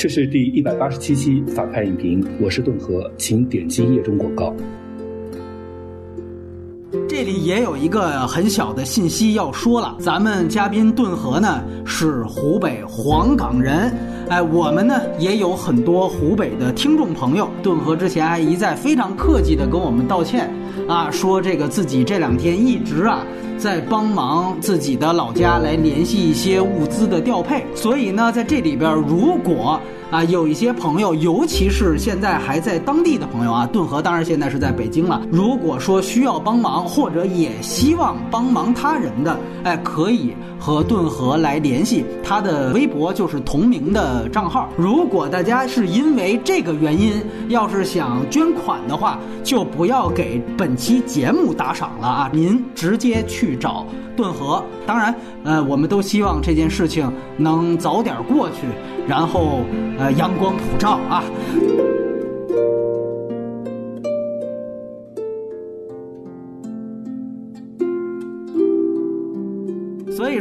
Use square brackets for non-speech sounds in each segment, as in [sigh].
这是第一百八十七期反派影评，我是顿河，请点击页中广告。这里也有一个很小的信息要说了，咱们嘉宾顿河呢是湖北黄冈人，哎，我们呢也有很多湖北的听众朋友，顿河之前还一再非常客气的跟我们道歉，啊，说这个自己这两天一直啊在帮忙自己的老家来联系一些物资的调配，所以呢在这里边如果。啊，有一些朋友，尤其是现在还在当地的朋友啊，顿河当然现在是在北京了。如果说需要帮忙，或者也希望帮忙他人的，哎，可以和顿河来联系，他的微博就是同名的账号。如果大家是因为这个原因，要是想捐款的话，就不要给本期节目打赏了啊，您直接去找顿河。当然，呃，我们都希望这件事情能早点过去。然后，呃，阳光普照啊。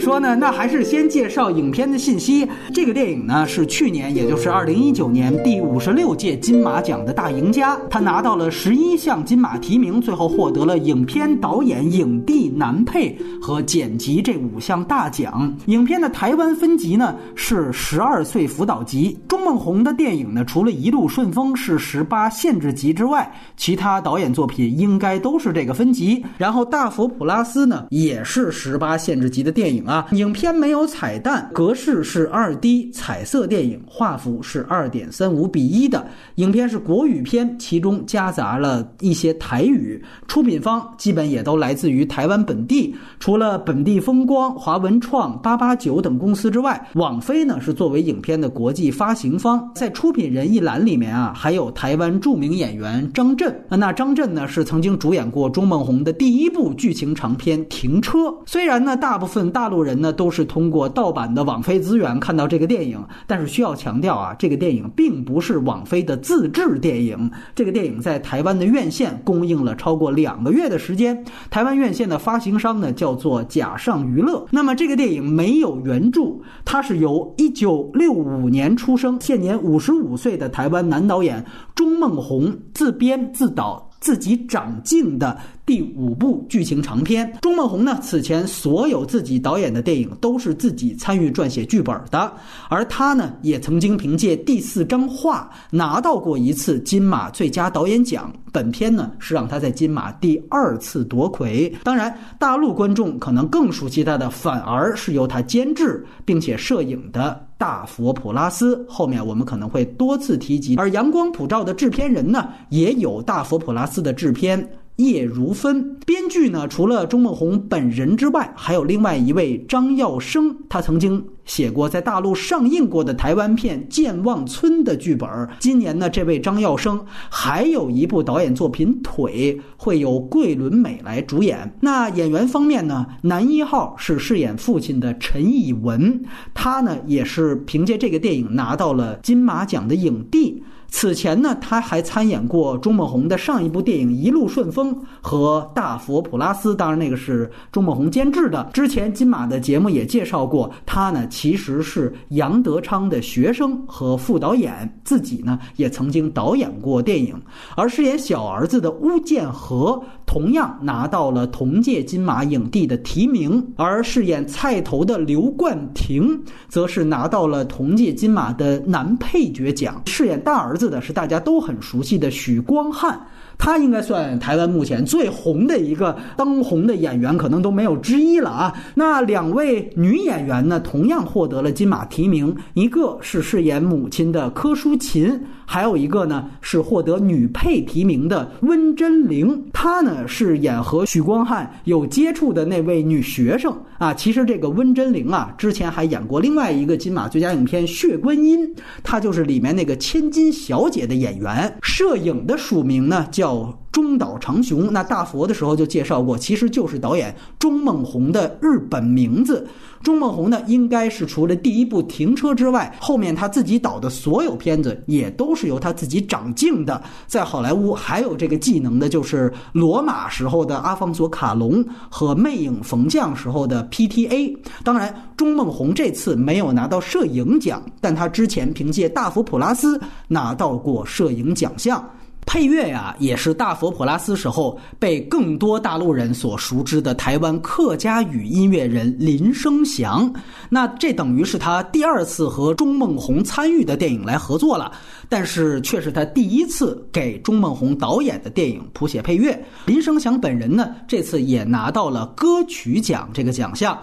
说呢，那还是先介绍影片的信息。这个电影呢是去年，也就是二零一九年第五十六届金马奖的大赢家，他拿到了十一项金马提名，最后获得了影片导演、影帝、男配和剪辑这五项大奖。影片的台湾分级呢是十二岁辅导级。钟孟宏的电影呢，除了一路顺风是十八限制级之外，其他导演作品应该都是这个分级。然后大佛普拉斯呢也是十八限制级的电影。啊影片没有彩蛋，格式是二 D 彩色电影，画幅是二点三五比一的。影片是国语片，其中夹杂了一些台语。出品方基本也都来自于台湾本地，除了本地风光、华文创、八八九等公司之外，网飞呢是作为影片的国际发行方。在出品人一栏里面啊，还有台湾著名演员张震。那张震呢是曾经主演过钟孟宏的第一部剧情长片《停车》。虽然呢大部分大陆人呢都是通过盗版的网飞资源看到这个电影，但是需要强调啊，这个电影并不是网飞的自制电影。这个电影在台湾的院线公映了超过两个月的时间。台湾院线的发行商呢叫做甲上娱乐。那么这个电影没有原著，它是由一九六五年出生、现年五十五岁的台湾男导演钟孟宏自编自导。自己长进的第五部剧情长片。钟孟宏呢，此前所有自己导演的电影都是自己参与撰写剧本的，而他呢，也曾经凭借第四张画拿到过一次金马最佳导演奖。本片呢，是让他在金马第二次夺魁。当然，大陆观众可能更熟悉他的，反而是由他监制并且摄影的。大佛普拉斯后面我们可能会多次提及，而阳光普照的制片人呢，也有大佛普拉斯的制片。叶如芬编剧呢，除了钟孟宏本人之外，还有另外一位张耀生，他曾经写过在大陆上映过的台湾片《健忘村》的剧本。今年呢，这位张耀生还有一部导演作品《腿》，会有桂纶镁来主演。那演员方面呢，男一号是饰演父亲的陈以文，他呢也是凭借这个电影拿到了金马奖的影帝。此前呢，他还参演过钟孟宏的上一部电影《一路顺风》和《大佛普拉斯》，当然那个是钟孟宏监制的。之前金马的节目也介绍过，他呢其实是杨德昌的学生和副导演，自己呢也曾经导演过电影。而饰演小儿子的邬剑和同样拿到了同届金马影帝的提名，而饰演菜头的刘冠廷则是拿到了同届金马的男配角奖，饰演大儿。子的是大家都很熟悉的许光汉。他应该算台湾目前最红的一个当红的演员，可能都没有之一了啊。那两位女演员呢，同样获得了金马提名，一个是饰演母亲的柯淑琴，还有一个呢是获得女配提名的温真菱。她呢是演和许光汉有接触的那位女学生啊。其实这个温真菱啊，之前还演过另外一个金马最佳影片《血观音》，她就是里面那个千金小姐的演员。摄影的署名呢叫。中岛长雄。那大佛的时候就介绍过，其实就是导演钟孟宏的日本名字。钟孟宏呢，应该是除了第一部《停车》之外，后面他自己导的所有片子也都是由他自己掌镜的。在好莱坞还有这个技能的，就是罗马时候的阿方索卡隆和魅影缝匠时候的 PTA。当然，钟孟宏这次没有拿到摄影奖，但他之前凭借《大佛普拉斯》拿到过摄影奖项。配乐呀，也是大佛普拉斯时候被更多大陆人所熟知的台湾客家语音乐人林生祥。那这等于是他第二次和钟孟宏参与的电影来合作了，但是却是他第一次给钟孟宏导演的电影谱写配乐。林生祥本人呢，这次也拿到了歌曲奖这个奖项。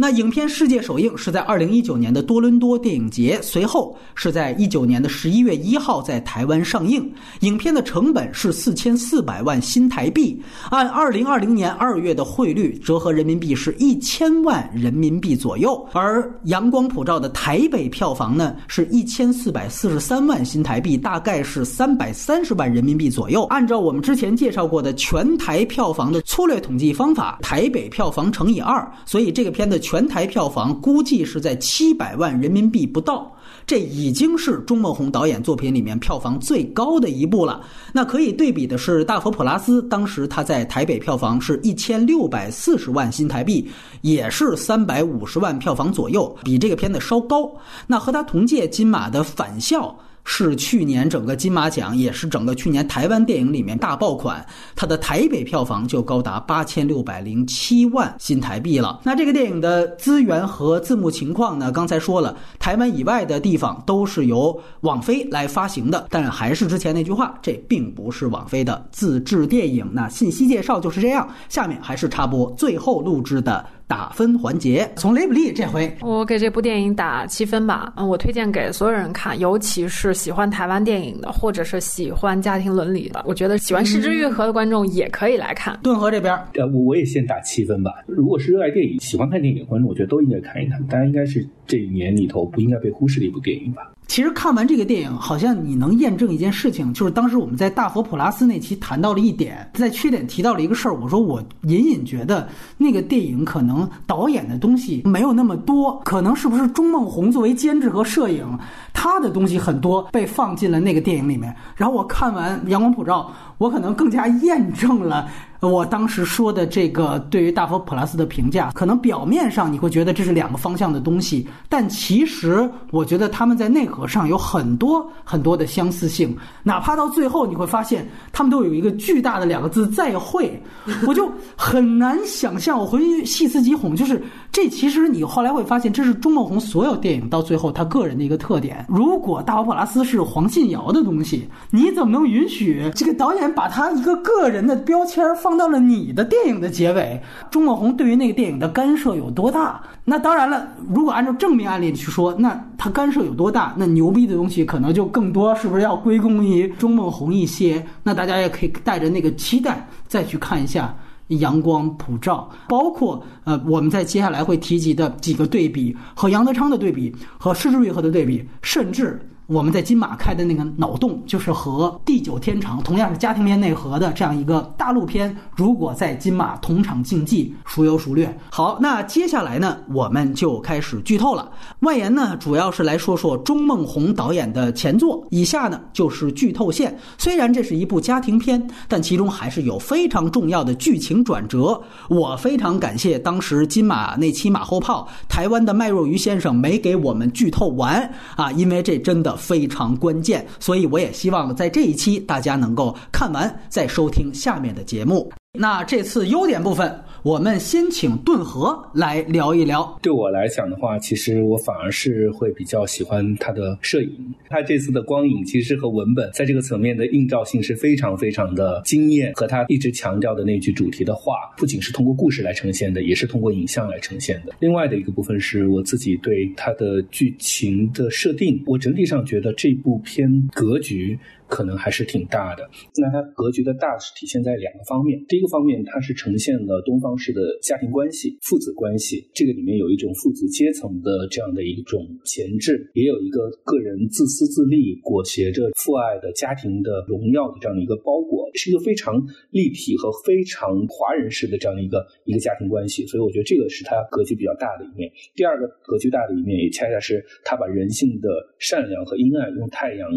那影片世界首映是在二零一九年的多伦多电影节，随后是在一九年的十一月一号在台湾上映。影片的成本是四千四百万新台币，按二零二零年二月的汇率折合人民币是一千万人民币左右。而《阳光普照》的台北票房呢是一千四百四十三万新台币，大概是三百三十万人民币左右。按照我们之前介绍过的全台票房的粗略统计方法，台北票房乘以二，所以这个片的。全台票房估计是在七百万人民币不到，这已经是钟孟宏导演作品里面票房最高的一部了。那可以对比的是《大佛普拉斯》，当时他在台北票房是一千六百四十万新台币，也是三百五十万票房左右，比这个片子稍高。那和他同届金马的《返校》。是去年整个金马奖，也是整个去年台湾电影里面大爆款。它的台北票房就高达八千六百零七万新台币了。那这个电影的资源和字幕情况呢？刚才说了，台湾以外的地方都是由网飞来发行的。但还是之前那句话，这并不是网飞的自制电影。那信息介绍就是这样。下面还是插播最后录制的。打分环节，从雷布利这回，我给这部电影打七分吧。嗯，我推荐给所有人看，尤其是喜欢台湾电影的，或者是喜欢家庭伦理的。我觉得喜欢失之愈合的观众也可以来看。顿河这边，呃，我我也先打七分吧。如果是热爱电影、喜欢看电影的观众，我觉得都应该看一看。当然，应该是这一年里头不应该被忽视的一部电影吧。其实看完这个电影，好像你能验证一件事情，就是当时我们在大佛普拉斯那期谈到了一点，在缺点提到了一个事儿。我说我隐隐觉得那个电影可能导演的东西没有那么多，可能是不是钟梦红作为监制和摄影，他的东西很多被放进了那个电影里面。然后我看完《阳光普照》，我可能更加验证了。我当时说的这个对于大佛普拉斯的评价，可能表面上你会觉得这是两个方向的东西，但其实我觉得他们在内核上有很多很多的相似性，哪怕到最后你会发现他们都有一个巨大的两个字“再会”，[laughs] 我就很难想象。我回去细思极恐，就是这其实你后来会发现，这是钟孟宏所有电影到最后他个人的一个特点。如果大佛普拉斯是黄信尧的东西，你怎么能允许这个导演把他一个个人的标签放？到了你的电影的结尾，钟孟宏对于那个电影的干涉有多大？那当然了，如果按照正面案例去说，那他干涉有多大？那牛逼的东西可能就更多，是不是要归功于钟孟宏一些？那大家也可以带着那个期待再去看一下《阳光普照》，包括呃，我们在接下来会提及的几个对比，和杨德昌的对比，和施之愈合的对比，甚至。我们在金马开的那个脑洞，就是和《地久天长》同样是家庭片内核的这样一个大陆片，如果在金马同场竞技，孰优孰劣？好，那接下来呢，我们就开始剧透了。外延呢，主要是来说说钟孟宏导演的前作，以下呢就是剧透线。虽然这是一部家庭片，但其中还是有非常重要的剧情转折。我非常感谢当时金马那期马后炮，台湾的麦若愚先生没给我们剧透完啊，因为这真的。非常关键，所以我也希望在这一期大家能够看完再收听下面的节目。那这次优点部分，我们先请顿河来聊一聊。对我来讲的话，其实我反而是会比较喜欢他的摄影。他这次的光影其实和文本在这个层面的映照性是非常非常的惊艳。和他一直强调的那句主题的话，不仅是通过故事来呈现的，也是通过影像来呈现的。另外的一个部分是我自己对他的剧情的设定，我整体上觉得这部片格局。可能还是挺大的。那它格局的大是体现在两个方面，第一个方面，它是呈现了东方式的家庭关系、父子关系，这个里面有一种父子阶层的这样的一种前置，也有一个个人自私自利、裹挟着父爱的家庭的荣耀的这样的一个包裹，是一个非常立体和非常华人式的这样的一个一个家庭关系。所以我觉得这个是它格局比较大的一面。第二个格局大的一面，也恰恰是它把人性的善良和阴暗用太阳。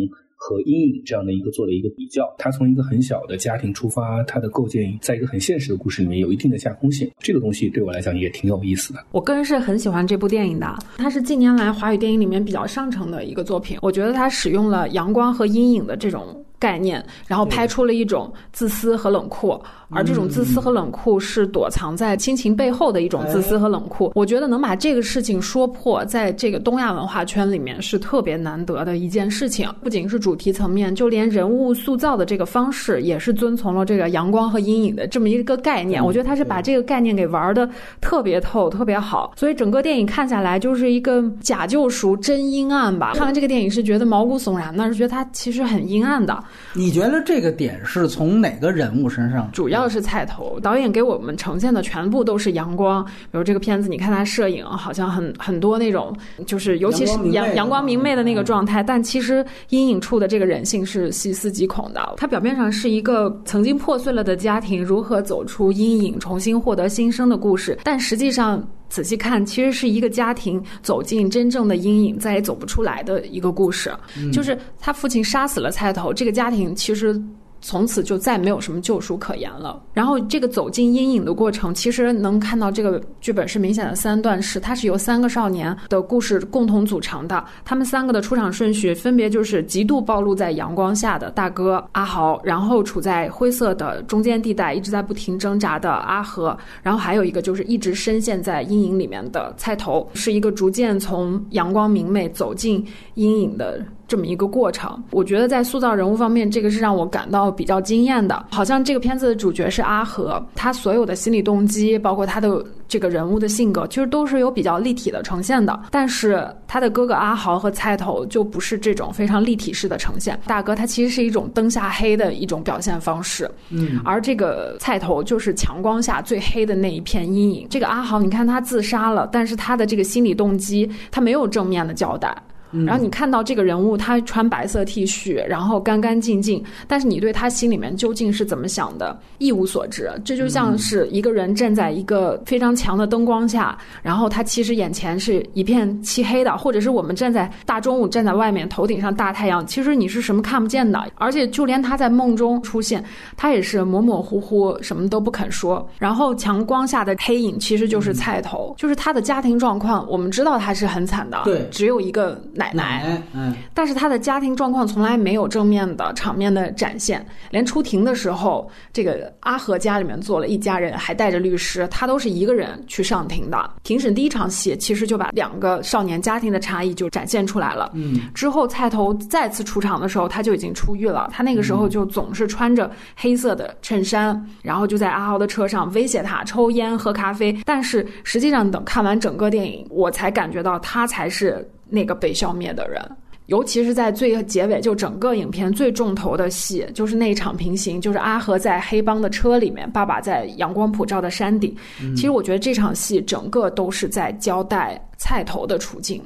和阴影这样的一个做了一个比较，他从一个很小的家庭出发，他的构建在一个很现实的故事里面有一定的架空性，这个东西对我来讲也挺有意思的。我个人是很喜欢这部电影的，它是近年来华语电影里面比较上乘的一个作品。我觉得它使用了阳光和阴影的这种概念，然后拍出了一种自私和冷酷。而这种自私和冷酷是躲藏在亲情背后的一种自私和冷酷。我觉得能把这个事情说破，在这个东亚文化圈里面是特别难得的一件事情。不仅是主题层面，就连人物塑造的这个方式也是遵从了这个阳光和阴影的这么一个概念。我觉得他是把这个概念给玩的特别透、特别好。所以整个电影看下来就是一个假救赎、真阴暗吧。看完这个电影是觉得毛骨悚然的，是觉得它其实很阴暗的。你觉得这个点是从哪个人物身上？主要。要是菜头，导演给我们呈现的全部都是阳光。比如这个片子，你看他摄影，好像很很多那种，就是尤其是阳阳光明媚的那个状态。但其实阴影处的这个人性是细思极恐的。它表面上是一个曾经破碎了的家庭如何走出阴影，重新获得新生的故事。但实际上仔细看，其实是一个家庭走进真正的阴影，再也走不出来的一个故事。就是他父亲杀死了菜头，这个家庭其实。从此就再没有什么救赎可言了。然后这个走进阴影的过程，其实能看到这个剧本是明显的三段式，它是由三个少年的故事共同组成的。他们三个的出场顺序分别就是极度暴露在阳光下的大哥阿豪，然后处在灰色的中间地带，一直在不停挣扎的阿和，然后还有一个就是一直深陷在阴影里面的菜头，是一个逐渐从阳光明媚走进阴影的。这么一个过程，我觉得在塑造人物方面，这个是让我感到比较惊艳的。好像这个片子的主角是阿和，他所有的心理动机，包括他的这个人物的性格，其实都是有比较立体的呈现的。但是他的哥哥阿豪和菜头就不是这种非常立体式的呈现。大哥他其实是一种灯下黑的一种表现方式，嗯，而这个菜头就是强光下最黑的那一片阴影。这个阿豪，你看他自杀了，但是他的这个心理动机，他没有正面的交代。然后你看到这个人物，他穿白色 T 恤，然后干干净净，但是你对他心里面究竟是怎么想的，一无所知。这就像是一个人站在一个非常强的灯光下，然后他其实眼前是一片漆黑的，或者是我们站在大中午站在外面，头顶上大太阳，其实你是什么看不见的。而且就连他在梦中出现，他也是模模糊糊，什么都不肯说。然后强光下的黑影其实就是菜头，就是他的家庭状况，我们知道他是很惨的，对，只有一个。奶奶，嗯，但是他的家庭状况从来没有正面的场面的展现，连出庭的时候，这个阿和家里面坐了一家人，还带着律师，他都是一个人去上庭的。庭审第一场戏，其实就把两个少年家庭的差异就展现出来了。嗯，之后菜头再次出场的时候，他就已经出狱了。他那个时候就总是穿着黑色的衬衫，然后就在阿豪的车上威胁他抽烟喝咖啡。但是实际上，等看完整个电影，我才感觉到他才是。那个被消灭的人，尤其是在最结尾，就整个影片最重头的戏，就是那一场平行，就是阿和在黑帮的车里面，爸爸在阳光普照的山顶。其实我觉得这场戏整个都是在交代菜头的处境，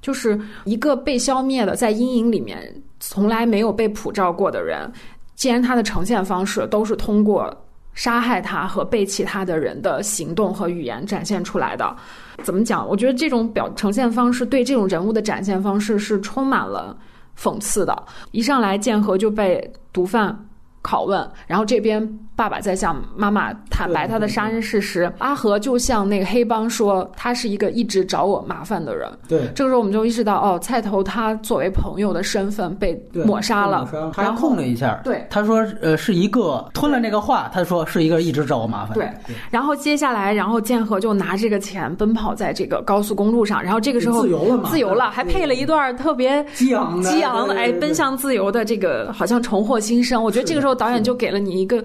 就是一个被消灭的，在阴影里面从来没有被普照过的人，既然他的呈现方式都是通过杀害他和背弃他的人的行动和语言展现出来的。怎么讲？我觉得这种表呈现方式对这种人物的展现方式是充满了讽刺的。一上来，剑河就被毒贩拷问，然后这边。爸爸在向妈妈坦白他的杀人事实，阿和就向那个黑帮说他是一个一直找我麻烦的人。对，这个时候我们就意识到，哦，菜头他作为朋友的身份被抹杀了。他控了一下，对，他说，呃，是一个吞了那个话，他说是一个一直找我麻烦。对，然后接下来，然后剑和就拿这个钱奔跑在这个高速公路上，然后这个时候自由了嘛？自由了，还配了一段特别激昂激昂的，哎，奔向自由的这个好像重获新生。我觉得这个时候导演就给了你一个。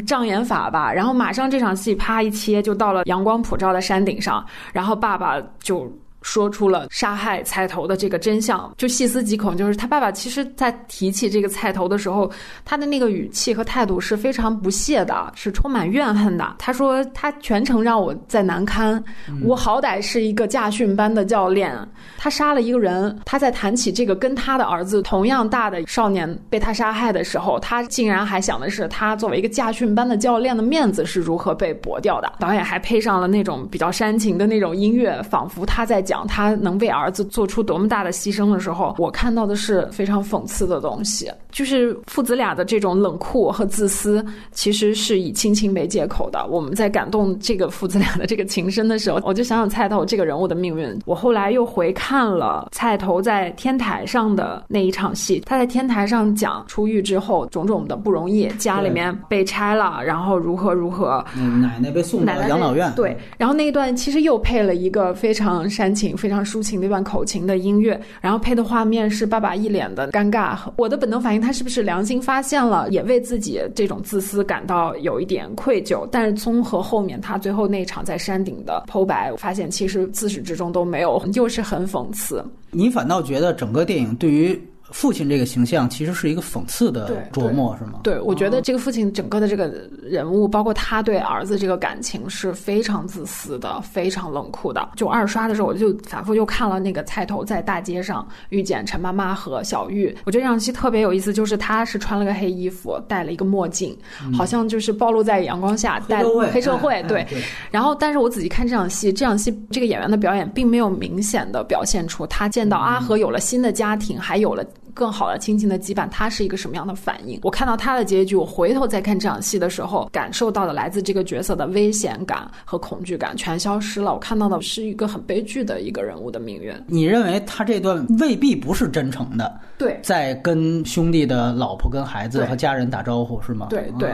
障眼法吧，然后马上这场戏啪一切就到了阳光普照的山顶上，然后爸爸就说出了杀害菜头的这个真相，就细思极恐。就是他爸爸其实，在提起这个菜头的时候，他的那个语气和态度是非常不屑的，是充满怨恨的。他说：“他全程让我在难堪，我好歹是一个驾训班的教练，他杀了一个人。他在谈起这个跟他的儿子同样大的少年被他杀害的时候，他竟然还想的是他作为一个驾训班的教练的面子是如何被驳掉的。导演还配上了那种比较煽情的那种音乐，仿佛他在讲。”讲他能为儿子做出多么大的牺牲的时候，我看到的是非常讽刺的东西，就是父子俩的这种冷酷和自私，其实是以亲情为借口的。我们在感动这个父子俩的这个情深的时候，我就想想菜头这个人物的命运。我后来又回看了菜头在天台上的那一场戏，他在天台上讲出狱之后种种的不容易，家里面被拆了，然后如何如何，奶奶被送到养老院，对，然后那一段其实又配了一个非常煽情。非常抒情的一段口琴的音乐，然后配的画面是爸爸一脸的尴尬。我的本能反应，他是不是良心发现了，也为自己这种自私感到有一点愧疚？但是综合后面他最后那场在山顶的剖白，发现其实自始至终都没有，又是很讽刺。你反倒觉得整个电影对于？父亲这个形象其实是一个讽刺的琢磨，是吗？对，我觉得这个父亲整个的这个人物，包括他对儿子这个感情是非常自私的，非常冷酷的。就二刷的时候，我就反复又看了那个菜头在大街上遇见陈妈妈和小玉。我觉得这场戏特别有意思，就是他是穿了个黑衣服，戴了一个墨镜，好像就是暴露在阳光下，带黑社会。对。然后，但是我仔细看这场戏，这场戏这个演员的表演并没有明显的表现出他见到阿和有了新的家庭，还有了。更好的亲情的羁绊，他是一个什么样的反应？我看到他的结局，我回头再看这场戏的时候，感受到的来自这个角色的危险感和恐惧感全消失了。我看到的是一个很悲剧的一个人物的命运。你认为他这段未必不是真诚的？对，在跟兄弟的老婆、跟孩子和家人打招呼是吗？对对。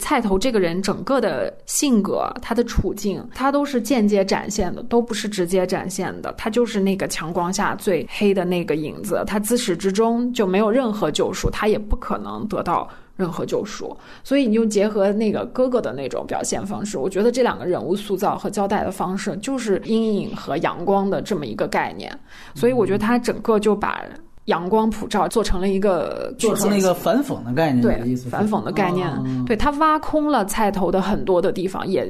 菜头这个人整个的性格，他的处境，他都是间接展现的，都不是直接展现的。他就是那个强光下最黑的那个影子，他自始至终就没有任何救赎，他也不可能得到任何救赎。所以你就结合那个哥哥的那种表现方式，我觉得这两个人物塑造和交代的方式，就是阴影和阳光的这么一个概念。所以我觉得他整个就把。阳光普照做成了一个做成了一个反讽的概念，对，反讽的概念，对他挖空了菜头的很多的地方，也。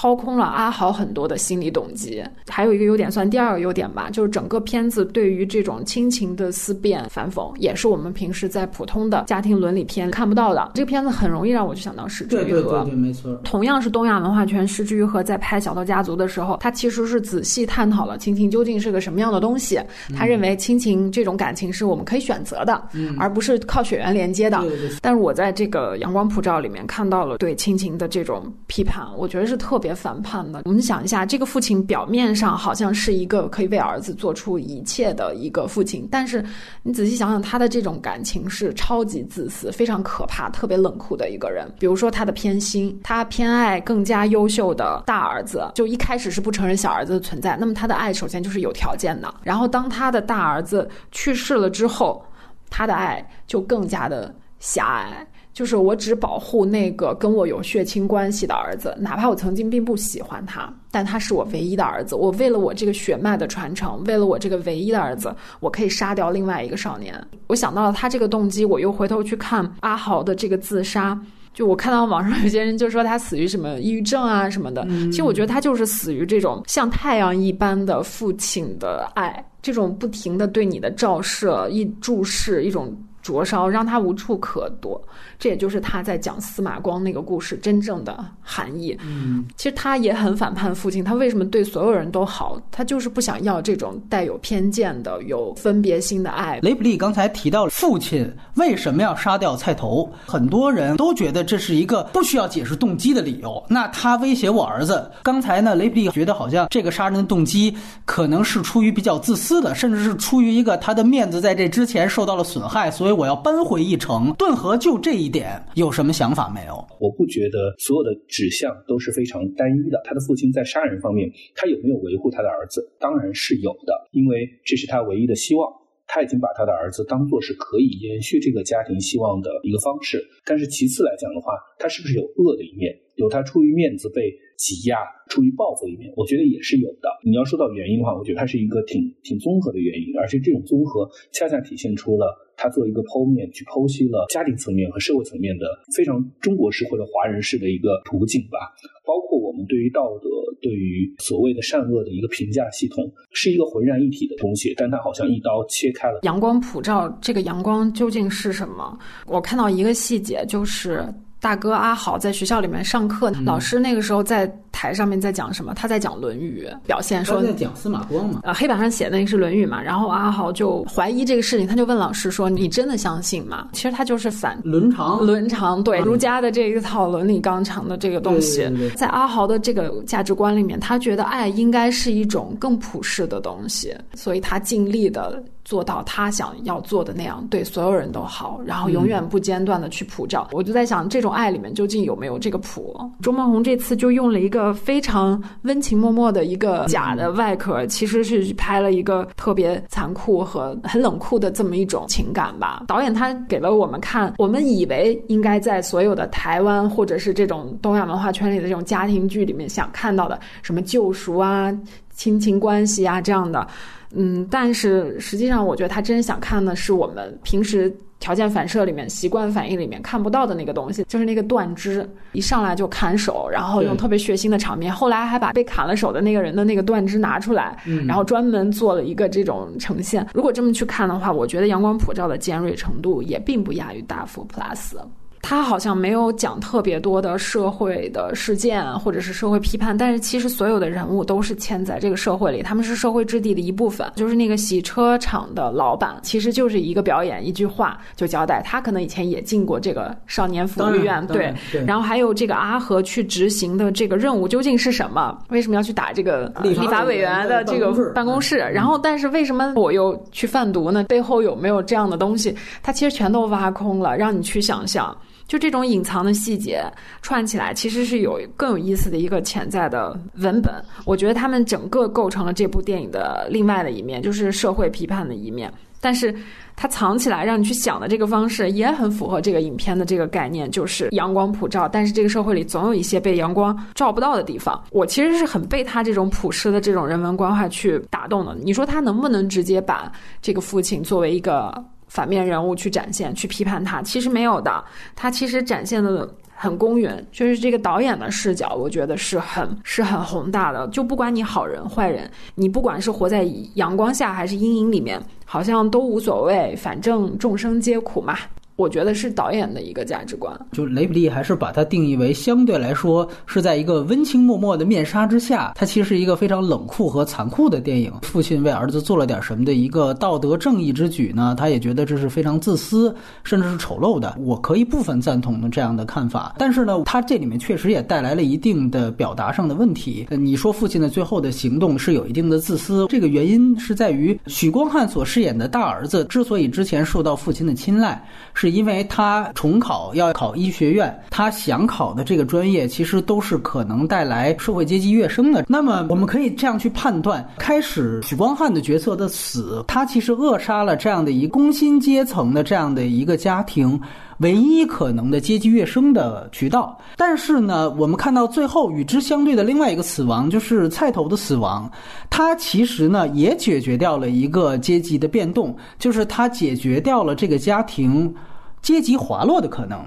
掏空了阿豪很多的心理动机，还有一个优点算第二个优点吧，就是整个片子对于这种亲情的思辨反讽，也是我们平时在普通的家庭伦理片看不到的。这个片子很容易让我就想到《失之愈合》，对对对，没错。同样是东亚文化圈，《失之愈合》在拍《小偷家族》的时候，他其实是仔细探讨了亲情究竟是个什么样的东西。他认为亲情这种感情是我们可以选择的，而不是靠血缘连接的。但是我在这个《阳光普照》里面看到了对亲情的这种批判，我觉得是特别。反叛的，我们想一下，这个父亲表面上好像是一个可以为儿子做出一切的一个父亲，但是你仔细想想，他的这种感情是超级自私、非常可怕、特别冷酷的一个人。比如说他的偏心，他偏爱更加优秀的大儿子，就一开始是不承认小儿子的存在。那么他的爱首先就是有条件的，然后当他的大儿子去世了之后，他的爱就更加的狭隘。就是我只保护那个跟我有血亲关系的儿子，哪怕我曾经并不喜欢他，但他是我唯一的儿子。我为了我这个血脉的传承，为了我这个唯一的儿子，我可以杀掉另外一个少年。我想到了他这个动机，我又回头去看阿豪的这个自杀。就我看到网上有些人就说他死于什么抑郁症啊什么的，其实我觉得他就是死于这种像太阳一般的父亲的爱，这种不停的对你的照射、一注视、一种灼烧，让他无处可躲。这也就是他在讲司马光那个故事真正的含义。嗯，其实他也很反叛父亲，他为什么对所有人都好？他就是不想要这种带有偏见的、有分别心的爱。雷普利刚才提到了父亲为什么要杀掉菜头，很多人都觉得这是一个不需要解释动机的理由。那他威胁我儿子，刚才呢，雷普利觉得好像这个杀人的动机可能是出于比较自私的，甚至是出于一个他的面子在这之前受到了损害，所以所以我要扳回一城。顿河就这一。点有什么想法没有？我不觉得所有的指向都是非常单一的。他的父亲在杀人方面，他有没有维护他的儿子？当然是有的，因为这是他唯一的希望。他已经把他的儿子当做是可以延续这个家庭希望的一个方式。但是其次来讲的话，他是不是有恶的一面？有他出于面子被挤压、出于报复一面，我觉得也是有的。你要说到原因的话，我觉得它是一个挺挺综合的原因，而且这种综合恰恰体现出了他做一个剖面，去剖析了家庭层面和社会层面的非常中国式或者华人式的一个图景吧。包括我们对于道德、对于所谓的善恶的一个评价系统，是一个浑然一体的东西，但它好像一刀切开了。阳光普照，这个阳光究竟是什么？我看到一个细节，就是大哥阿豪在学校里面上课，老师那个时候在。台上面在讲什么？他在讲《论语》，表现说在讲司马光嘛。呃，黑板上写的那个是《论语》嘛。然后阿豪就怀疑这个事情，他就问老师说：“你真的相信吗？”其实他就是反伦常，伦常对儒家的这一套伦理纲常的这个东西，在阿豪的这个价值观里面，他觉得爱应该是一种更普世的东西，所以他尽力的做到他想要做的那样，对所有人都好，然后永远不间断的去普照。我就在想，这种爱里面究竟有没有这个普？周梦红这次就用了一个。非常温情脉脉的一个假的外壳，其实是拍了一个特别残酷和很冷酷的这么一种情感吧。导演他给了我们看，我们以为应该在所有的台湾或者是这种东亚文化圈里的这种家庭剧里面想看到的什么救赎啊、亲情关系啊这样的，嗯，但是实际上我觉得他真想看的是我们平时。条件反射里面、习惯反应里面看不到的那个东西，就是那个断肢，一上来就砍手，然后用特别血腥的场面，后来还把被砍了手的那个人的那个断肢拿出来，然后专门做了一个这种呈现。如果这么去看的话，我觉得阳光普照的尖锐程度也并不亚于大佛 Plus。他好像没有讲特别多的社会的事件或者是社会批判，但是其实所有的人物都是嵌在这个社会里，他们是社会质地的一部分。就是那个洗车厂的老板，其实就是一个表演，一句话就交代，他可能以前也进过这个少年福利院，对。然后还有这个阿和去执行的这个任务究竟是什么？为什么要去打这个立法委员的这个办公室？然后，但是为什么我又去贩毒呢？背后有没有这样的东西？他其实全都挖空了，让你去想象。就这种隐藏的细节串起来，其实是有更有意思的一个潜在的文本。我觉得他们整个构成了这部电影的另外的一面，就是社会批判的一面。但是它藏起来让你去想的这个方式，也很符合这个影片的这个概念，就是阳光普照。但是这个社会里总有一些被阳光照不到的地方。我其实是很被他这种朴实的这种人文关怀去打动的。你说他能不能直接把这个父亲作为一个？反面人物去展现、去批判他，其实没有的。他其实展现的很公允，就是这个导演的视角，我觉得是很是很宏大的。就不管你好人坏人，你不管是活在阳光下还是阴影里面，好像都无所谓，反正众生皆苦嘛。我觉得是导演的一个价值观，就雷普利还是把它定义为相对来说是在一个温情脉脉的面纱之下，它其实是一个非常冷酷和残酷的电影。父亲为儿子做了点什么的一个道德正义之举呢？他也觉得这是非常自私，甚至是丑陋的。我可以部分赞同的这样的看法，但是呢，他这里面确实也带来了一定的表达上的问题。你说父亲的最后的行动是有一定的自私，这个原因是在于许光汉所饰演的大儿子之所以之前受到父亲的青睐，是。因为他重考要考医学院，他想考的这个专业其实都是可能带来社会阶级跃升的。那么我们可以这样去判断：开始许光汉的角色的死，他其实扼杀了这样的一工薪阶层的这样的一个家庭。唯一可能的阶级跃升的渠道，但是呢，我们看到最后与之相对的另外一个死亡，就是菜头的死亡，他其实呢也解决掉了一个阶级的变动，就是他解决掉了这个家庭。阶级滑落的可能，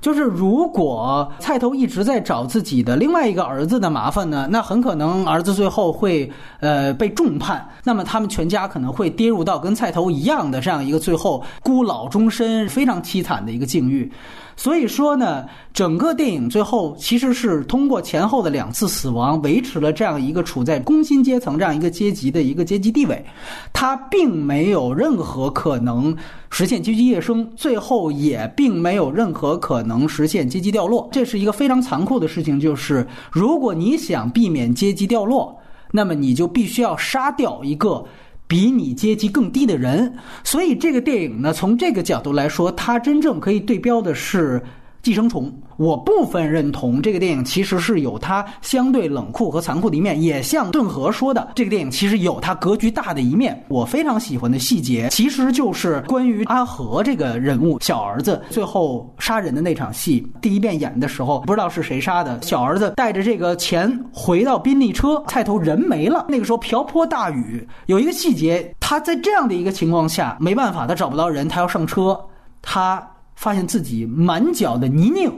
就是如果菜头一直在找自己的另外一个儿子的麻烦呢，那很可能儿子最后会呃被重判，那么他们全家可能会跌入到跟菜头一样的这样一个最后孤老终身、非常凄惨的一个境遇。所以说呢，整个电影最后其实是通过前后的两次死亡，维持了这样一个处在工薪阶层这样一个阶级的一个阶级地位，它并没有任何可能实现阶级跃升，最后也并没有任何可能实现阶级掉落。这是一个非常残酷的事情，就是如果你想避免阶级掉落，那么你就必须要杀掉一个。比你阶级更低的人，所以这个电影呢，从这个角度来说，它真正可以对标的是寄生虫，我部分认同这个电影其实是有它相对冷酷和残酷的一面，也像顿河说的，这个电影其实有它格局大的一面。我非常喜欢的细节，其实就是关于阿和这个人物小儿子最后杀人的那场戏。第一遍演的时候，不知道是谁杀的，小儿子带着这个钱回到宾利车，菜头人没了。那个时候瓢泼大雨，有一个细节，他在这样的一个情况下，没办法，他找不到人，他要上车，他。发现自己满脚的泥泞，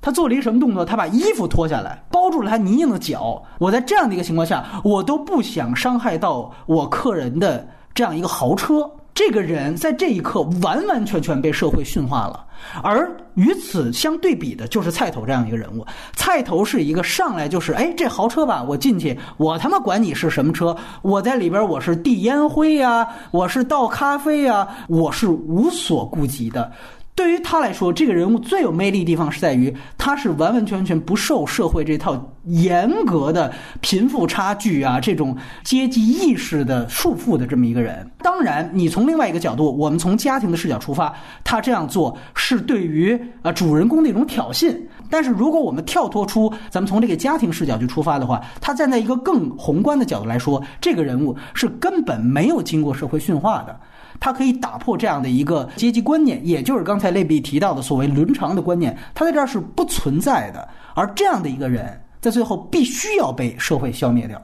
他做了一个什么动作？他把衣服脱下来，包住了他泥泞的脚。我在这样的一个情况下，我都不想伤害到我客人的这样一个豪车。这个人在这一刻完完全全被社会驯化了，而与此相对比的就是菜头这样一个人物。菜头是一个上来就是，哎，这豪车吧，我进去，我他妈管你是什么车，我在里边我是递烟灰呀，我是倒咖啡呀，我是无所顾及的。对于他来说，这个人物最有魅力的地方是在于，他是完完全全不受社会这套严格的贫富差距啊这种阶级意识的束缚的这么一个人。当然，你从另外一个角度，我们从家庭的视角出发，他这样做是对于啊主人公的一种挑衅。但是，如果我们跳脱出咱们从这个家庭视角去出发的话，他站在一个更宏观的角度来说，这个人物是根本没有经过社会驯化的。他可以打破这样的一个阶级观念，也就是刚才类比提到的所谓伦常的观念，他在这儿是不存在的。而这样的一个人，在最后必须要被社会消灭掉。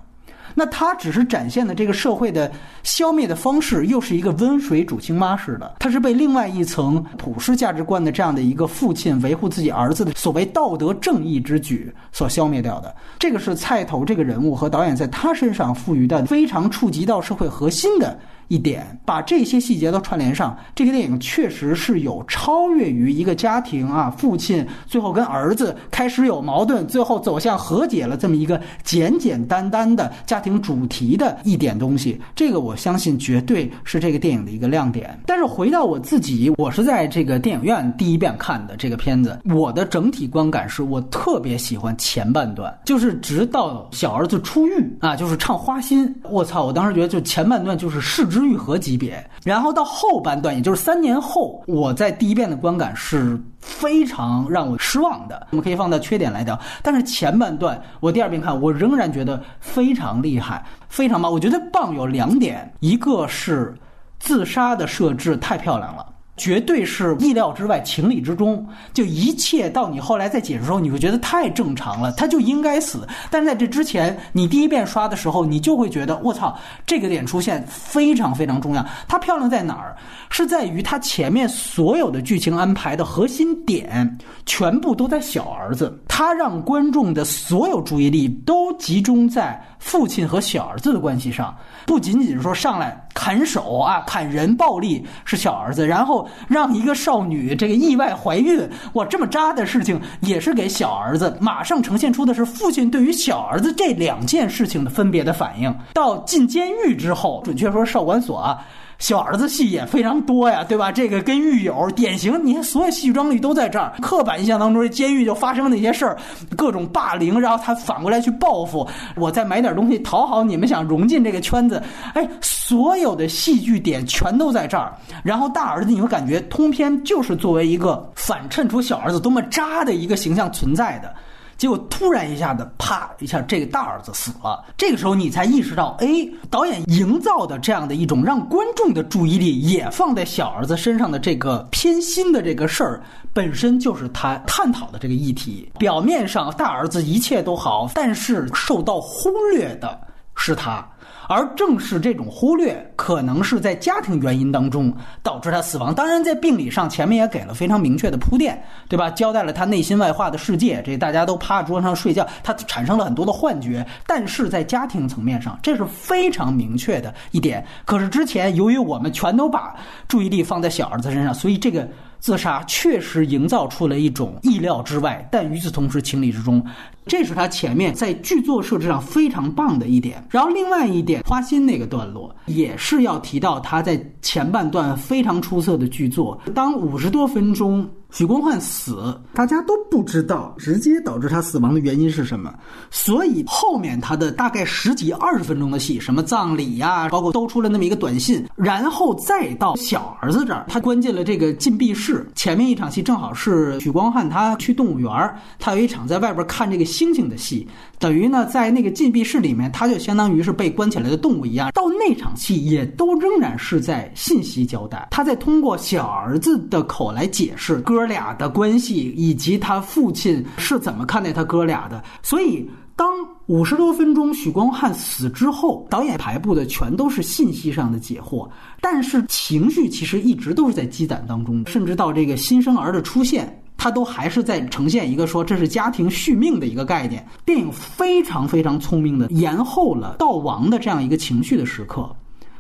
那他只是展现的这个社会的消灭的方式，又是一个温水煮青蛙式的。他是被另外一层普世价值观的这样的一个父亲维护自己儿子的所谓道德正义之举所消灭掉的。这个是菜头这个人物和导演在他身上赋予的非常触及到社会核心的。一点，把这些细节都串联上，这个电影确实是有超越于一个家庭啊，父亲最后跟儿子开始有矛盾，最后走向和解了这么一个简简单单的家庭主题的一点东西。这个我相信绝对是这个电影的一个亮点。但是回到我自己，我是在这个电影院第一遍看的这个片子，我的整体观感是我特别喜欢前半段，就是直到小儿子出狱啊，就是唱花心，我操！我当时觉得就前半段就是视之。愈合级别，然后到后半段，也就是三年后，我在第一遍的观感是非常让我失望的。我们可以放到缺点来讲，但是前半段我第二遍看，我仍然觉得非常厉害，非常棒。我觉得棒有两点，一个是自杀的设置太漂亮了。绝对是意料之外，情理之中。就一切到你后来再解释的时候，你会觉得太正常了，他就应该死。但是在这之前，你第一遍刷的时候，你就会觉得我操，这个点出现非常非常重要。它漂亮在哪儿？是在于它前面所有的剧情安排的核心点，全部都在小儿子。他让观众的所有注意力都集中在父亲和小儿子的关系上。不仅仅是说上来砍手啊、砍人、暴力是小儿子，然后让一个少女这个意外怀孕，哇，这么渣的事情也是给小儿子。马上呈现出的是父亲对于小儿子这两件事情的分别的反应。到进监狱之后，准确说少管所啊。小儿子戏也非常多呀，对吧？这个跟狱友典型，你看所有戏剧张力都在这儿。刻板印象当中，监狱就发生那些事儿，各种霸凌，然后他反过来去报复。我再买点东西讨好你们，想融进这个圈子。哎，所有的戏剧点全都在这儿。然后大儿子，你会感觉通篇就是作为一个反衬出小儿子多么渣的一个形象存在的。结果突然一下子，啪一下，这个大儿子死了。这个时候你才意识到，哎，导演营造的这样的一种让观众的注意力也放在小儿子身上的这个偏心的这个事儿，本身就是他探讨的这个议题。表面上大儿子一切都好，但是受到忽略的是他。而正是这种忽略，可能是在家庭原因当中导致他死亡。当然，在病理上前面也给了非常明确的铺垫，对吧？交代了他内心外化的世界，这大家都趴桌上睡觉，他产生了很多的幻觉。但是在家庭层面上，这是非常明确的一点。可是之前，由于我们全都把注意力放在小儿子身上，所以这个。自杀确实营造出了一种意料之外，但与此同时情理之中，这是他前面在剧作设置上非常棒的一点。然后另外一点，花心那个段落也是要提到他在前半段非常出色的剧作。当五十多分钟许光汉死，大家都不知道直接导致他死亡的原因是什么，所以后面他的大概十几二十分钟的戏，什么葬礼呀，包括都出了那么一个短信，然后再到小儿子这儿，他关进了这个禁闭室。前面一场戏正好是许光汉他去动物园，他有一场在外边看这个星星的戏，等于呢在那个禁闭室里面，他就相当于是被关起来的动物一样。到那场戏也都仍然是在信息交代，他在通过小儿子的口来解释哥。哥俩的关系以及他父亲是怎么看待他哥俩的，所以当五十多分钟许光汉死之后，导演排布的全都是信息上的解惑，但是情绪其实一直都是在积攒当中，甚至到这个新生儿的出现，他都还是在呈现一个说这是家庭续命的一个概念。电影非常非常聪明的延后了悼亡的这样一个情绪的时刻，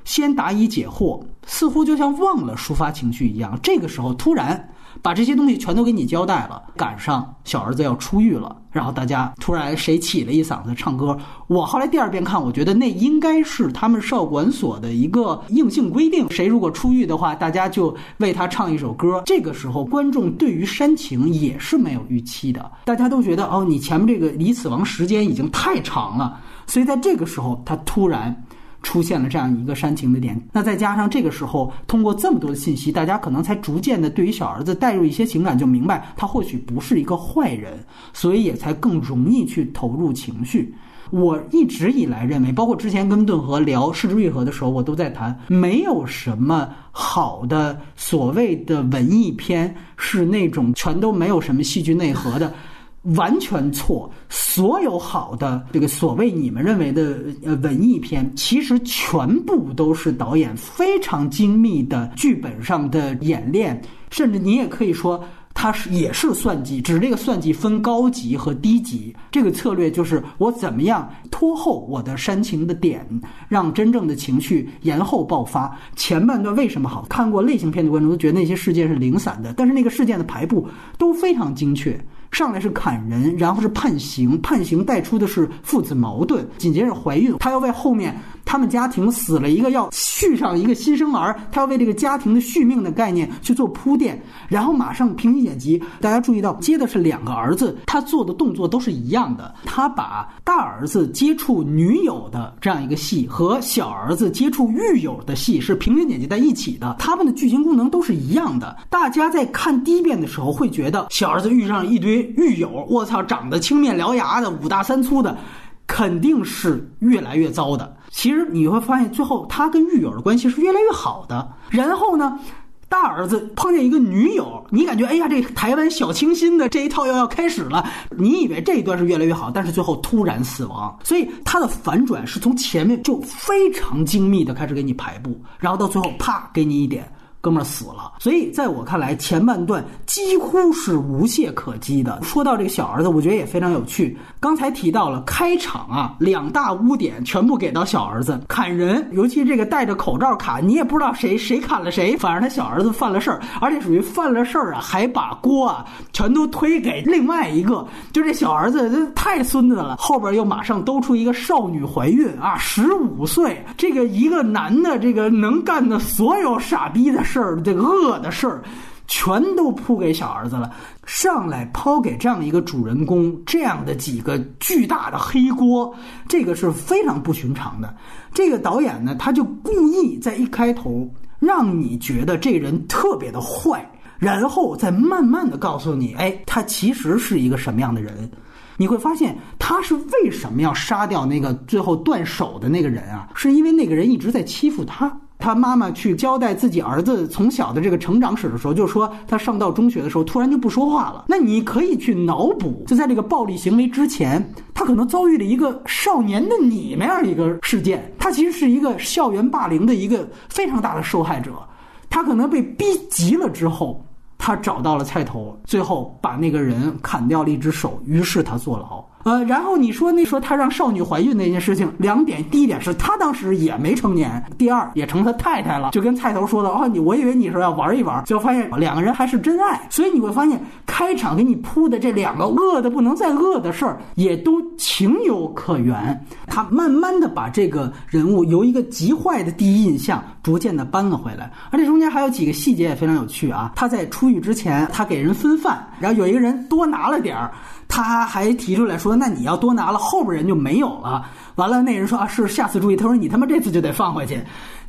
先答疑解惑，似乎就像忘了抒发情绪一样。这个时候突然。把这些东西全都给你交代了，赶上小儿子要出狱了，然后大家突然谁起了一嗓子唱歌。我后来第二遍看，我觉得那应该是他们少管所的一个硬性规定，谁如果出狱的话，大家就为他唱一首歌。这个时候，观众对于煽情也是没有预期的，大家都觉得哦，你前面这个离死亡时间已经太长了，所以在这个时候，他突然。出现了这样一个煽情的点，那再加上这个时候通过这么多的信息，大家可能才逐渐的对于小儿子带入一些情感，就明白他或许不是一个坏人，所以也才更容易去投入情绪。我一直以来认为，包括之前跟顿河聊《失之愈合》的时候，我都在谈，没有什么好的所谓的文艺片是那种全都没有什么戏剧内核的。完全错！所有好的这个所谓你们认为的呃文艺片，其实全部都是导演非常精密的剧本上的演练，甚至你也可以说它是也是算计，只是这个算计分高级和低级。这个策略就是我怎么样拖后我的煽情的点，让真正的情绪延后爆发。前半段为什么好看过类型片的观众都觉得那些事件是零散的，但是那个事件的排布都非常精确。上来是砍人，然后是判刑，判刑带出的是父子矛盾，紧接着怀孕，他要为后面。他们家庭死了一个，要续上一个新生儿，他要为这个家庭的续命的概念去做铺垫，然后马上平行剪辑。大家注意到，接的是两个儿子，他做的动作都是一样的。他把大儿子接触女友的这样一个戏和小儿子接触狱友的戏是平行剪辑在一起的，他们的剧情功能都是一样的。大家在看第一遍的时候会觉得，小儿子遇上一堆狱友，我操，长得青面獠牙的，五大三粗的。肯定是越来越糟的。其实你会发现，最后他跟狱友的关系是越来越好的。然后呢，大儿子碰见一个女友，你感觉哎呀，这台湾小清新的这一套又要开始了。你以为这一段是越来越好，但是最后突然死亡。所以他的反转是从前面就非常精密的开始给你排布，然后到最后啪给你一点。哥们儿死了，所以在我看来，前半段几乎是无懈可击的。说到这个小儿子，我觉得也非常有趣。刚才提到了开场啊，两大污点全部给到小儿子砍人，尤其这个戴着口罩砍，你也不知道谁谁砍了谁，反正他小儿子犯了事儿，而且属于犯了事儿啊，还把锅啊全都推给另外一个，就这小儿子这太孙子了。后边又马上兜出一个少女怀孕啊，十五岁，这个一个男的这个能干的所有傻逼的。事儿，这个恶的事儿，全都扑给小儿子了。上来抛给这样一个主人公，这样的几个巨大的黑锅，这个是非常不寻常的。这个导演呢，他就故意在一开头让你觉得这人特别的坏，然后再慢慢的告诉你，哎，他其实是一个什么样的人。你会发现，他是为什么要杀掉那个最后断手的那个人啊？是因为那个人一直在欺负他。他妈妈去交代自己儿子从小的这个成长史的时候，就说他上到中学的时候突然就不说话了。那你可以去脑补，就在这个暴力行为之前，他可能遭遇了一个少年的你那样一个事件。他其实是一个校园霸凌的一个非常大的受害者。他可能被逼急了之后，他找到了菜头，最后把那个人砍掉了一只手，于是他坐牢。呃，然后你说那说他让少女怀孕那件事情，两点，第一点是他当时也没成年，第二也成他太太了，就跟菜头说的哦，你我以为你是要玩一玩，就发现两个人还是真爱，所以你会发现开场给你铺的这两个恶的不能再恶的事儿，也都情有可原。他慢慢的把这个人物由一个极坏的第一印象，逐渐的搬了回来，而且中间还有几个细节也非常有趣啊。他在出狱之前，他给人分饭，然后有一个人多拿了点儿。他还提出来说：“那你要多拿了，后边人就没有了。”完了，那人说：“啊，是下次注意。”他说：“你他妈这次就得放回去。”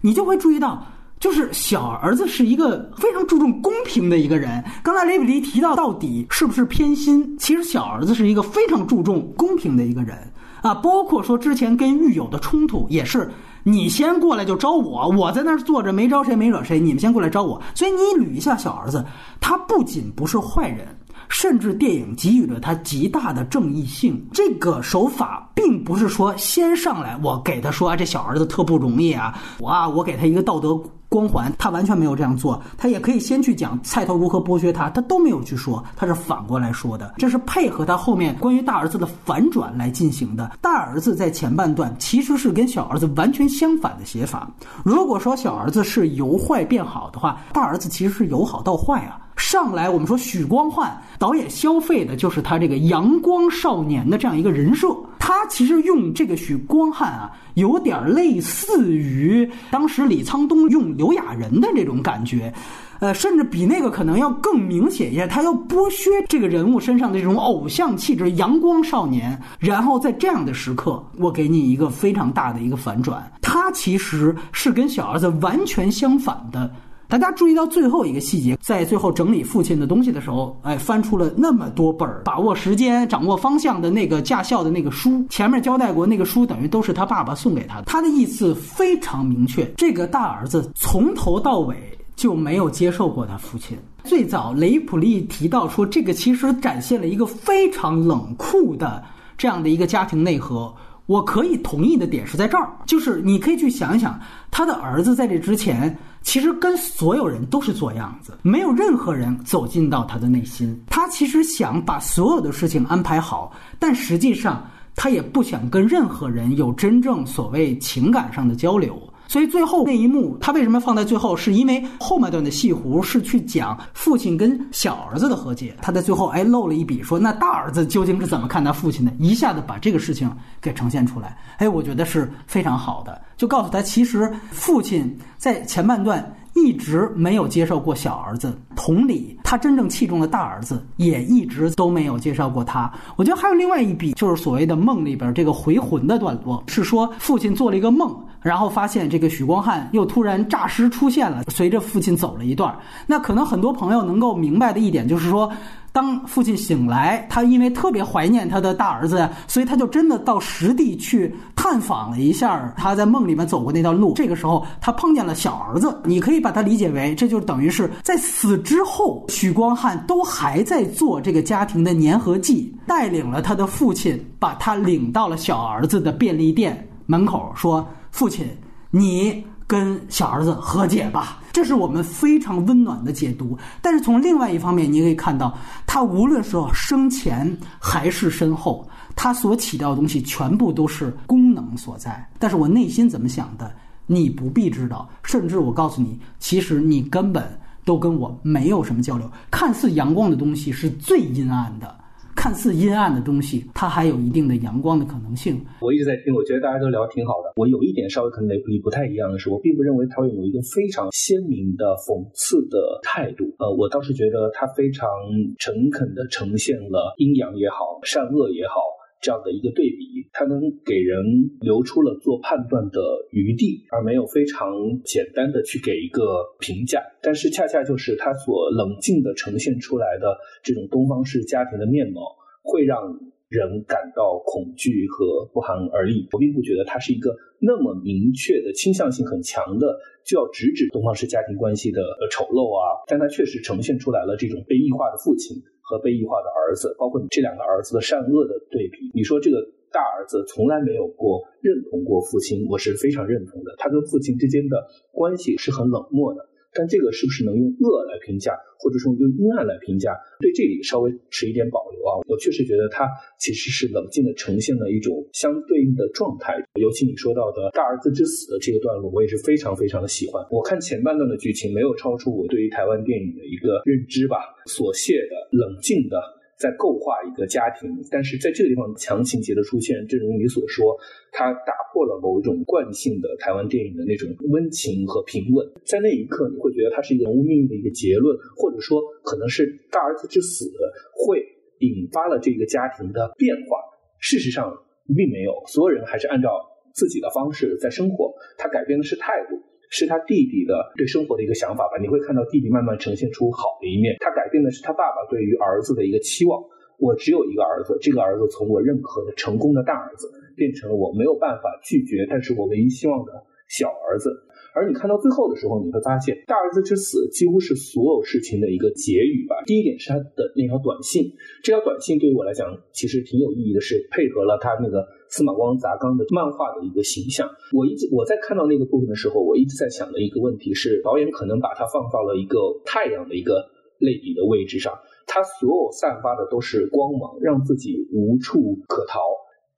你就会注意到，就是小儿子是一个非常注重公平的一个人。刚才雷比利提到，到底是不是偏心？其实小儿子是一个非常注重公平的一个人啊。包括说之前跟狱友的冲突，也是你先过来就招我，我在那儿坐着没招谁没惹谁，你们先过来招我。所以你捋一下小儿子，他不仅不是坏人。甚至电影给予了他极大的正义性。这个手法并不是说先上来我给他说啊，这小儿子特不容易啊，我啊我给他一个道德光环，他完全没有这样做。他也可以先去讲菜头如何剥削他，他都没有去说，他是反过来说的。这是配合他后面关于大儿子的反转来进行的。大儿子在前半段其实是跟小儿子完全相反的写法。如果说小儿子是由坏变好的话，大儿子其实是由好到坏啊。上来，我们说许光汉导演消费的就是他这个阳光少年的这样一个人设。他其实用这个许光汉啊，有点类似于当时李沧东用刘亚仁的这种感觉，呃，甚至比那个可能要更明显一些。他要剥削这个人物身上的这种偶像气质，阳光少年。然后在这样的时刻，我给你一个非常大的一个反转，他其实是跟小儿子完全相反的。大家注意到最后一个细节，在最后整理父亲的东西的时候，哎，翻出了那么多本儿把握时间、掌握方向的那个驾校的那个书。前面交代过，那个书等于都是他爸爸送给他的。他的意思非常明确：这个大儿子从头到尾就没有接受过他父亲。最早雷普利提到说，这个其实展现了一个非常冷酷的这样的一个家庭内核。我可以同意的点是在这儿，就是你可以去想一想，他的儿子在这之前。其实跟所有人都是做样子，没有任何人走进到他的内心。他其实想把所有的事情安排好，但实际上他也不想跟任何人有真正所谓情感上的交流。所以最后那一幕，他为什么放在最后？是因为后半段的戏弧是去讲父亲跟小儿子的和解。他在最后哎漏了一笔，说那大儿子究竟是怎么看他父亲的？一下子把这个事情给呈现出来。哎，我觉得是非常好的，就告诉他其实父亲在前半段。一直没有接受过小儿子，同理，他真正器重的大儿子也一直都没有介绍过他。我觉得还有另外一笔，就是所谓的梦里边这个回魂的段落，是说父亲做了一个梦，然后发现这个许光汉又突然诈尸出现了，随着父亲走了一段。那可能很多朋友能够明白的一点就是说。当父亲醒来，他因为特别怀念他的大儿子，所以他就真的到实地去探访了一下他在梦里面走过那条路。这个时候，他碰见了小儿子。你可以把它理解为，这就等于是在死之后，许光汉都还在做这个家庭的粘合剂，带领了他的父亲，把他领到了小儿子的便利店门口，说：“父亲，你。”跟小儿子和解吧，这是我们非常温暖的解读。但是从另外一方面，你可以看到，他无论说生前还是身后，他所起到的东西全部都是功能所在。但是我内心怎么想的，你不必知道。甚至我告诉你，其实你根本都跟我没有什么交流。看似阳光的东西是最阴暗的。看似阴暗的东西，它还有一定的阳光的可能性。我一直在听，我觉得大家都聊得挺好的。我有一点稍微跟雷普利不太一样的是，我并不认为陶勇有一个非常鲜明的讽刺的态度。呃，我倒是觉得他非常诚恳地呈现了阴阳也好，善恶也好这样的一个对比。他能给人留出了做判断的余地，而没有非常简单的去给一个评价。但是恰恰就是他所冷静的呈现出来的这种东方式家庭的面貌，会让人感到恐惧和不寒而栗。我并不觉得他是一个那么明确的倾向性很强的，就要直指东方式家庭关系的丑陋啊。但他确实呈现出来了这种被异化的父亲和被异化的儿子，包括你这两个儿子的善恶的对比。你说这个。大儿子从来没有过认同过父亲，我是非常认同的。他跟父亲之间的关系是很冷漠的，但这个是不是能用恶来评价，或者说用阴暗来评价？对这里稍微持一点保留啊。我确实觉得他其实是冷静的呈现了一种相对应的状态。尤其你说到的大儿子之死的这个段落，我也是非常非常的喜欢。我看前半段的剧情没有超出我对于台湾电影的一个认知吧，琐屑的、冷静的。在构画一个家庭，但是在这个地方强情节的出现，正如你所说，它打破了某种惯性的台湾电影的那种温情和平稳。在那一刻，你会觉得它是一个人物命运的一个结论，或者说可能是大儿子之死会引发了这个家庭的变化。事实上并没有，所有人还是按照自己的方式在生活。他改变的是态度。是他弟弟的对生活的一个想法吧？你会看到弟弟慢慢呈现出好的一面。他改变的是他爸爸对于儿子的一个期望。我只有一个儿子，这个儿子从我认可的成功的大儿子，变成了我没有办法拒绝，但是我唯一希望的小儿子。而你看到最后的时候，你会发现大儿子之死几乎是所有事情的一个结语吧。第一点是他的那条短信，这条短信对于我来讲其实挺有意义的，是配合了他那个司马光砸缸的漫画的一个形象。我一直我在看到那个部分的时候，我一直在想的一个问题是，导演可能把它放到了一个太阳的一个类比的位置上，他所有散发的都是光芒，让自己无处可逃。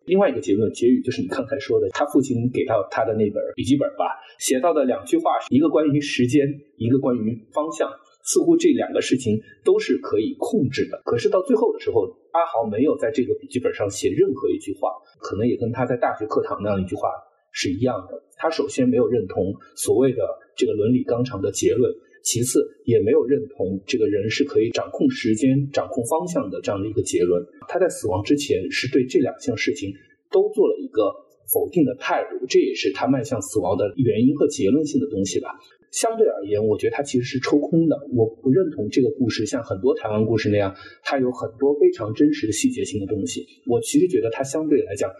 另外一个结论结语就是你刚才说的，他父亲给到他的那本笔记本吧，写到的两句话，一个关于时间，一个关于方向，似乎这两个事情都是可以控制的。可是到最后的时候，阿豪没有在这个笔记本上写任何一句话，可能也跟他在大学课堂那样一句话是一样的。他首先没有认同所谓的这个伦理纲常的结论。其次，也没有认同这个人是可以掌控时间、掌控方向的这样的一个结论。他在死亡之前是对这两项事情都做了一个否定的态度，这也是他迈向死亡的原因和结论性的东西吧。相对而言，我觉得他其实是抽空的。我不认同这个故事像很多台湾故事那样，它有很多非常真实的细节性的东西。我其实觉得它相对来讲。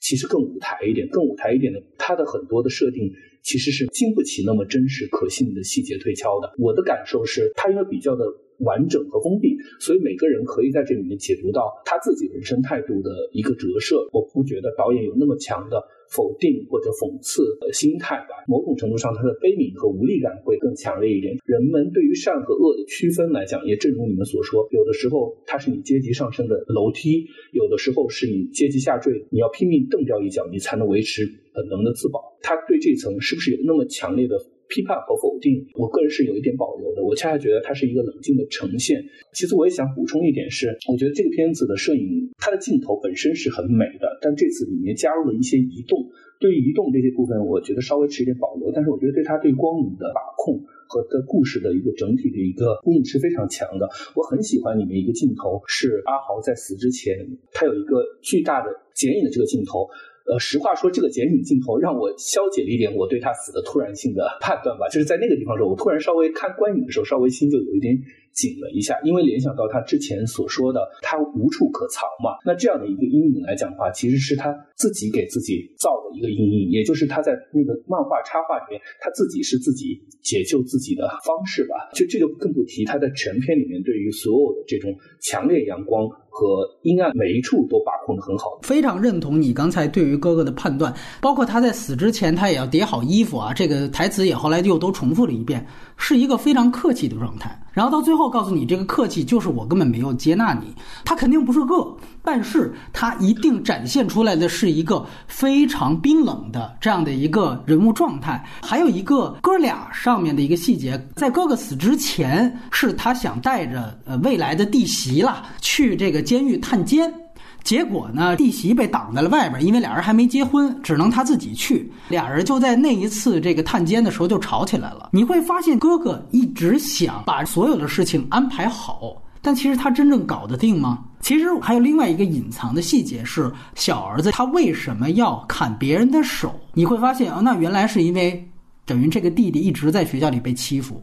其实更舞台一点，更舞台一点的，它的很多的设定其实是经不起那么真实可信的细节推敲的。我的感受是，它因为比较的完整和封闭，所以每个人可以在这里面解读到他自己人生态度的一个折射。我不觉得导演有那么强的。否定或者讽刺的心态吧，某种程度上，他的悲悯和无力感会更强烈一点。人们对于善和恶的区分来讲，也正如你们所说，有的时候它是你阶级上升的楼梯，有的时候是你阶级下坠，你要拼命蹬掉一脚，你才能维持本能的自保。他对这层是不是有那么强烈的？批判和否定，我个人是有一点保留的。我恰恰觉得它是一个冷静的呈现。其次，我也想补充一点是，我觉得这个片子的摄影，它的镜头本身是很美的，但这次里面加入了一些移动。对于移动这些部分，我觉得稍微持一点保留。但是，我觉得对它对光影的把控和的故事的一个整体的一个呼应是非常强的。我很喜欢里面一个镜头，是阿豪在死之前，他有一个巨大的剪影的这个镜头。呃，实话说，这个剪影镜头让我消解了一点我对他死的突然性的判断吧。就是在那个地方的时候，我突然稍微看观影的时候，稍微心就有一点紧了一下，因为联想到他之前所说的他无处可藏嘛。那这样的一个阴影来讲的话，其实是他自己给自己造的一个阴影，也就是他在那个漫画插画里面，他自己是自己解救自己的方式吧。就这个更不提他在全片里面对于所有的这种强烈阳光。和阴暗每一处都把控的很好，非常认同你刚才对于哥哥的判断，包括他在死之前他也要叠好衣服啊，这个台词也后来又都重复了一遍，是一个非常客气的状态。然后到最后告诉你，这个客气就是我根本没有接纳你，他肯定不是个，但是他一定展现出来的是一个非常冰冷的这样的一个人物状态。还有一个哥俩上面的一个细节，在哥哥死之前，是他想带着呃未来的弟媳了去这个监狱探监。结果呢，弟媳被挡在了外边，因为俩人还没结婚，只能他自己去。俩人就在那一次这个探监的时候就吵起来了。你会发现，哥哥一直想把所有的事情安排好，但其实他真正搞得定吗？其实还有另外一个隐藏的细节是，小儿子他为什么要砍别人的手？你会发现啊，那原来是因为等于这个弟弟一直在学校里被欺负，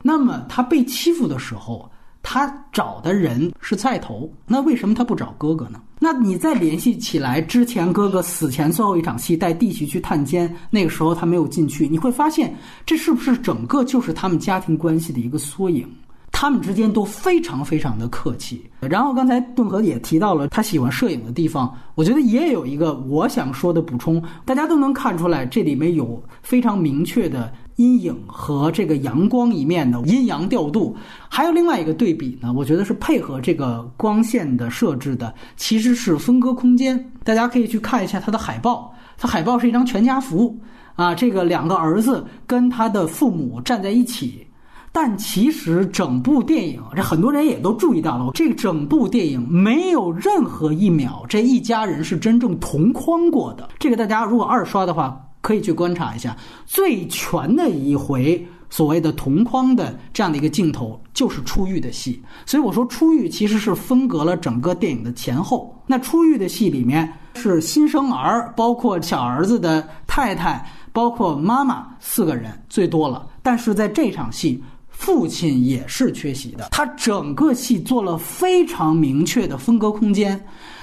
那么他被欺负的时候。他找的人是菜头，那为什么他不找哥哥呢？那你再联系起来，之前哥哥死前最后一场戏带弟媳去探监，那个时候他没有进去，你会发现这是不是整个就是他们家庭关系的一个缩影？他们之间都非常非常的客气。然后刚才顿河也提到了他喜欢摄影的地方，我觉得也有一个我想说的补充，大家都能看出来这里面有非常明确的。阴影和这个阳光一面的阴阳调度。还有另外一个对比呢，我觉得是配合这个光线的设置的，其实是分割空间。大家可以去看一下它的海报，它海报是一张全家福啊，这个两个儿子跟他的父母站在一起。但其实整部电影，这很多人也都注意到了，这整部电影没有任何一秒这一家人是真正同框过的。这个大家如果二刷的话，可以去观察一下。最全的一回所谓的同框的这样的一个镜头，就是出狱的戏。所以我说出狱其实是分隔了整个电影的前后。那出狱的戏里面是新生儿，包括小儿子的太太，包括妈妈四个人最多了。但是在这场戏。父亲也是缺席的，他整个戏做了非常明确的分割空间，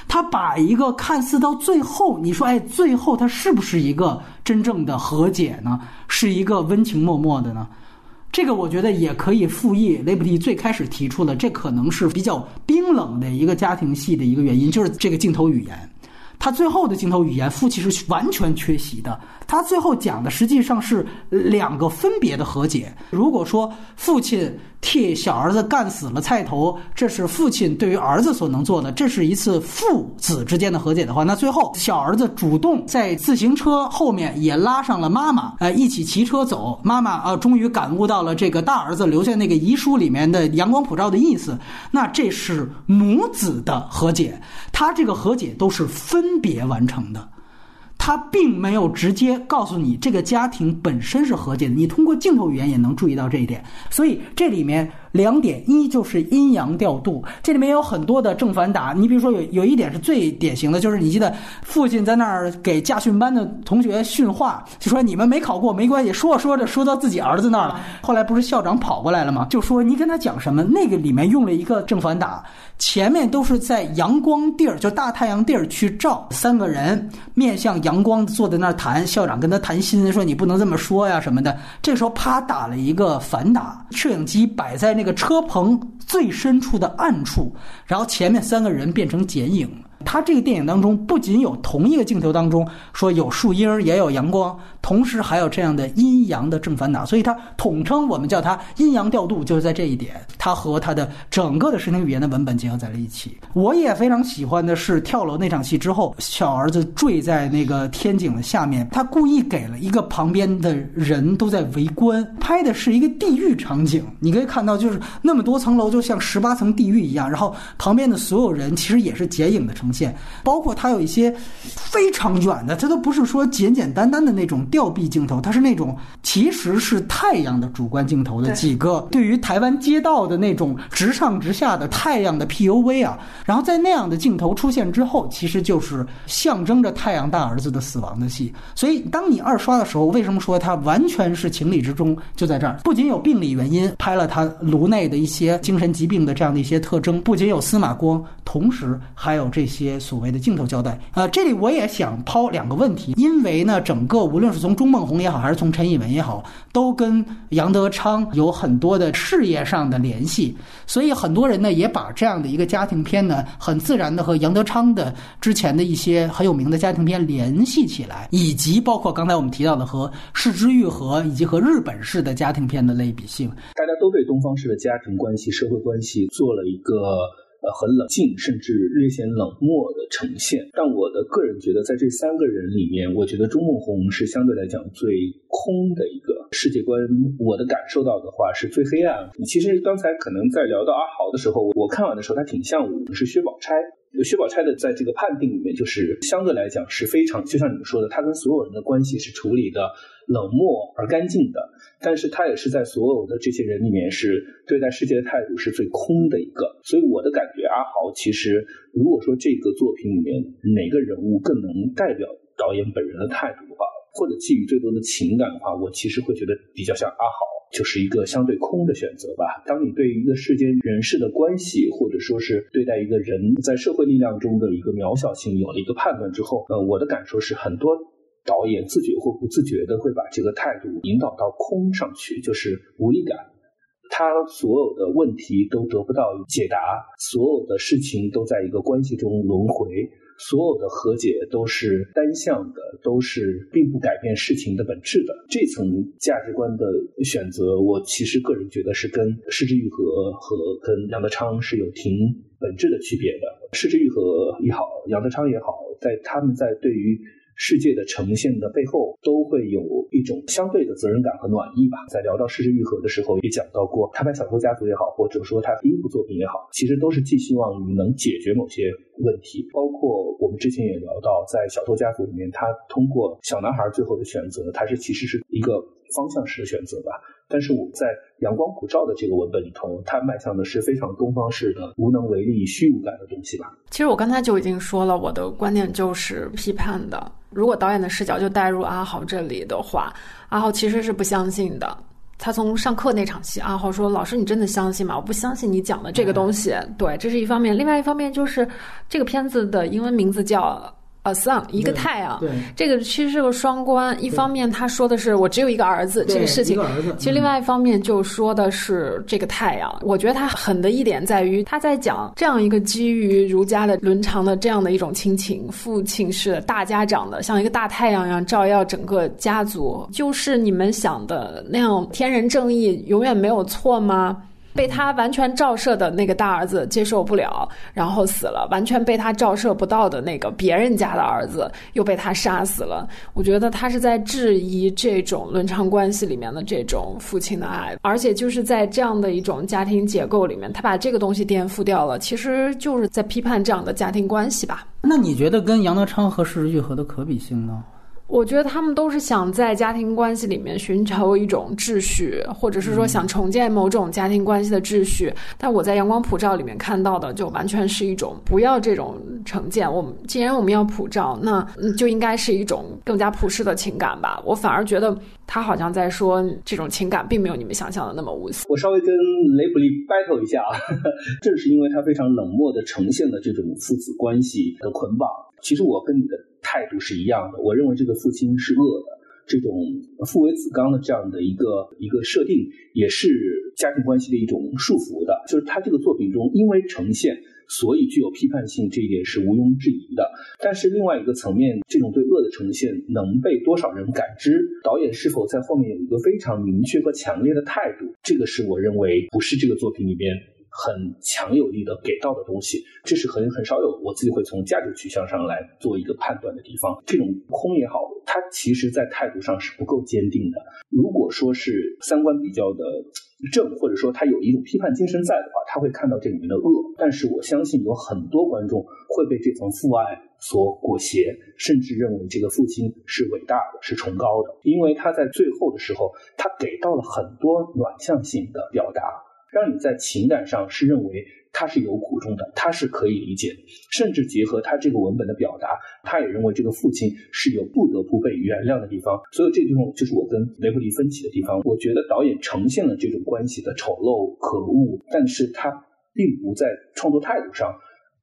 他把一个看似到最后，你说哎，最后他是不是一个真正的和解呢？是一个温情脉脉的呢？这个我觉得也可以复议雷普利最开始提出的，这可能是比较冰冷的一个家庭戏的一个原因，就是这个镜头语言。他最后的镜头语言，父亲是完全缺席的。他最后讲的实际上是两个分别的和解。如果说父亲。替小儿子干死了菜头，这是父亲对于儿子所能做的，这是一次父子之间的和解的话，那最后小儿子主动在自行车后面也拉上了妈妈，呃，一起骑车走。妈妈啊，终于感悟到了这个大儿子留下那个遗书里面的阳光普照的意思。那这是母子的和解，他这个和解都是分分别完成的。他并没有直接告诉你这个家庭本身是和解的，你通过镜头语言也能注意到这一点，所以这里面。两点，一就是阴阳调度，这里面有很多的正反打。你比如说，有有一点是最典型的，就是你记得父亲在那儿给驾训班的同学训话，就说你们没考过没关系，说着说着说到自己儿子那儿了。后来不是校长跑过来了吗？就说你跟他讲什么？那个里面用了一个正反打，前面都是在阳光地儿，就大太阳地儿去照，三个人面向阳光坐在那儿谈，校长跟他谈心，说你不能这么说呀什么的。这时候啪打了一个反打，摄影机摆在那个。车棚最深处的暗处，然后前面三个人变成剪影。他这个电影当中不仅有同一个镜头当中说有树荫也有阳光，同时还有这样的阴阳的正反打，所以它统称我们叫它阴阳调度，就是在这一点，它和它的整个的视听语言的文本结合在了一起。我也非常喜欢的是跳楼那场戏之后，小儿子坠在那个天井的下面，他故意给了一个旁边的人都在围观，拍的是一个地狱场景，你可以看到就是那么多层楼就像十八层地狱一样，然后旁边的所有人其实也是剪影的呈。现，包括它有一些非常远的，它都不是说简简单单的那种吊臂镜头，它是那种其实是太阳的主观镜头的几个，对于台湾街道的那种直上直下的太阳的 PUV 啊，然后在那样的镜头出现之后，其实就是象征着太阳大儿子的死亡的戏。所以当你二刷的时候，为什么说它完全是情理之中？就在这儿，不仅有病理原因，拍了他颅内的一些精神疾病的这样的一些特征，不仅有司马光，同时还有这些。些所谓的镜头交代啊，这里我也想抛两个问题，因为呢，整个无论是从钟孟红也好，还是从陈以文也好，都跟杨德昌有很多的事业上的联系，所以很多人呢也把这样的一个家庭片呢，很自然的和杨德昌的之前的一些很有名的家庭片联系起来，以及包括刚才我们提到的和《世之愈合》以及和日本式的家庭片的类比性，大家都对东方式的家庭关系、社会关系做了一个。很冷静，甚至略显冷漠的呈现。但我的个人觉得，在这三个人里面，我觉得钟梦红是相对来讲最空的一个世界观。我的感受到的话是最黑暗。其实刚才可能在聊到阿豪的时候，我看完的时候，他挺像我们是薛宝钗。薛宝钗的在这个判定里面，就是相对来讲是非常，就像你们说的，她跟所有人的关系是处理的冷漠而干净的。但是他也是在所有的这些人里面，是对待世界的态度是最空的一个。所以我的感觉，阿豪其实如果说这个作品里面哪个人物更能代表导演本人的态度的话，或者寄予最多的情感的话，我其实会觉得比较像阿豪，就是一个相对空的选择吧。当你对一个世间人事的关系，或者说是对待一个人在社会力量中的一个渺小性有了一个判断之后，呃，我的感受是很多。导演自觉或不自觉的会把这个态度引导到空上去，就是无力感。他所有的问题都得不到解答，所有的事情都在一个关系中轮回，所有的和解都是单向的，都是并不改变事情的本质的。这层价值观的选择，我其实个人觉得是跟失之愈合和跟杨德昌是有挺本质的区别的。失之愈合也好，杨德昌也好，在他们在对于世界的呈现的背后，都会有一种相对的责任感和暖意吧。在聊到《世事愈合》的时候，也讲到过，他拍《小说家族》也好，或者说他第一部作品也好，其实都是寄希望于能解决某些问题。包括我们之前也聊到，在《小说家族》里面，他通过小男孩最后的选择，他是其实是一个方向式的选择吧。但是我们在《阳光普照》的这个文本里头，它迈向的是非常东方式的无能为力、虚无感的东西吧。其实我刚才就已经说了，我的观点就是批判的。如果导演的视角就带入阿豪这里的话，阿豪其实是不相信的。他从上课那场戏，阿豪说：“老师，你真的相信吗？我不相信你讲的这个东西。”对，这是一方面。另外一方面就是这个片子的英文名字叫。A sun，一个太阳。对，这个其实是个双关。一方面他说的是我只有一个儿子这个事情，其实另外一方面就说的是这个太阳。我觉得他狠的一点在于他在讲这样一个基于儒家的伦常的这样的一种亲情，父亲是大家长的，像一个大太阳一样照耀整个家族，就是你们想的那样天人正义永远没有错吗？被他完全照射的那个大儿子接受不了，然后死了；完全被他照射不到的那个别人家的儿子又被他杀死了。我觉得他是在质疑这种伦常关系里面的这种父亲的爱，而且就是在这样的一种家庭结构里面，他把这个东西颠覆掉了，其实就是在批判这样的家庭关系吧。那你觉得跟杨德昌和失之愈合的可比性呢？我觉得他们都是想在家庭关系里面寻求一种秩序，或者是说想重建某种家庭关系的秩序。但我在《阳光普照》里面看到的，就完全是一种不要这种成见。我们既然我们要普照，那就应该是一种更加普世的情感吧。我反而觉得他好像在说，这种情感并没有你们想象的那么无私。我稍微跟雷普利 battle 一下啊，[laughs] 正是因为他非常冷漠的呈现了这种父子关系的捆绑。其实我跟你的。态度是一样的，我认为这个父亲是恶的，这种父为子纲的这样的一个一个设定，也是家庭关系的一种束缚的。就是他这个作品中，因为呈现，所以具有批判性，这一点是毋庸置疑的。但是另外一个层面，这种对恶的呈现能被多少人感知？导演是否在后面有一个非常明确和强烈的态度？这个是我认为不是这个作品里边。很强有力的给到的东西，这是很很少有我自己会从价值取向上来做一个判断的地方。这种空也好，它其实在态度上是不够坚定的。如果说是三观比较的正，或者说他有一种批判精神在的话，他会看到这里面的恶。但是我相信有很多观众会被这层父爱所裹挟，甚至认为这个父亲是伟大的、是崇高的，因为他在最后的时候，他给到了很多暖向性的表达。让你在情感上是认为他是有苦衷的，他是可以理解，甚至结合他这个文本的表达，他也认为这个父亲是有不得不被原谅的地方。所以这地方就是我跟雷普利分歧的地方。我觉得导演呈现了这种关系的丑陋可恶，但是他并不在创作态度上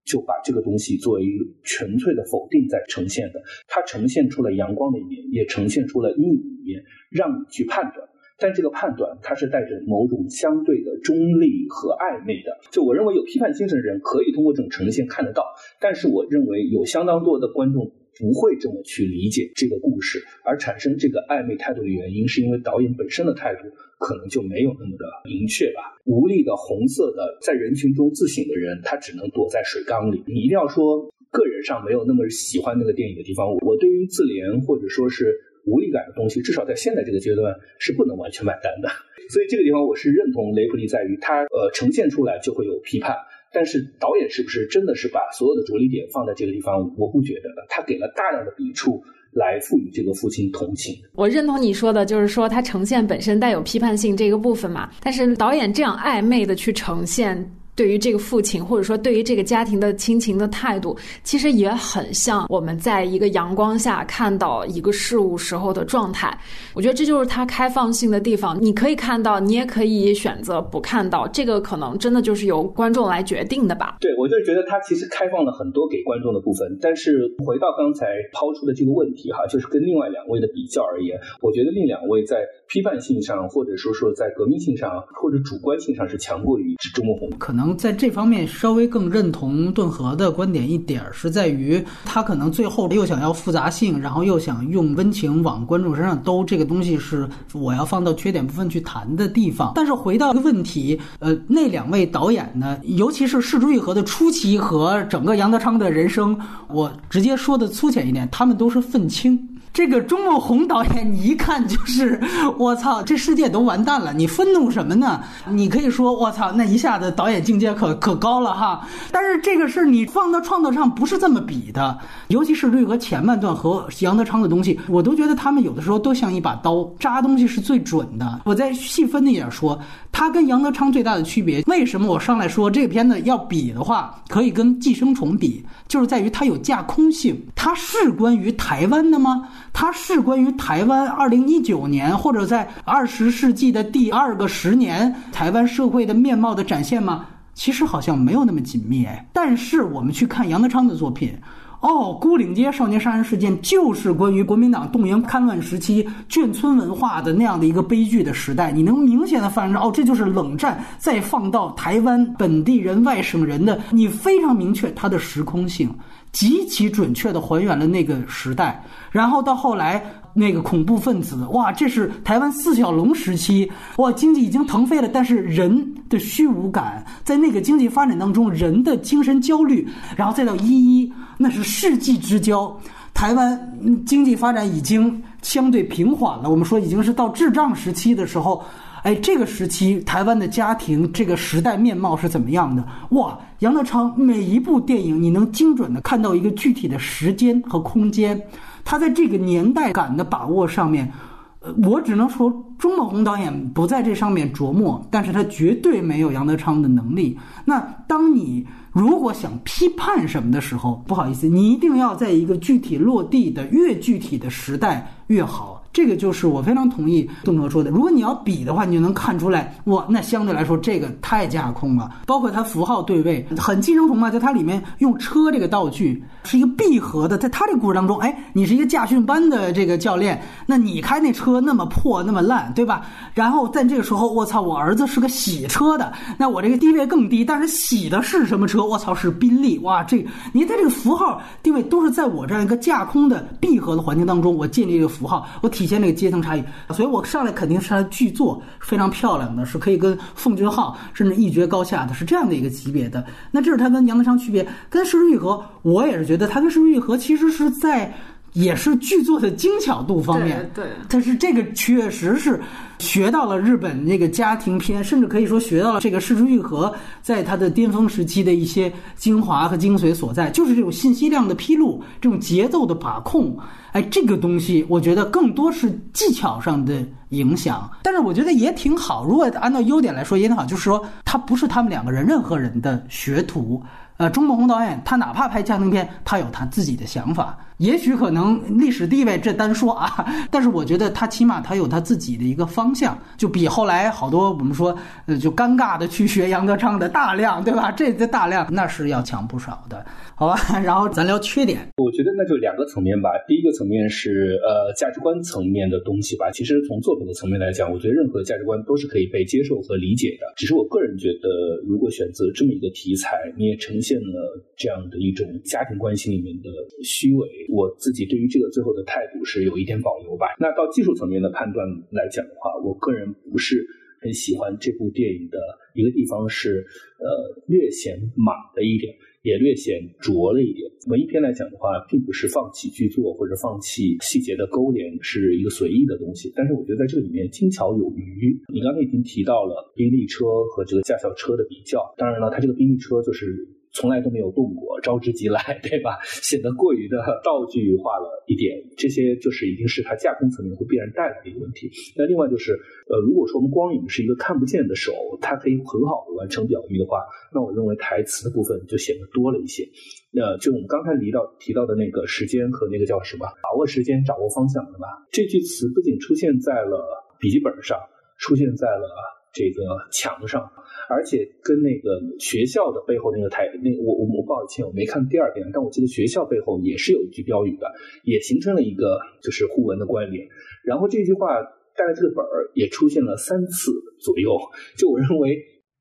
就把这个东西作为一个纯粹的否定在呈现的。他呈现出了阳光的一面，也呈现出了阴影的一面，让你去判断。但这个判断，它是带着某种相对的中立和暧昧的。就我认为，有批判精神的人可以通过这种呈现看得到，但是我认为有相当多的观众不会这么去理解这个故事，而产生这个暧昧态度的原因，是因为导演本身的态度可能就没有那么的明确吧。无力的红色的在人群中自省的人，他只能躲在水缸里。你一定要说个人上没有那么喜欢那个电影的地方，我对于自怜或者说是。无力感的东西，至少在现在这个阶段是不能完全买单的。[laughs] 所以这个地方我是认同雷普利在于他呃呈现出来就会有批判，但是导演是不是真的是把所有的着力点放在这个地方？我不觉得的。他给了大量的笔触来赋予这个父亲同情。我认同你说的，就是说他呈现本身带有批判性这个部分嘛。但是导演这样暧昧的去呈现。对于这个父亲，或者说对于这个家庭的亲情的态度，其实也很像我们在一个阳光下看到一个事物时候的状态。我觉得这就是它开放性的地方。你可以看到，你也可以选择不看到。这个可能真的就是由观众来决定的吧？对，我就觉得它其实开放了很多给观众的部分。但是回到刚才抛出的这个问题哈，就是跟另外两位的比较而言，我觉得另两位在批判性上，或者说说在革命性上，或者主观性上是强过于周墨红。可能。能在这方面稍微更认同顿河的观点一点，是在于他可能最后又想要复杂性，然后又想用温情往观众身上兜，这个东西是我要放到缺点部分去谈的地方。但是回到一个问题，呃，那两位导演呢，尤其是《失之愈合》的初期和整个杨德昌的人生，我直接说的粗浅一点，他们都是愤青。这个钟孟宏导演，你一看就是我操，这世界都完蛋了，你愤怒什么呢？你可以说我操，那一下子导演境界可可高了哈。但是这个事你放到创作上不是这么比的，尤其是绿和前半段和杨德昌的东西，我都觉得他们有的时候都像一把刀，扎东西是最准的。我再细分一点说，他跟杨德昌最大的区别，为什么我上来说这个片子要比的话，可以跟《寄生虫》比，就是在于它有架空性，它是关于台湾的吗？它是关于台湾二零一九年或者在二十世纪的第二个十年台湾社会的面貌的展现吗？其实好像没有那么紧密哎。但是我们去看杨德昌的作品，哦，《孤岭街少年杀人事件》就是关于国民党动员戡乱时期眷村文化的那样的一个悲剧的时代。你能明显的发现哦，这就是冷战再放到台湾本地人、外省人的，你非常明确它的时空性。极其准确地还原了那个时代，然后到后来那个恐怖分子，哇，这是台湾四小龙时期，哇，经济已经腾飞了，但是人的虚无感，在那个经济发展当中，人的精神焦虑，然后再到一一，那是世纪之交，台湾经济发展已经相对平缓了，我们说已经是到滞胀时期的时候。哎，这个时期台湾的家庭这个时代面貌是怎么样的？哇，杨德昌每一部电影你能精准的看到一个具体的时间和空间，他在这个年代感的把握上面，呃，我只能说钟孟宏导演不在这上面琢磨，但是他绝对没有杨德昌的能力。那当你如果想批判什么的时候，不好意思，你一定要在一个具体落地的越具体的时代越好。这个就是我非常同意邓哥说的。如果你要比的话，你就能看出来，哇，那相对来说这个太架空了。包括它符号对位很寄生虫嘛，在它里面用车这个道具是一个闭合的，在它这个故事当中，哎，你是一个驾训班的这个教练，那你开那车那么破那么烂，对吧？然后在这个时候，我操，我儿子是个洗车的，那我这个地位更低，但是洗的是什么车？我操，是宾利，哇，这你在这个符号定位都是在我这样一个架空的闭合的环境当中，我建立一个符号，我体。体现那个阶层差异，所以我上来肯定是他的剧作非常漂亮的，是可以跟奉俊昊甚至一决高下的，是这样的一个级别的。那这是他跟杨德昌区别，跟《石之玉和》，我也是觉得他跟《石之玉和》其实是在。也是剧作的精巧度方面，对，但是这个确实是学到了日本那个家庭片，甚至可以说学到了这个《世之愈合》在他的巅峰时期的一些精华和精髓所在，就是这种信息量的披露，这种节奏的把控，哎，这个东西我觉得更多是技巧上的影响，但是我觉得也挺好。如果按照优点来说也挺好，就是说他不是他们两个人任何人的学徒。呃，钟孟宏导演他哪怕拍家庭片，他有他自己的想法。也许可能历史地位这单说啊，[laughs] 但是我觉得他起码他有他自己的一个方向，就比后来好多我们说呃就尴尬的去学杨德昌的大量，对吧？[laughs] 这这大量那是要强不少的，好吧？[laughs] 然后咱聊缺点，我觉得那就两个层面吧。第一个层面是呃价值观层面的东西吧。其实从作品的层面来讲，我觉得任何价值观都是可以被接受和理解的。只是我个人觉得，如果选择这么一个题材，你也呈现了这样的一种家庭关系里面的虚伪。我自己对于这个最后的态度是有一点保留吧。那到技术层面的判断来讲的话，我个人不是很喜欢这部电影的一个地方是，呃，略显莽的一点，也略显拙了一点。文艺片来讲的话，并不是放弃剧作或者放弃细节的勾连是一个随意的东西，但是我觉得在这里面精巧有余。你刚才已经提到了宾利车和这个驾校车的比较，当然了，它这个宾利车就是。从来都没有动过，招之即来，[laughs] 对吧？显得过于的道具化了一点，这些就是已经是它架空层面会必然带来的一个问题。那另外就是，呃，如果说我们光影是一个看不见的手，它可以很好的完成表意的话，那我认为台词的部分就显得多了一些。那就我们刚才提到提到的那个时间和那个叫什么，把握时间，掌握方向，对吧？这句词不仅出现在了笔记本上，出现在了这个墙上。而且跟那个学校的背后那个台，那我我我抱歉，我没看第二遍，但我记得学校背后也是有一句标语的，也形成了一个就是互文的关联。然后这句话带来这个本儿也出现了三次左右，就我认为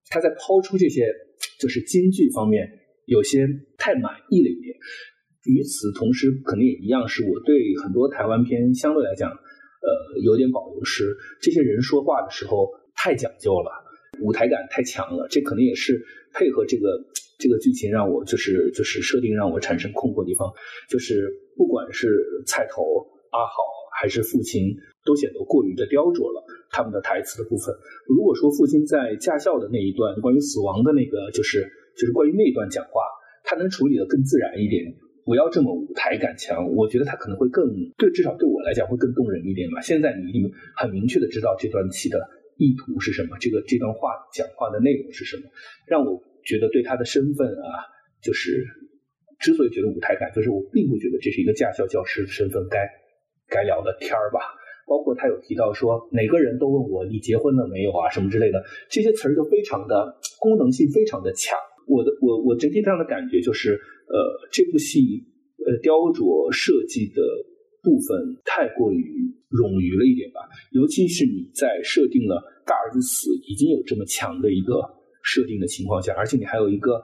他在抛出这些。就是京剧方面有些太满意了一点。与此同时，肯定也一样，是我对很多台湾片相对来讲，呃，有点保留，是这些人说话的时候太讲究了，舞台感太强了。这可能也是配合这个这个剧情让我就是就是设定让我产生困惑的地方，就是不管是菜头阿好还是父亲，都显得过于的雕琢了他们的台词的部分。如果说父亲在驾校的那一段关于死亡的那个，就是就是关于那一段讲话，他能处理的更自然一点。不要这么舞台感强，我觉得他可能会更对，至少对我来讲会更动人一点吧。现在你已经很明确的知道这段戏的意图是什么，这个这段话讲话的内容是什么，让我觉得对他的身份啊，就是之所以觉得舞台感，就是我并不觉得这是一个驾校教师身份该该聊的天儿吧。包括他有提到说，每个人都问我你结婚了没有啊，什么之类的，这些词儿就非常的功能性非常的强。我的我我整体上的感觉就是。呃，这部戏呃雕琢设计的部分太过于冗余了一点吧，尤其是你在设定了大儿子死已经有这么强的一个设定的情况下，而且你还有一个。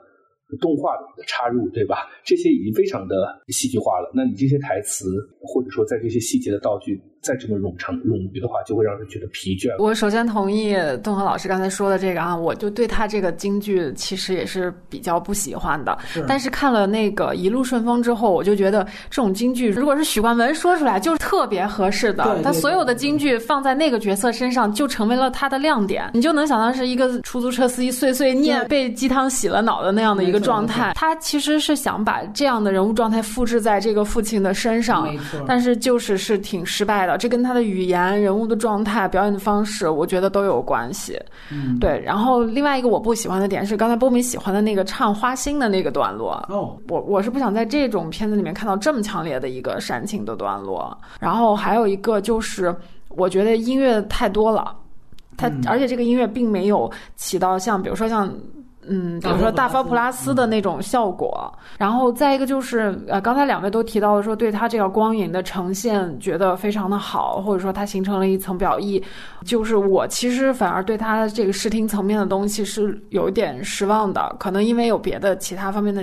动画的一个插入，对吧？这些已经非常的戏剧化了。那你这些台词，或者说在这些细节的道具再这么冗长冗余的话，就会让人觉得疲倦。我首先同意邓和老师刚才说的这个啊，我就对他这个京剧其实也是比较不喜欢的。但是看了那个一路顺风之后，我就觉得这种京剧，如果是许冠文说出来，就是特别合适的。他所有的京剧放在那个角色身上，就成为了他的亮点。你就能想到是一个出租车司机碎碎念被鸡汤洗了脑的那样的一个。状态，他其实是想把这样的人物状态复制在这个父亲的身上，但是就是是挺失败的。这跟他的语言、人物的状态、表演的方式，我觉得都有关系。嗯，对。然后另外一个我不喜欢的点是，刚才波米喜欢的那个唱花心的那个段落。哦，我我是不想在这种片子里面看到这么强烈的一个煽情的段落。然后还有一个就是，我觉得音乐太多了，它而且这个音乐并没有起到像比如说像。嗯，比如说大佛普拉斯的那种效果，然后再一个就是呃，刚才两位都提到了说对他这个光影的呈现觉得非常的好，或者说它形成了一层表意，就是我其实反而对他这个视听层面的东西是有一点失望的，可能因为有别的其他方面的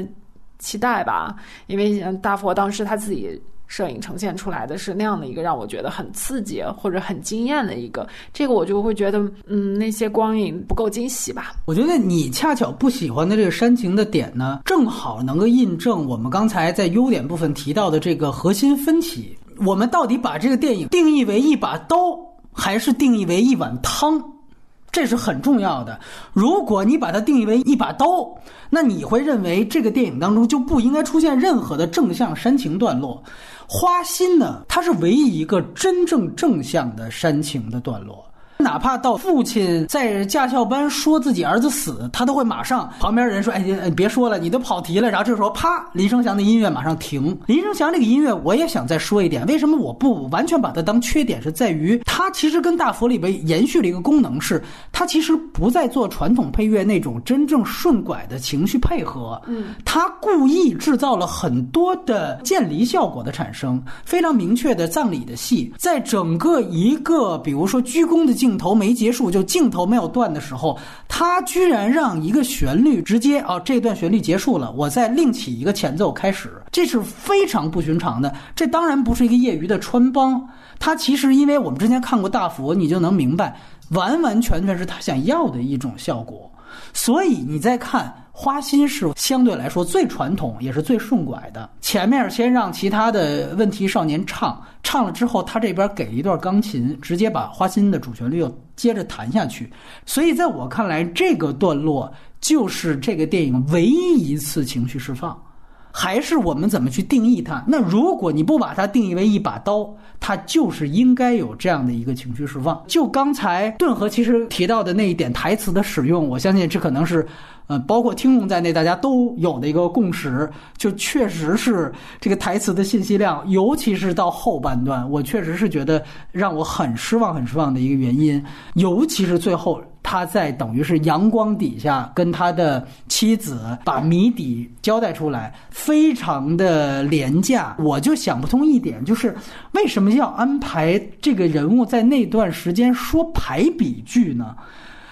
期待吧，因为大佛当时他自己。摄影呈现出来的是那样的一个让我觉得很刺激或者很惊艳的一个，这个我就会觉得，嗯，那些光影不够惊喜吧。我觉得你恰巧不喜欢的这个煽情的点呢，正好能够印证我们刚才在优点部分提到的这个核心分歧。我们到底把这个电影定义为一把刀，还是定义为一碗汤？这是很重要的。如果你把它定义为一把刀，那你会认为这个电影当中就不应该出现任何的正向煽情段落。花心呢，它是唯一一个真正正向的煽情的段落。哪怕到父亲在驾校班说自己儿子死，他都会马上旁边人说：“哎，你别说了，你都跑题了。”然后这时候啪，林生祥的音乐马上停。林生祥这个音乐，我也想再说一点，为什么我不完全把它当缺点？是在于它其实跟大佛里边延续了一个功能，是它其实不再做传统配乐那种真正顺拐的情绪配合。嗯，他故意制造了很多的渐离效果的产生，非常明确的葬礼的戏，在整个一个比如说鞠躬的镜。镜头没结束，就镜头没有断的时候，他居然让一个旋律直接啊，这段旋律结束了，我再另起一个前奏开始，这是非常不寻常的。这当然不是一个业余的穿帮，他其实因为我们之前看过大佛，你就能明白，完完全全是他想要的一种效果。所以你再看。花心是相对来说最传统，也是最顺拐的。前面先让其他的问题少年唱，唱了之后，他这边给一段钢琴，直接把花心的主旋律又接着弹下去。所以在我看来，这个段落就是这个电影唯一一次情绪释放。还是我们怎么去定义它？那如果你不把它定义为一把刀，它就是应该有这样的一个情绪释放。就刚才顿河其实提到的那一点台词的使用，我相信这可能是。呃，包括听众在内，大家都有的一个共识，就确实是这个台词的信息量，尤其是到后半段，我确实是觉得让我很失望、很失望的一个原因。尤其是最后，他在等于是阳光底下跟他的妻子把谜底交代出来，非常的廉价。我就想不通一点，就是为什么要安排这个人物在那段时间说排比句呢？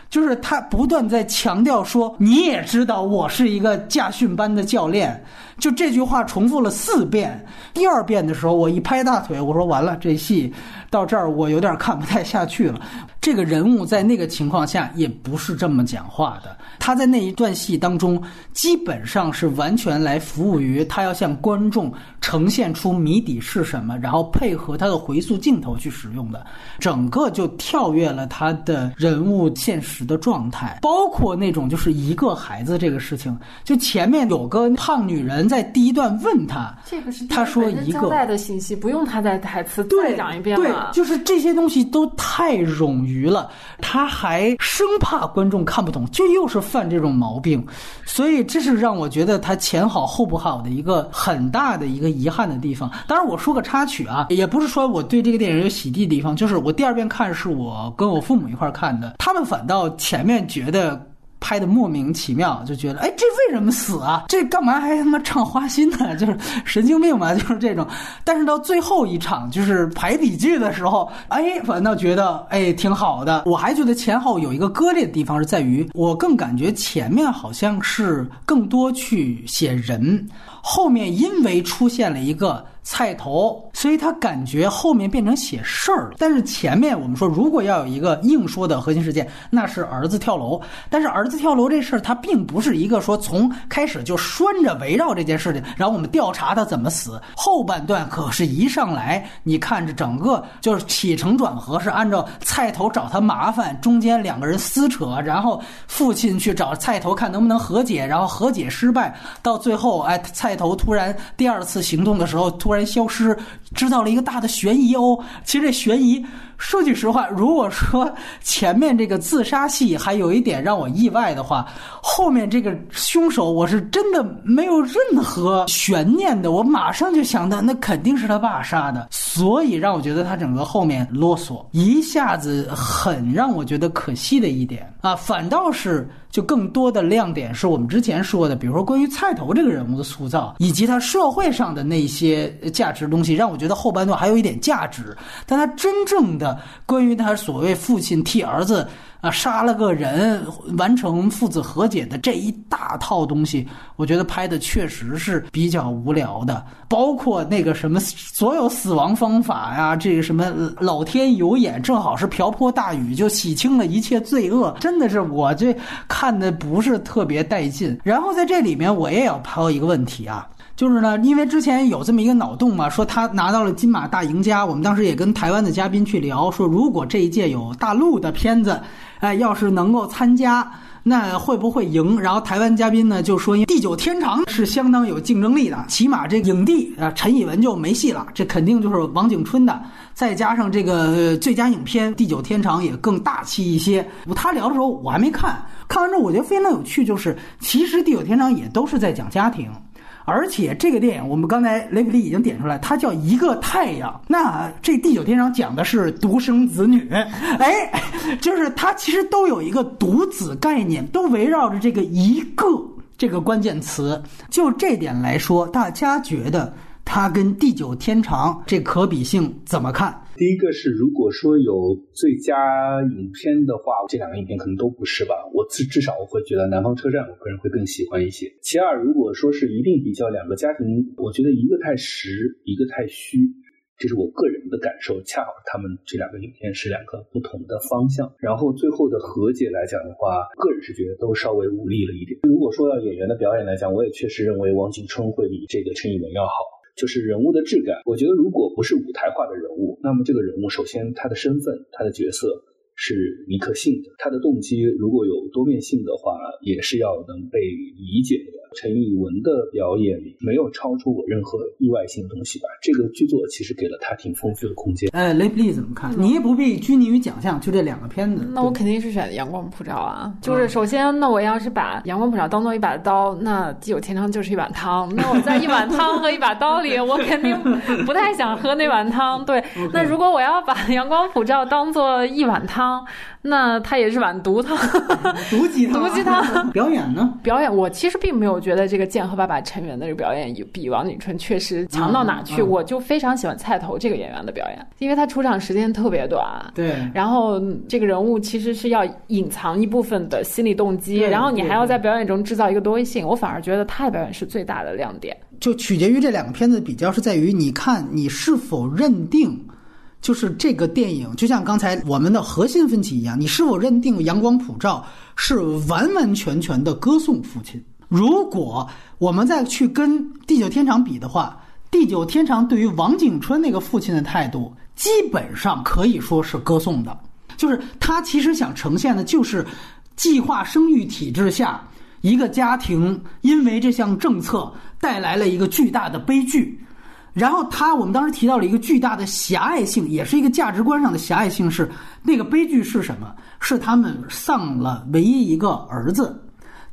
就是他不断在强调说，你也知道我是一个驾训班的教练。就这句话重复了四遍，第二遍的时候，我一拍大腿，我说完了，这戏到这儿我有点看不太下去了。这个人物在那个情况下也不是这么讲话的，他在那一段戏当中基本上是完全来服务于他要向观众呈现出谜底是什么，然后配合他的回溯镜头去使用的，整个就跳跃了他的人物现实的状态，包括那种就是一个孩子这个事情，就前面有个胖女人。在第一段问他，这个是他说一个代的信息，不用他在台词再讲一遍了。对，就是这些东西都太冗余了，他还生怕观众看不懂，就又是犯这种毛病，所以这是让我觉得他前好后不好的一个很大的一个遗憾的地方。当然，我说个插曲啊，也不是说我对这个电影有洗地的地方，就是我第二遍看是我跟我父母一块看的，他们反倒前面觉得。拍的莫名其妙，就觉得哎，这为什么死啊？[laughs] 这干嘛还他妈唱花心呢？[laughs] 就是神经病嘛，[laughs] 就是这种。但是到最后一场，就是排比句的时候，哎，反倒觉得哎挺好的。我还觉得前后有一个割裂的地方，是在于我更感觉前面好像是更多去写人，后面因为出现了一个。菜头，所以他感觉后面变成写事儿了。但是前面我们说，如果要有一个硬说的核心事件，那是儿子跳楼。但是儿子跳楼这事儿，它并不是一个说从开始就拴着围绕这件事情，然后我们调查他怎么死。后半段可是一上来，你看着整个就是起承转合是按照菜头找他麻烦，中间两个人撕扯，然后父亲去找菜头看能不能和解，然后和解失败，到最后哎，菜头突然第二次行动的时候突然。突然消失，制造了一个大的悬疑哦。其实这悬疑。说句实话，如果说前面这个自杀戏还有一点让我意外的话，后面这个凶手我是真的没有任何悬念的，我马上就想到那肯定是他爸杀的，所以让我觉得他整个后面啰嗦，一下子很让我觉得可惜的一点啊，反倒是就更多的亮点是我们之前说的，比如说关于菜头这个人物的塑造，以及他社会上的那些价值东西，让我觉得后半段还有一点价值，但他真正的。关于他所谓父亲替儿子啊杀了个人，完成父子和解的这一大套东西，我觉得拍的确实是比较无聊的。包括那个什么所有死亡方法呀，这个什么老天有眼，正好是瓢泼大雨就洗清了一切罪恶，真的是我这看的不是特别带劲。然后在这里面，我也要抛一个问题啊。就是呢，因为之前有这么一个脑洞嘛，说他拿到了金马大赢家。我们当时也跟台湾的嘉宾去聊，说如果这一届有大陆的片子，哎，要是能够参加，那会不会赢？然后台湾嘉宾呢就说，《地久天长》是相当有竞争力的，起码这影帝啊陈以文就没戏了，这肯定就是王景春的。再加上这个最佳影片《地久天长》也更大气一些。他聊的时候我还没看，看完之后我觉得非常有趣，就是其实《地久天长》也都是在讲家庭。而且这个电影，我们刚才雷普利已经点出来，它叫一个太阳。那这《地久天长》讲的是独生子女，[laughs] 哎，就是它其实都有一个独子概念，都围绕着这个一个这个关键词。就这点来说，大家觉得它跟《地久天长》这可比性怎么看？第一个是，如果说有最佳影片的话，这两个影片可能都不是吧。我至至少我会觉得《南方车站》，我个人会更喜欢一些。其二，如果说是一定比较两个家庭，我觉得一个太实，一个太虚，这是我个人的感受。恰好他们这两个影片是两个不同的方向。然后最后的和解来讲的话，个人是觉得都稍微无力了一点。如果说到演员的表演来讲，我也确实认为王景春会比这个陈以文要好。就是人物的质感，我觉得如果不是舞台化的人物，那么这个人物首先他的身份、他的角色是你可信的，他的动机如果有多面性的话，也是要能被理解的。陈以文的表演没有超出我任何意外性的东西吧？这个剧作其实给了他挺丰富的空间。哎，雷普利怎么看？你也不必拘泥于奖项，就这两个片子。那我肯定是选《阳光普照》啊。就是首先，那我要是把《阳光普照》当做一把刀，那《地久天长》就是一碗汤。那我在一碗汤和一把刀里，我肯定不太想喝那碗汤。对。那如果我要把《阳光普照》当做一碗汤，那它也是碗毒汤。毒鸡汤。[laughs] 毒鸡汤。表演呢？表演我其实并没有。觉得这个剑和爸爸成员的这个表演比王景春确实强到哪去。我就非常喜欢菜头这个演员的表演，因为他出场时间特别短，对，然后这个人物其实是要隐藏一部分的心理动机，然后你还要在表演中制造一个多维性。我反而觉得他的表演是最大的亮点。就取决于这两个片子比较，是在于你看你是否认定，就是这个电影，就像刚才我们的核心分歧一样，你是否认定《阳光普照》是完完全全的歌颂父亲？如果我们再去跟《地久天长》比的话，《地久天长》对于王景春那个父亲的态度，基本上可以说是歌颂的，就是他其实想呈现的就是计划生育体制下。一个家庭因为这项政策带来了一个巨大的悲剧，然后他我们当时提到了一个巨大的狭隘性，也是一个价值观上的狭隘性，是那个悲剧是什么？是他们丧了唯一一个儿子，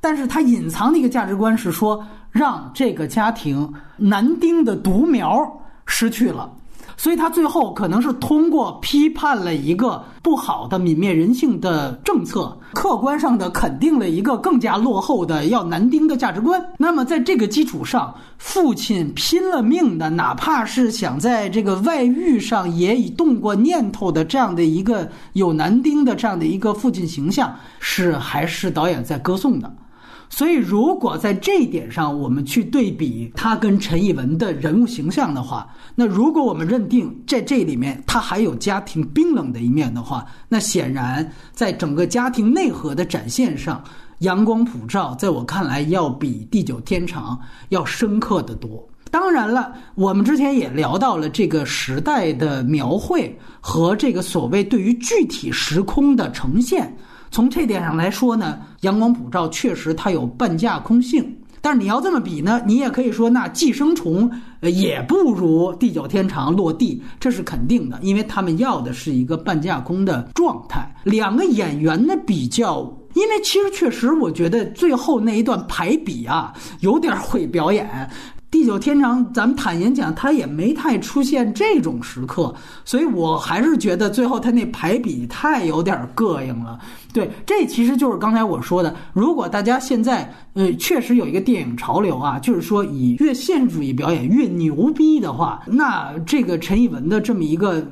但是他隐藏的一个价值观是说，让这个家庭男丁的独苗失去了。所以他最后可能是通过批判了一个不好的泯灭人性的政策，客观上的肯定了一个更加落后的要男丁的价值观。那么在这个基础上，父亲拼了命的，哪怕是想在这个外遇上也已动过念头的这样的一个有男丁的这样的一个父亲形象，是还是导演在歌颂的。所以，如果在这一点上我们去对比他跟陈以文的人物形象的话，那如果我们认定在这里面他还有家庭冰冷的一面的话，那显然在整个家庭内核的展现上，阳光普照，在我看来要比地久天长要深刻的多。当然了，我们之前也聊到了这个时代的描绘和这个所谓对于具体时空的呈现。从这点上来说呢，阳光普照确实它有半架空性，但是你要这么比呢，你也可以说那寄生虫呃也不如地久天长落地，这是肯定的，因为他们要的是一个半架空的状态。两个演员的比较，因为其实确实我觉得最后那一段排比啊有点毁表演。地久天长，咱们坦言讲，他也没太出现这种时刻，所以我还是觉得最后他那排比太有点膈应了。对，这其实就是刚才我说的，如果大家现在呃确实有一个电影潮流啊，就是说以越现实主义表演越牛逼的话，那这个陈以文的这么一个。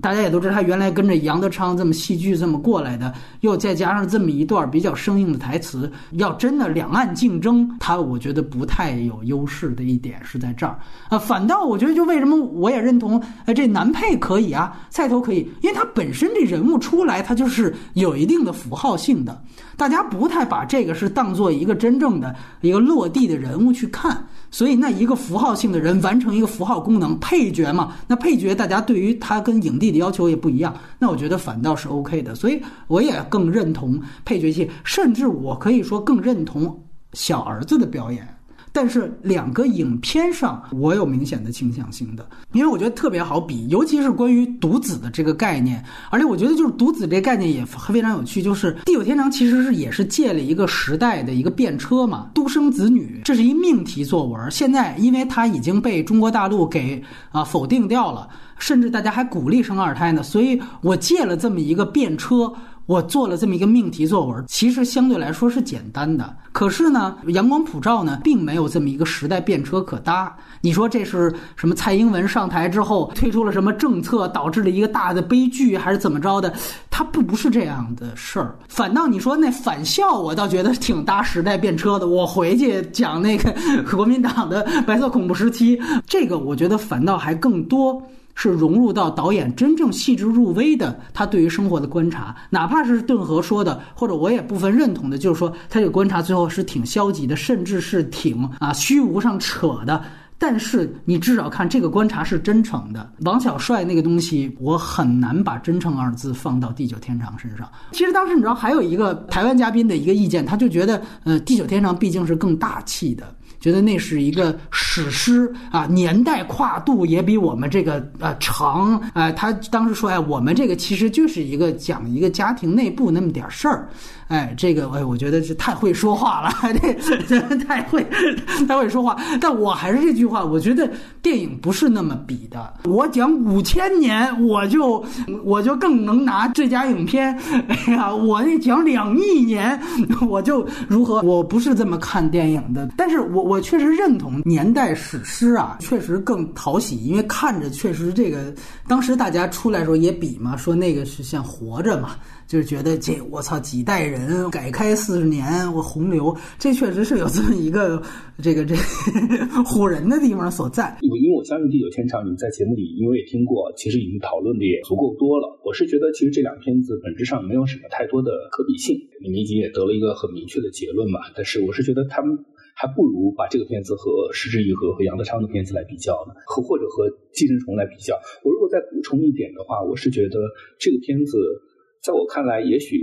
大家也都知道，他原来跟着杨德昌这么戏剧这么过来的，又再加上这么一段比较生硬的台词，要真的两岸竞争，他我觉得不太有优势的一点是在这儿啊。反倒我觉得，就为什么我也认同，呃，这男配可以啊，菜头可以，因为他本身这人物出来，他就是有一定的符号性的，大家不太把这个是当做一个真正的一个落地的人物去看。所以，那一个符号性的人完成一个符号功能，配角嘛，那配角大家对于他跟影帝的要求也不一样，那我觉得反倒是 OK 的。所以，我也更认同配角戏，甚至我可以说更认同小儿子的表演。但是两个影片上，我有明显的倾向性的，因为我觉得特别好比，尤其是关于独子的这个概念，而且我觉得就是独子这概念也非常有趣，就是《地久天长》其实是也是借了一个时代的一个便车嘛，独生子女，这是一命题作文，现在因为它已经被中国大陆给啊否定掉了，甚至大家还鼓励生二胎呢，所以我借了这么一个便车。我做了这么一个命题作文，其实相对来说是简单的。可是呢，阳光普照呢，并没有这么一个时代便车可搭。你说这是什么？蔡英文上台之后推出了什么政策，导致了一个大的悲剧，还是怎么着的？它不不是这样的事儿。反倒你说那返校，我倒觉得挺搭时代便车的。我回去讲那个国民党的白色恐怖时期，这个我觉得反倒还更多。是融入到导演真正细致入微的他对于生活的观察，哪怕是顿河说的，或者我也部分认同的，就是说他这个观察最后是挺消极的，甚至是挺啊虚无上扯的。但是你至少看这个观察是真诚的。王小帅那个东西，我很难把“真诚”二字放到地久天长身上。其实当时你知道还有一个台湾嘉宾的一个意见，他就觉得呃地久天长毕竟是更大气的。觉得那是一个史诗啊，年代跨度也比我们这个呃长啊。他当时说，哎，我们这个其实就是一个讲一个家庭内部那么点事儿。哎，这个哎，我觉得是太会说话了，这 [laughs] 太会太会说话。但我还是这句话，我觉得电影不是那么比的。我讲五千年，我就我就更能拿最佳影片。哎呀，我那讲两亿年，我就如何？我不是这么看电影的。但是我我确实认同年代史诗啊，确实更讨喜，因为看着确实这个当时大家出来时候也比嘛，说那个是像活着嘛。就是觉得这我操几代人改开四十年我洪流，这确实是有这么一个 [laughs] 这个这 [laughs] 唬人的地方所在。因为我相信《地久天长》，你们在节目里因为也听过，其实已经讨论的也足够多了。我是觉得其实这两片子本质上没有什么太多的可比性，你们已经也得了一个很明确的结论嘛。但是我是觉得他们还不如把这个片子和石之予和和杨德昌的片子来比较呢，和或者和寄生虫来比较。我如果再补充一点的话，我是觉得这个片子。在我看来，也许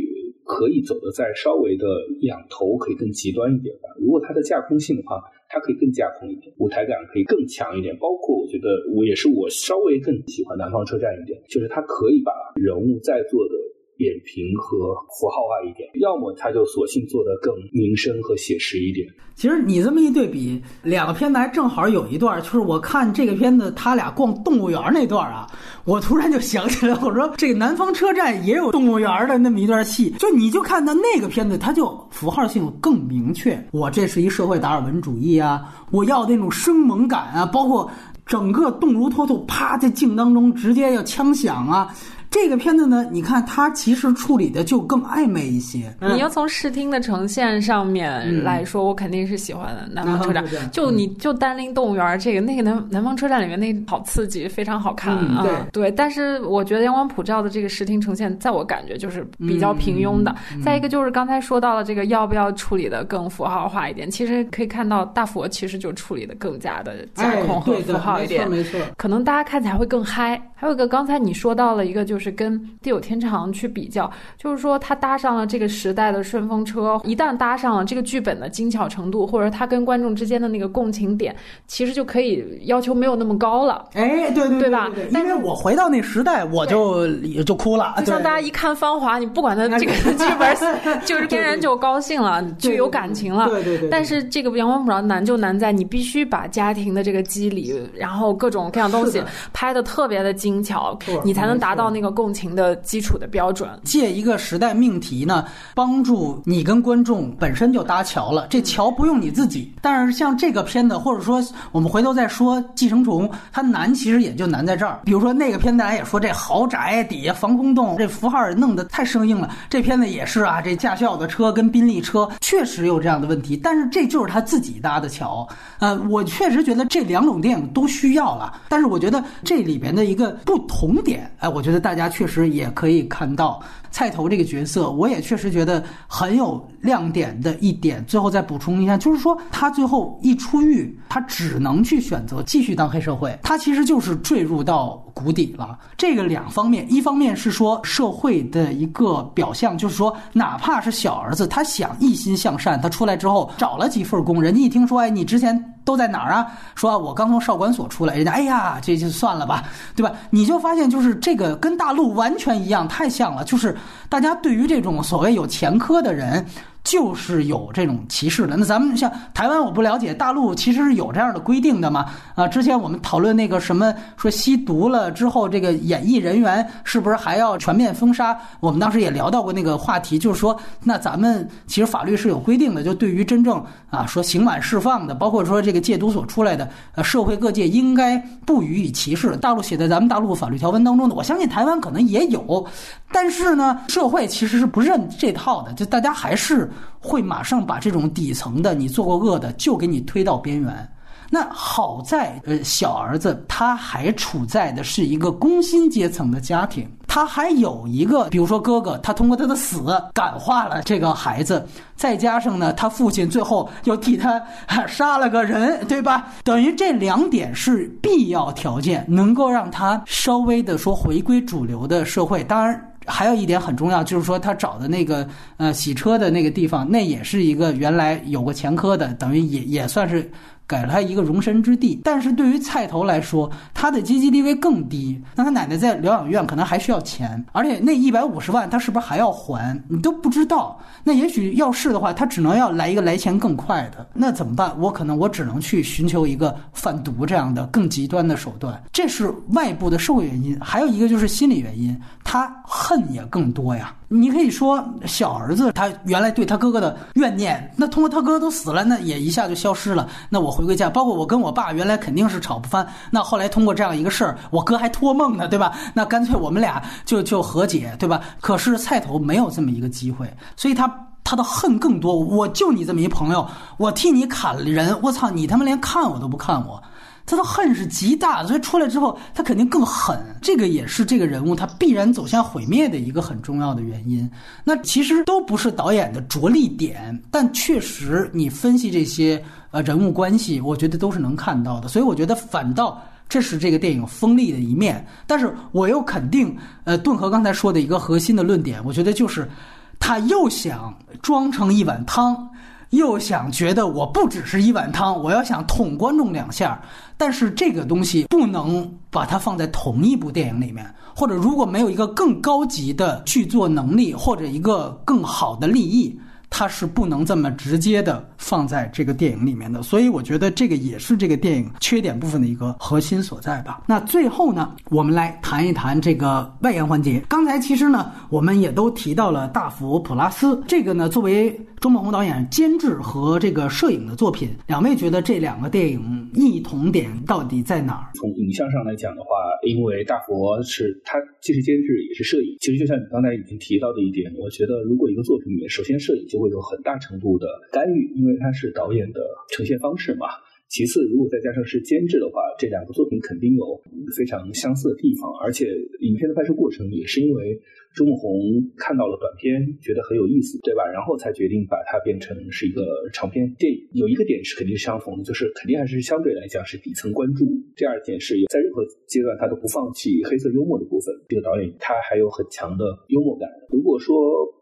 可以走的再稍微的两头，可以更极端一点吧。如果它的架空性的话，它可以更架空一点，舞台感可以更强一点。包括我觉得，我也是我稍微更喜欢南方车站一点，就是它可以把人物在做的。扁平和符号化一点，要么他就索性做的更民生和写实一点。其实你这么一对比，两个片子还正好有一段，就是我看这个片子他俩逛动物园那段啊，我突然就想起来，我说这个南方车站也有动物园的那么一段戏，就你就看到那个片子，它就符号性更明确。我这是一社会达尔文主义啊，我要那种生猛感啊，包括整个动如脱兔，啪在镜当中直接要枪响啊。这个片子呢，你看它其实处理的就更暧昧一些。你要从视听的呈现上面来说，我肯定是喜欢的南方车站。就你就单拎动物园这个，那个南南方车站里面那好刺激，非常好看啊。对对，但是我觉得阳光普照的这个视听呈现，在我感觉就是比较平庸的。再一个就是刚才说到了这个要不要处理的更符号化一点，其实可以看到大佛其实就处理的更加的架空和符号一点，没错，可能大家看起来会更嗨。还有一个刚才你说到了一个就。就是跟地久天长去比较，就是说他搭上了这个时代的顺风车，一旦搭上了这个剧本的精巧程度，或者他跟观众之间的那个共情点，其实就可以要求没有那么高了。哎，对对对吧？因为我回到那时代，我就也就哭了。就像大家一看《芳华》，你不管他这个 [laughs] 剧本，就是天然就高兴了，[laughs] 就有感情了。对对对。但是这个《阳光普照》难就难在你必须把家庭的这个机理，然后各种各样东西拍的特别的精巧，你才能达到那个。共情的基础的标准，借一个时代命题呢，帮助你跟观众本身就搭桥了。这桥不用你自己，但是像这个片子，或者说我们回头再说《寄生虫》，它难其实也就难在这儿。比如说那个片子，大家也说这豪宅底下防空洞，这符号弄得太生硬了。这片子也是啊，这驾校的车跟宾利车确实有这样的问题，但是这就是他自己搭的桥。呃，我确实觉得这两种电影都需要了，但是我觉得这里边的一个不同点，哎，我觉得大大家确实也可以看到。菜头这个角色，我也确实觉得很有亮点的一点。最后再补充一下，就是说他最后一出狱，他只能去选择继续当黑社会，他其实就是坠入到谷底了。这个两方面，一方面是说社会的一个表象，就是说哪怕是小儿子，他想一心向善，他出来之后找了几份工，人家一听说，哎，你之前都在哪儿啊？说我刚从少管所出来，人家哎呀，这就算了吧，对吧？你就发现就是这个跟大陆完全一样，太像了，就是。大家对于这种所谓有前科的人。就是有这种歧视的。那咱们像台湾，我不了解，大陆其实是有这样的规定的嘛？啊，之前我们讨论那个什么，说吸毒了之后，这个演艺人员是不是还要全面封杀？我们当时也聊到过那个话题，就是说，那咱们其实法律是有规定的，就对于真正啊说刑满释放的，包括说这个戒毒所出来的，呃，社会各界应该不予以歧视。大陆写在咱们大陆法律条文当中的，我相信台湾可能也有，但是呢，社会其实是不认这套的，就大家还是。会马上把这种底层的你做过恶的就给你推到边缘。那好在，呃，小儿子他还处在的是一个工薪阶层的家庭，他还有一个，比如说哥哥，他通过他的死感化了这个孩子，再加上呢，他父亲最后又替他 [laughs] 杀了个人，对吧？等于这两点是必要条件，能够让他稍微的说回归主流的社会。当然。还有一点很重要，就是说他找的那个呃洗车的那个地方，那也是一个原来有过前科的，等于也也算是。给了他一个容身之地，但是对于菜头来说，他的阶级地位更低。那他奶奶在疗养院可能还需要钱，而且那一百五十万他是不是还要还？你都不知道。那也许要是的话，他只能要来一个来钱更快的。那怎么办？我可能我只能去寻求一个贩毒这样的更极端的手段。这是外部的社会原因，还有一个就是心理原因，他恨也更多呀。你可以说小儿子他原来对他哥哥的怨念，那通过他哥都死了，那也一下就消失了。那我回归家，包括我跟我爸原来肯定是吵不翻，那后来通过这样一个事儿，我哥还托梦呢，对吧？那干脆我们俩就就和解，对吧？可是菜头没有这么一个机会，所以他他的恨更多。我就你这么一朋友，我替你砍了人，我操，你他妈连看我都不看我。他的恨是极大的，所以出来之后他肯定更狠。这个也是这个人物他必然走向毁灭的一个很重要的原因。那其实都不是导演的着力点，但确实你分析这些呃人物关系，我觉得都是能看到的。所以我觉得反倒这是这个电影锋利的一面。但是我又肯定，呃，顿河刚才说的一个核心的论点，我觉得就是他又想装成一碗汤。又想觉得我不只是一碗汤，我要想捅观众两下，但是这个东西不能把它放在同一部电影里面，或者如果没有一个更高级的剧作能力，或者一个更好的利益。它是不能这么直接的放在这个电影里面的，所以我觉得这个也是这个电影缺点部分的一个核心所在吧。那最后呢，我们来谈一谈这个外延环节。刚才其实呢，我们也都提到了大佛普拉斯这个呢，作为周梦红导演监制和这个摄影的作品，两位觉得这两个电影异同点到底在哪儿？从影像上来讲的话，因为大佛是他既是监制也是摄影，其实就像你刚才已经提到的一点，我觉得如果一个作品里面首先摄影就会有很大程度的干预，因为它是导演的呈现方式嘛。其次，如果再加上是监制的话，这两个作品肯定有非常相似的地方，而且影片的拍摄过程也是因为。周梦红看到了短片，觉得很有意思，对吧？然后才决定把它变成是一个长篇电影。有一个点是肯定是相同的，就是肯定还是相对来讲是底层关注。第二点是在任何阶段他都不放弃黑色幽默的部分。这个导演他还有很强的幽默感。如果说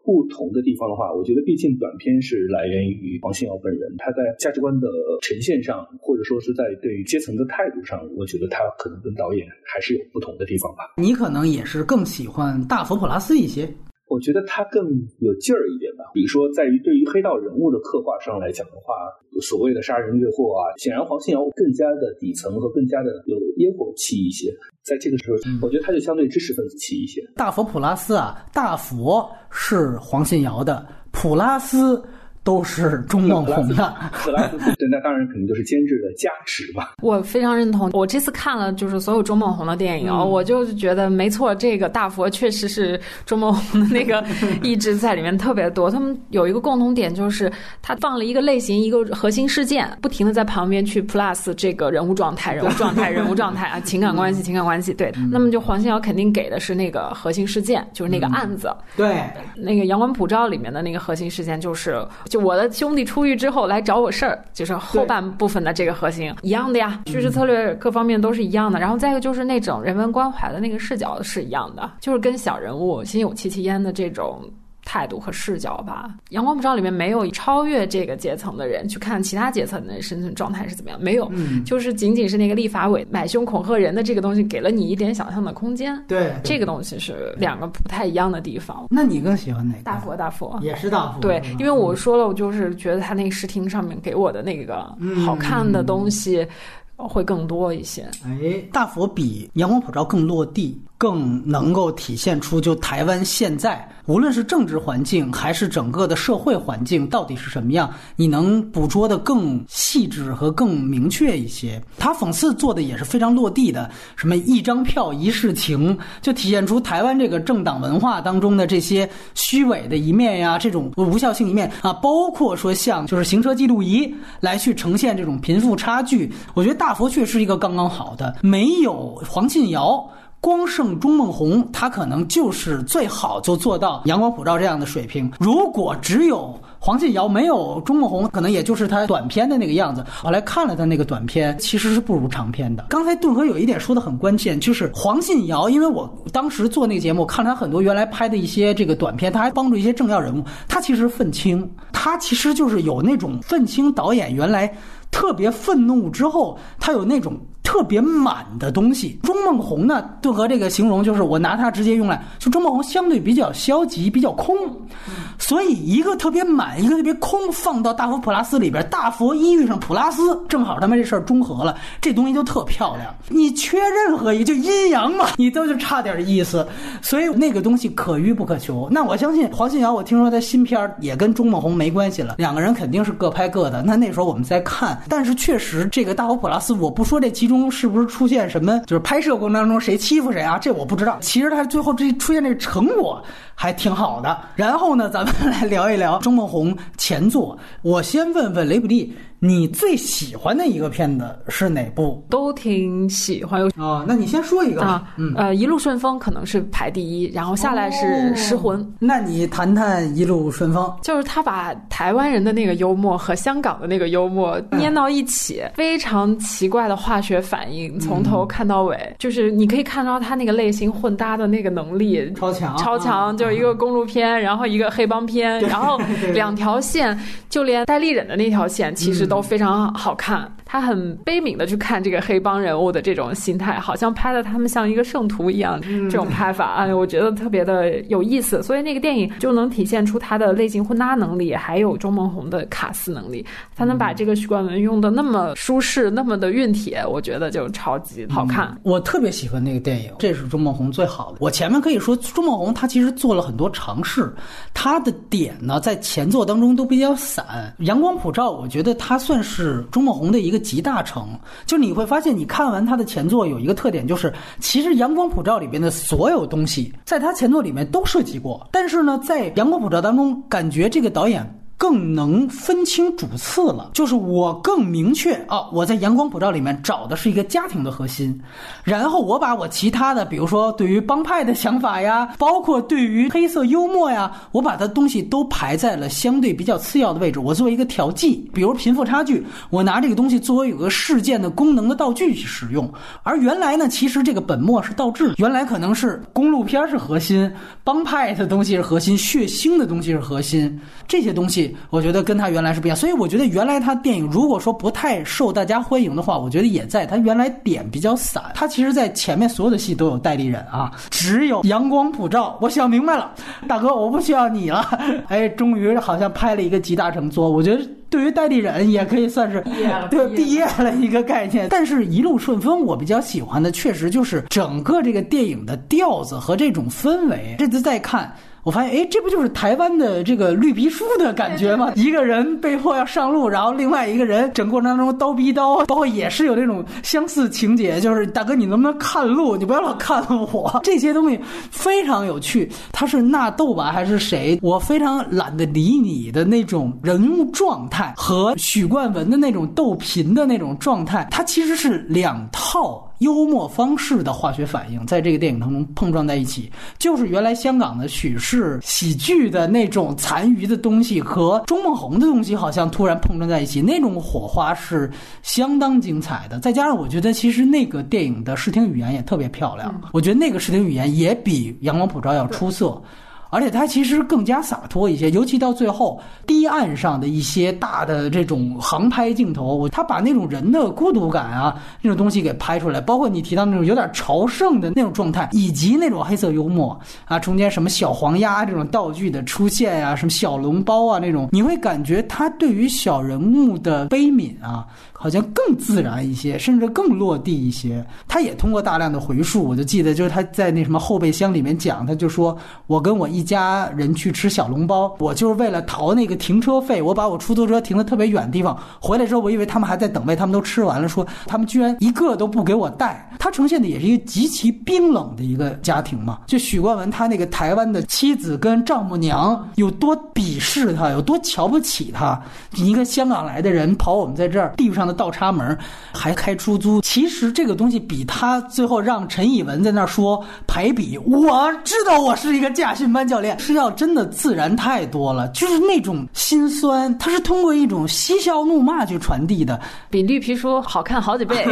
不同的地方的话，我觉得毕竟短片是来源于黄信尧本人，他在价值观的呈现上，或者说是在对于阶层的态度上，我觉得他可能跟导演还是有不同的地方吧。你可能也是更喜欢大佛普拉斯。次一些，我觉得他更有劲儿一点吧。比如说，在于对于黑道人物的刻画上来讲的话，所谓的杀人越货啊，显然黄信尧更加的底层和更加的有烟火气一些。在这个时候，我觉得他就相对知识分子气一些。大佛普拉斯啊，大佛是黄信尧的，普拉斯。都是中网红的，对，那当然肯定就是监制的价值吧。我非常认同，我这次看了就是所有钟梦红的电影，我就觉得没错，这个大佛确实是钟梦红的那个意志在里面特别多。他们有一个共同点，就是他放了一个类型，一个核心事件，不停的在旁边去 plus 这个人物状态、人物状态、人物状态啊，情感关系、情感关系。对，那么就黄信尧肯定给的是那个核心事件，就是那个案子。对，那个《阳光普照》里面的那个核心事件就是。我的兄弟出狱之后来找我事儿，就是后半部分的这个核心一样的呀，叙事策略各方面都是一样的。然后再一个就是那种人文关怀的那个视角是一样的，就是跟小人物心有戚戚焉的这种。态度和视角吧，《阳光普照》里面没有超越这个阶层的人去看其他阶层的生存状态是怎么样，没有，嗯就是仅仅是那个立法委买凶恐吓人的这个东西，给了你一点想象的空间。对，这个东西是两个不太一样的地方。那你更喜欢哪个？大佛，大佛也是大佛。对，因为我说了，我就是觉得他那个视听上面给我的那个好看的东西会更多一些。哎，大佛比《阳光普照》更落地。更能够体现出，就台湾现在无论是政治环境还是整个的社会环境到底是什么样，你能捕捉的更细致和更明确一些。他讽刺做的也是非常落地的，什么一张票一世情，就体现出台湾这个政党文化当中的这些虚伪的一面呀，这种无效性一面啊，包括说像就是行车记录仪来去呈现这种贫富差距。我觉得大佛确实是一个刚刚好的，没有黄信尧。光胜钟孟宏，他可能就是最好就做到阳光普照这样的水平。如果只有黄信尧没有钟孟宏，可能也就是他短片的那个样子。后来看了他那个短片，其实是不如长片的。刚才顿河有一点说的很关键，就是黄信尧，因为我当时做那个节目，看了他很多原来拍的一些这个短片，他还帮助一些政要人物。他其实愤青，他其实就是有那种愤青导演原来特别愤怒之后，他有那种。特别满的东西，钟孟宏呢，就和这个形容就是我拿它直接用来，就钟孟宏相对比较消极，比较空，所以一个特别满，一个特别空，放到大佛普拉斯里边，大佛一遇上普拉斯，正好他们这事儿中和了，这东西就特漂亮。你缺任何一就阴阳嘛，[laughs] 你都就差点意思，所以那个东西可遇不可求。那我相信黄信尧，我听说他新片也跟钟孟宏没关系了，两个人肯定是各拍各的。那那时候我们在看，但是确实这个大佛普拉斯，我不说这其中。中是不是出现什么？就是拍摄过程当中谁欺负谁啊？这我不知道。其实他最后这出现这成果还挺好的。然后呢，咱们来聊一聊钟孟宏前作。我先问问雷普利。你最喜欢的一个片子是哪部？都挺喜欢哦。那你先说一个啊，呃，一路顺风可能是排第一，然后下来是失魂。那你谈谈一路顺风，就是他把台湾人的那个幽默和香港的那个幽默捏到一起，非常奇怪的化学反应，从头看到尾，就是你可以看到他那个类型混搭的那个能力超强，超强。就是一个公路片，然后一个黑帮片，[laughs] 然后两条线，就连戴立忍的那条线，其实。都非常好看。他很悲悯的去看这个黑帮人物的这种心态，好像拍的他们像一个圣徒一样，这种拍法，哎，我觉得特别的有意思。所以那个电影就能体现出他的类型混搭能力，还有钟孟宏的卡斯能力。他能把这个许冠文用的那么舒适，那么的熨帖，我觉得就超级好看。我特别喜欢那个电影，这是钟梦红最好的。我前面可以说，钟梦红他其实做了很多尝试，他的点呢在前作当中都比较散。阳光普照，我觉得他算是钟孟宏的一个。集大成，就你会发现，你看完他的前作有一个特点，就是其实《阳光普照》里边的所有东西，在他前作里面都涉及过，但是呢，在《阳光普照》当中，感觉这个导演。更能分清主次了，就是我更明确啊，我在阳光普照里面找的是一个家庭的核心，然后我把我其他的，比如说对于帮派的想法呀，包括对于黑色幽默呀，我把它东西都排在了相对比较次要的位置，我作为一个调剂，比如贫富差距，我拿这个东西作为有个事件的功能的道具去使用，而原来呢，其实这个本末是倒置，原来可能是公路片是核心，帮派的东西是核心，血腥的东西是核心，这些东西。我觉得跟他原来是不一样，所以我觉得原来他电影如果说不太受大家欢迎的话，我觉得也在他原来点比较散。他其实，在前面所有的戏都有代理人啊，[laughs] 只有阳光普照。我想明白了，大哥，我不需要你了。哎，终于好像拍了一个集大成作。我觉得对于代理人也可以算是对毕业了一个概念。但是一路顺风，我比较喜欢的确实就是整个这个电影的调子和这种氛围。这次再看。我发现，哎，这不就是台湾的这个绿皮书的感觉吗？一个人被迫要上路，然后另外一个人整过程当中刀逼刀，包括也是有这种相似情节，就是大哥，你能不能看路？你不要老看我。这些东西非常有趣。他是纳豆吧，还是谁？我非常懒得理你的那种人物状态和许冠文的那种逗贫的那种状态，它其实是两套。幽默方式的化学反应，在这个电影当中碰撞在一起，就是原来香港的许氏喜剧的那种残余的东西和钟梦红的东西，好像突然碰撞在一起，那种火花是相当精彩的。再加上，我觉得其实那个电影的视听语言也特别漂亮，我觉得那个视听语言也比《阳光普照》要出色。而且他其实更加洒脱一些，尤其到最后堤岸上的一些大的这种航拍镜头，他把那种人的孤独感啊，那种东西给拍出来，包括你提到那种有点朝圣的那种状态，以及那种黑色幽默啊，中间什么小黄鸭这种道具的出现呀，什么小笼包啊那种，你会感觉他对于小人物的悲悯啊。好像更自然一些，甚至更落地一些。他也通过大量的回述，我就记得，就是他在那什么后备箱里面讲，他就说：“我跟我一家人去吃小笼包，我就是为了逃那个停车费，我把我出租车停的特别远的地方，回来之后我以为他们还在等位，他们都吃完了，说他们居然一个都不给我带。他呈现的也是一个极其冰冷的一个家庭嘛，就许冠文他那个台湾的妻子跟丈母娘有多鄙视他，有多瞧不起他。一个香港来的人跑我们在这儿地上的倒插门，还开出租。其实这个东西比他最后让陈以文在那儿说排比，我知道我是一个驾训班教练，是要真的自然太多了。就是那种心酸，他是通过一种嬉笑怒骂去传递的，比绿皮书好看好几倍。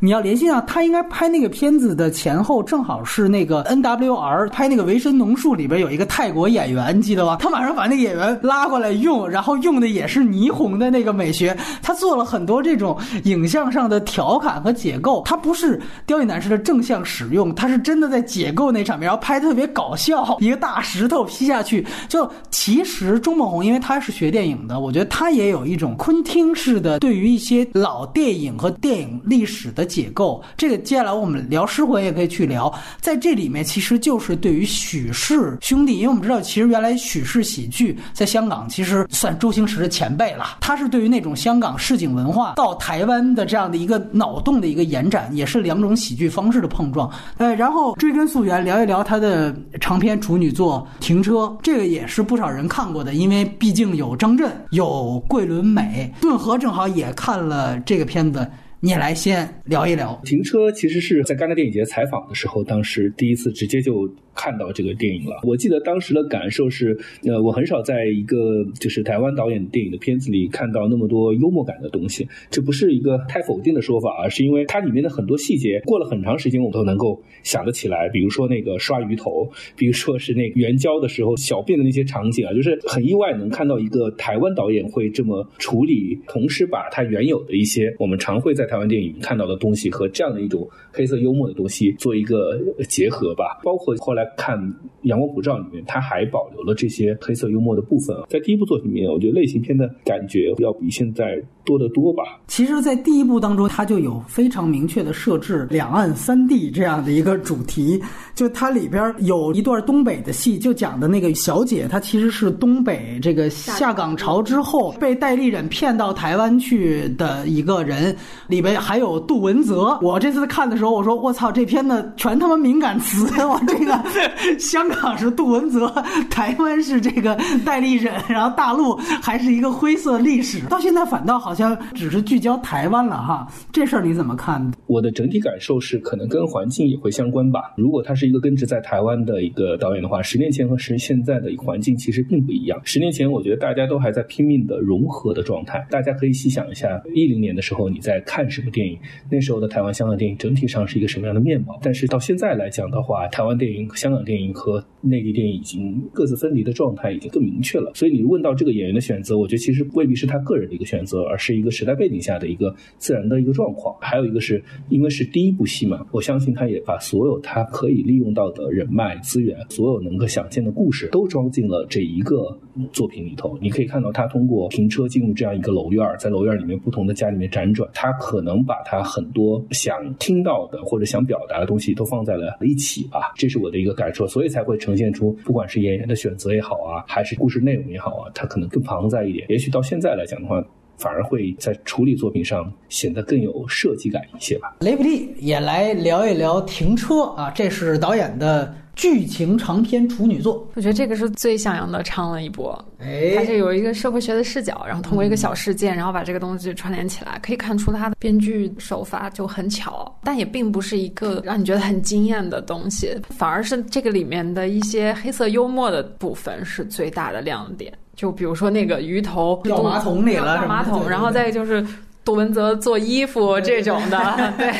你要联系上他应该。拍那个片子的前后正好是那个 N W R 拍那个《维生农术》里边有一个泰国演员，你记得吧？他马上把那个演员拉过来用，然后用的也是霓虹的那个美学。他做了很多这这种影像上的调侃和解构。它不是刁亦男士的正向使用，他是真的在解构那场面，然后拍特别搞笑。一个大石头劈下去，就其实钟孟宏因为他是学电影的，我觉得他也有一种昆汀式的对于一些老电影和电影历史的解构。这个。接下来我们聊失魂也可以去聊，在这里面其实就是对于许氏兄弟，因为我们知道其实原来许氏喜剧在香港其实算周星驰的前辈了，他是对于那种香港市井文化到台湾的这样的一个脑洞的一个延展，也是两种喜剧方式的碰撞。呃，然后追根溯源聊一聊他的长篇处女作《停车》，这个也是不少人看过的，因为毕竟有张震，有桂纶镁，顿河正好也看了这个片子。你也来先聊一聊停车，其实是在戛纳电影节采访的时候，当时第一次直接就。看到这个电影了，我记得当时的感受是，呃，我很少在一个就是台湾导演电影的片子里看到那么多幽默感的东西。这不是一个太否定的说法，而是因为它里面的很多细节，过了很长时间我都能够想得起来。比如说那个刷鱼头，比如说是那个援交的时候小便的那些场景啊，就是很意外能看到一个台湾导演会这么处理，同时把他原有的一些我们常会在台湾电影看到的东西和这样的一种黑色幽默的东西做一个结合吧，包括后来。看《阳光普照》里面，他还保留了这些黑色幽默的部分。在第一部作品里面，我觉得类型片的感觉要比现在多得多吧。其实，在第一部当中，他就有非常明确的设置两岸三地这样的一个主题。就它里边有一段东北的戏，就讲的那个小姐，她其实是东北这个下岗潮之后被戴立忍骗到台湾去的一个人。里边还有杜文泽。我这次看的时候，我说我操，这片子全他妈敏感词，[laughs] 我这个。[laughs] 香港是杜文泽，台湾是这个戴立忍，然后大陆还是一个灰色历史。到现在反倒好像只是聚焦台湾了哈，这事儿你怎么看？我的整体感受是，可能跟环境也会相关吧。如果他是一个根植在台湾的一个导演的话，十年前和十现在的一个环境其实并不一样。十年前我觉得大家都还在拼命的融合的状态，大家可以细想一下，一零年的时候你在看什么电影？那时候的台湾、香港电影整体上是一个什么样的面貌？但是到现在来讲的话，台湾电影、香港电影和内地电影已经各自分离的状态已经更明确了，所以你问到这个演员的选择，我觉得其实未必是他个人的一个选择，而是一个时代背景下的一个自然的一个状况。还有一个是因为是第一部戏嘛，我相信他也把所有他可以利用到的人脉资源，所有能够想见的故事都装进了这一个作品里头。你可以看到他通过停车进入这样一个楼院，在楼院里面不同的家里面辗转，他可可能把他很多想听到的或者想表达的东西都放在了一起吧，这是我的一个感受，所以才会。呈现出不管是演员的选择也好啊，还是故事内容也好啊，它可能更庞杂一点。也许到现在来讲的话，反而会在处理作品上显得更有设计感一些吧。雷普利也来聊一聊《停车》啊，这是导演的。剧情长篇处女作，我觉得这个是最像杨德昌的一波。哎，它是有一个社会学的视角，然后通过一个小事件，然后把这个东西串联起来，可以看出它的编剧手法就很巧，但也并不是一个让你觉得很惊艳的东西，反而是这个里面的一些黑色幽默的部分是最大的亮点。就比如说那个鱼头掉马桶里了，掉马桶，然后再就是。杜文泽做衣服这种的，[laughs] 对，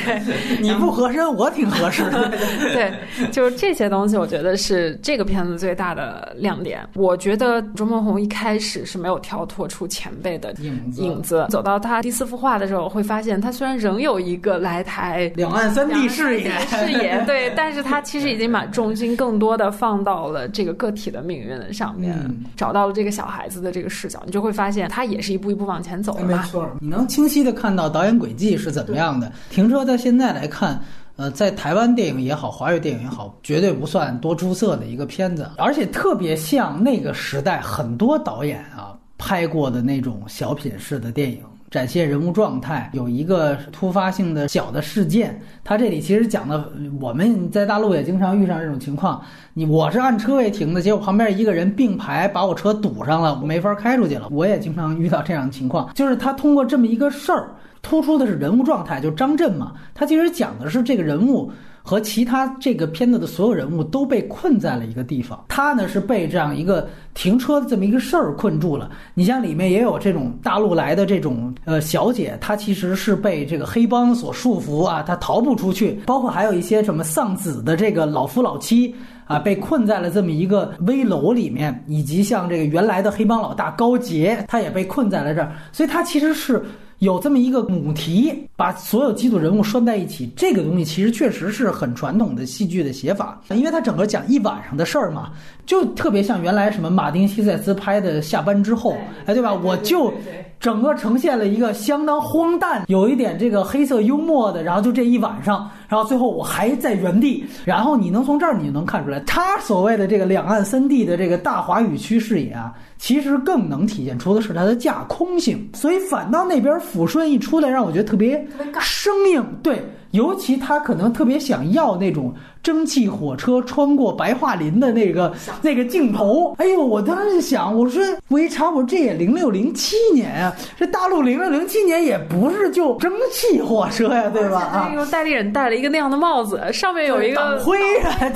你不合身，我挺合适的。[laughs] 对，就是这些东西，我觉得是这个片子最大的亮点。我觉得周梦红一开始是没有跳脱出前辈的影子，影子走到他第四幅画的时候，会发现他虽然仍有一个来台两岸三地视野视野，[laughs] 对，但是他其实已经把重心更多的放到了这个个体的命运上面，找到了这个小孩子的这个视角，你就会发现他也是一步一步往前走的。没错，你能清。清晰的看到导演轨迹是怎么样的。停车在现在来看，呃，在台湾电影也好，华语电影也好，绝对不算多出色的一个片子，而且特别像那个时代很多导演啊拍过的那种小品式的电影。展现人物状态，有一个突发性的小的事件。他这里其实讲的，我们在大陆也经常遇上这种情况。你我是按车位停的，结果旁边一个人并排把我车堵上了，我没法开出去了。我也经常遇到这样的情况。就是他通过这么一个事儿，突出的是人物状态，就张震嘛。他其实讲的是这个人物。和其他这个片子的所有人物都被困在了一个地方，他呢是被这样一个停车的这么一个事儿困住了。你像里面也有这种大陆来的这种呃小姐，她其实是被这个黑帮所束缚啊，她逃不出去。包括还有一些什么丧子的这个老夫老妻啊，被困在了这么一个危楼里面，以及像这个原来的黑帮老大高杰，他也被困在了这儿。所以他其实是。有这么一个母题，把所有几组人物拴在一起，这个东西其实确实是很传统的戏剧的写法，因为它整个讲一晚上的事儿嘛，就特别像原来什么马丁西塞斯拍的《下班之后》，哎，对吧？我就整个呈现了一个相当荒诞，有一点这个黑色幽默的，然后就这一晚上，然后最后我还在原地，然后你能从这儿你就能看出来，他所谓的这个两岸三地的这个大华语区视野啊。其实更能体现出的是它的架空性，所以反倒那边抚顺一出来，让我觉得特别生硬。对，尤其他可能特别想要那种。蒸汽火车穿过白桦林的那个那个镜头，哎呦！我当时想，我说我一查，我这也零六零七年啊，这大陆零六零七年也不是就蒸汽火车呀，对吧？[laughs] 啊，个代理人戴了一个那样的帽子，上面有一个灰，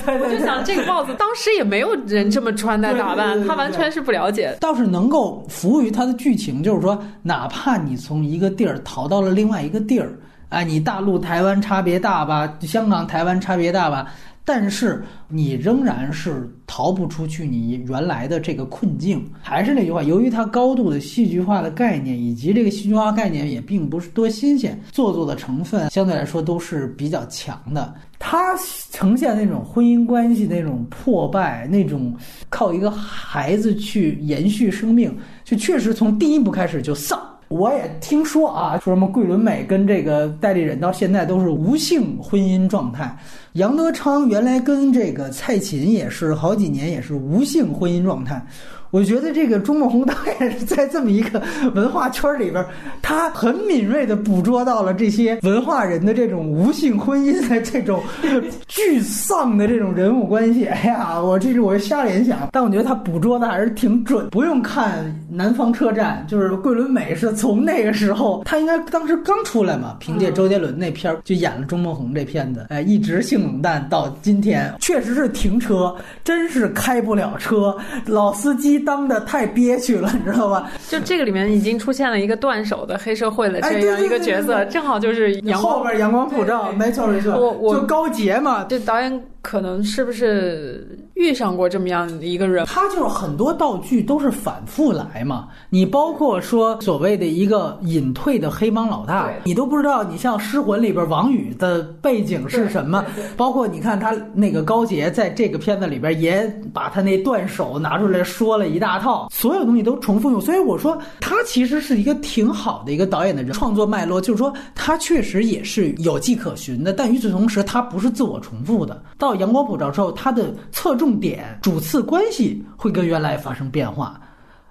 对我就想这个帽子当时也没有人这么穿戴打扮，他完全是不了解。倒是能够服务于他的剧情，就是说，哪怕你从一个地儿逃到了另外一个地儿。哎，你大陆台湾差别大吧？香港台湾差别大吧？但是你仍然是逃不出去你原来的这个困境。还是那句话，由于它高度的戏剧化的概念，以及这个戏剧化概念也并不是多新鲜，做作的成分相对来说都是比较强的。它呈现那种婚姻关系那种破败，那种靠一个孩子去延续生命，就确实从第一部开始就丧。我也听说啊，说什么桂纶镁跟这个代理人到现在都是无性婚姻状态。杨德昌原来跟这个蔡琴也是好几年也是无性婚姻状态。我觉得这个朱孟红导演是在这么一个文化圈里边，他很敏锐地捕捉到了这些文化人的这种无性婚姻的这种 [laughs] 巨丧的这种人物关系。哎呀，我这是我瞎联想，但我觉得他捕捉的还是挺准。不用看《南方车站》，就是桂纶镁是从那个时候，他应该当时刚出来嘛，凭借周杰伦那片儿就演了朱孟红这片子，哎，一直性冷淡到今天，确实是停车，真是开不了车，老司机。当的太憋屈了，你知道吧？就这个里面已经出现了一个断手的黑社会的这样一个角色，正好就是后边阳光普照，没错没错，我我就高洁嘛，就导演。可能是不是遇上过这么样的一个人？他就是很多道具都是反复来嘛。你包括说所谓的一个隐退的黑帮老大，你都不知道。你像《失魂》里边王宇的背景是什么？包括你看他那个高杰在这个片子里边也把他那断手拿出来说了一大套，所有东西都重复用。所以我说他其实是一个挺好的一个导演的人，创作脉络就是说他确实也是有迹可循的，但与此同时他不是自我重复的。到阳光普照之后，它的侧重点、主次关系会跟原来发生变化，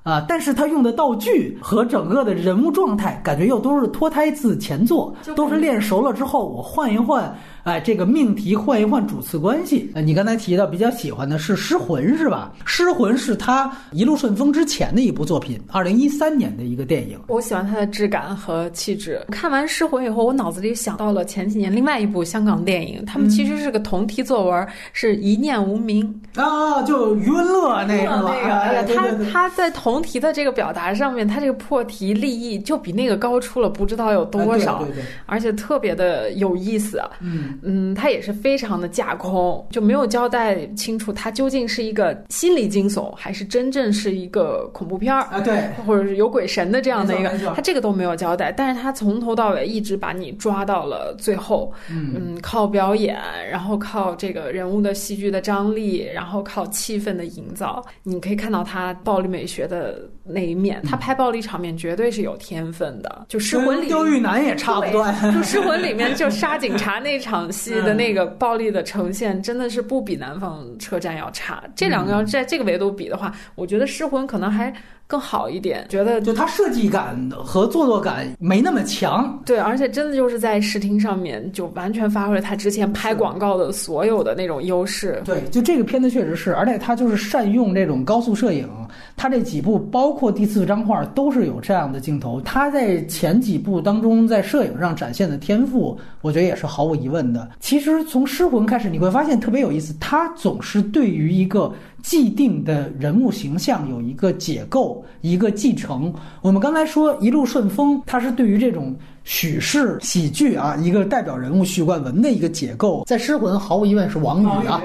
啊，但是他用的道具和整个的人物状态，感觉又都是脱胎自前作，都是练熟了之后，我换一换。哎，这个命题换一换主次关系。呃，你刚才提到比较喜欢的是《失魂》是吧？《失魂》是他一路顺风之前的一部作品，二零一三年的一个电影。我喜欢它的质感和气质。看完《失魂》以后，我脑子里想到了前几年另外一部香港电影，他们其实是个同题作文，是一念无名啊，就余文乐那个那个。哎呀，他他在同题的这个表达上面，他这个破题立意就比那个高出了不知道有多少，而且特别的有意思。嗯。嗯，它也是非常的架空，就没有交代清楚它究竟是一个心理惊悚，还是真正是一个恐怖片儿啊？对，或者是有鬼神的这样的一个，它这个都没有交代，但是他从头到尾一直把你抓到了最后。嗯，靠表演，然后靠这个人物的戏剧的张力，然后靠气氛的营造，你可以看到他暴力美学的那一面。他拍暴力场面绝对是有天分的，就《失魂》里，《刁玉男》也差不多。就《失魂》里面就杀警察那场。场戏的那个暴力的呈现，真的是不比南方车站要差。这两个要在这个维度比的话，我觉得《失魂》可能还。更好一点，觉得就它设计感和做作感没那么强，对，而且真的就是在视听上面就完全发挥了他之前拍广告的所有的那种优势。对，就这个片子确实是，而且他就是善用这种高速摄影，他这几部包括第四张画都是有这样的镜头。他在前几部当中在摄影上展现的天赋，我觉得也是毫无疑问的。其实从《失魂》开始，你会发现特别有意思，他总是对于一个。既定的人物形象有一个解构，一个继承。我们刚才说一路顺风，它是对于这种许氏喜剧啊，一个代表人物许冠文的一个解构。在《失魂》毫无疑问是王宇啊，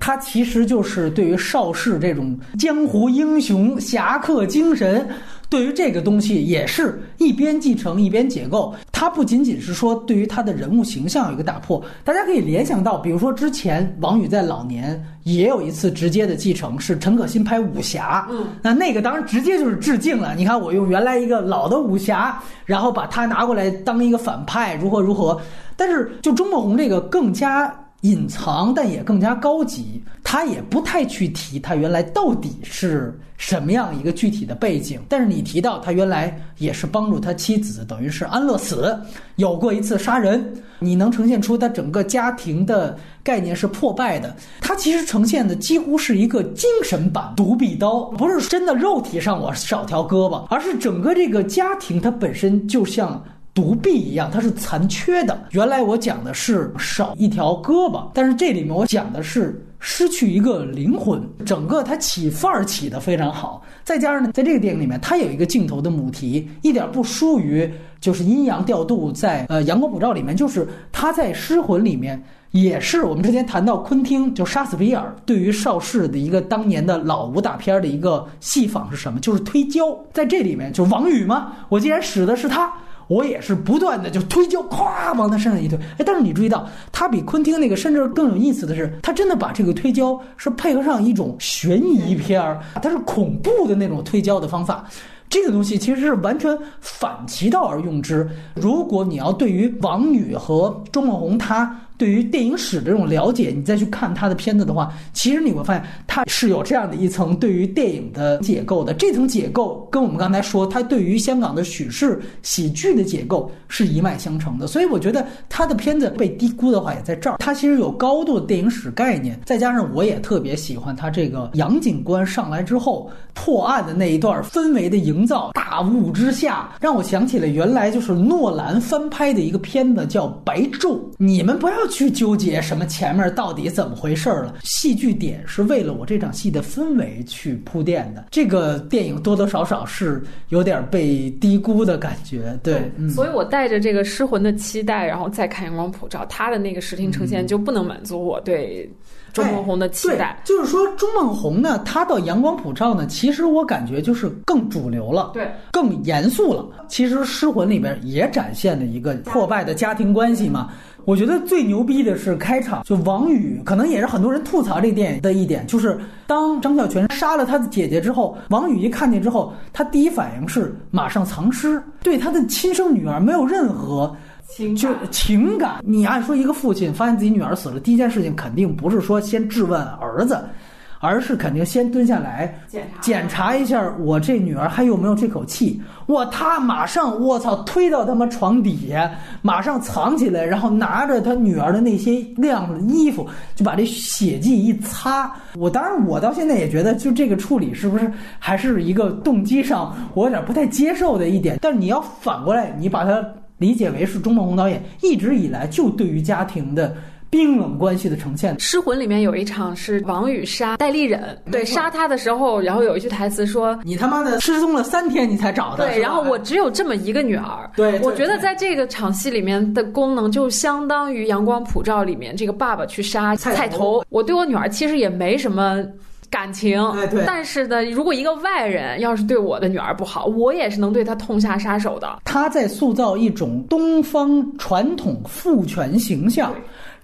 他其实就是对于邵氏这种江湖英雄侠客精神。对于这个东西，也是一边继承一边解构。它不仅仅是说对于他的人物形象有一个打破，大家可以联想到，比如说之前王宇在老年也有一次直接的继承，是陈可辛拍武侠，嗯，那那个当然直接就是致敬了。你看，我用原来一个老的武侠，然后把它拿过来当一个反派，如何如何。但是就钟孟宏这个更加。隐藏，但也更加高级。他也不太去提他原来到底是什么样一个具体的背景。但是你提到他原来也是帮助他妻子，等于是安乐死，有过一次杀人。你能呈现出他整个家庭的概念是破败的。他其实呈现的几乎是一个精神版独臂刀，不是真的肉体上我少条胳膊，而是整个这个家庭它本身就像。独臂一样，它是残缺的。原来我讲的是少一条胳膊，但是这里面我讲的是失去一个灵魂。整个它起范儿起的非常好，再加上呢，在这个电影里面，它有一个镜头的母题，一点不输于就是阴阳调度。在呃《阳光普照》里面，就是他在《失魂》里面，也是我们之前谈到昆汀就杀死比尔对于邵氏的一个当年的老武打片的一个戏仿是什么？就是推胶。在这里面，就王宇嘛，我既然使的是他。我也是不断的就推胶，咵往他身上一推。哎，但是你注意到，他比昆汀那个甚至更有意思的是，他真的把这个推胶是配合上一种悬疑片儿，它是恐怖的那种推胶的方法。这个东西其实是完全反其道而用之。如果你要对于王宇和钟孟宏他。对于电影史的这种了解，你再去看他的片子的话，其实你会发现他是有这样的一层对于电影的解构的。这层解构跟我们刚才说他对于香港的许氏喜剧的解构是一脉相承的。所以我觉得他的片子被低估的话也在这儿。他其实有高度的电影史概念，再加上我也特别喜欢他这个杨警官上来之后破案的那一段氛围的营造。大雾之下，让我想起了原来就是诺兰翻拍的一个片子叫《白昼》。你们不要。去纠结什么前面到底怎么回事了？戏剧点是为了我这场戏的氛围去铺垫的。这个电影多多少少是有点被低估的感觉，对。所以我带着这个失魂的期待，然后再看《阳光普照》，他的那个视听呈现就不能满足我对钟孟宏的期待。就是说，钟孟宏呢，他到《阳光普照》呢，其实我感觉就是更主流了，对，更严肃了。其实《失魂》里边也展现了一个破败的家庭关系嘛。我觉得最牛逼的是开场，就王宇，可能也是很多人吐槽这个电影的一点，就是当张小泉杀了他的姐姐之后，王宇一看见之后，他第一反应是马上藏尸，对他的亲生女儿没有任何情就情感。你按说一个父亲发现自己女儿死了，第一件事情肯定不是说先质问儿子。而是肯定先蹲下来检查检查一下，我这女儿还有没有这口气？我他马上我操推到他妈床底下，马上藏起来，然后拿着他女儿的那些晾的衣服，就把这血迹一擦。我当然我到现在也觉得，就这个处理是不是还是一个动机上我有点不太接受的一点？但是你要反过来，你把它理解为是钟孟宏导演一直以来就对于家庭的。冰冷关系的呈现，《失魂》里面有一场是王宇杀戴立忍，对，杀他的时候，然后有一句台词说：“你他妈的失踪了三天，你才找的。”对，然后我只有这么一个女儿。[laughs] 对，我觉得在这个场戏里面的功能就相当于《阳光普照》里面这个爸爸去杀菜头。我对我女儿其实也没什么感情，对，但是呢，如果一个外人要是对我的女儿不好，我也是能对她痛下杀手的。他在塑造一种东方传统父权形象。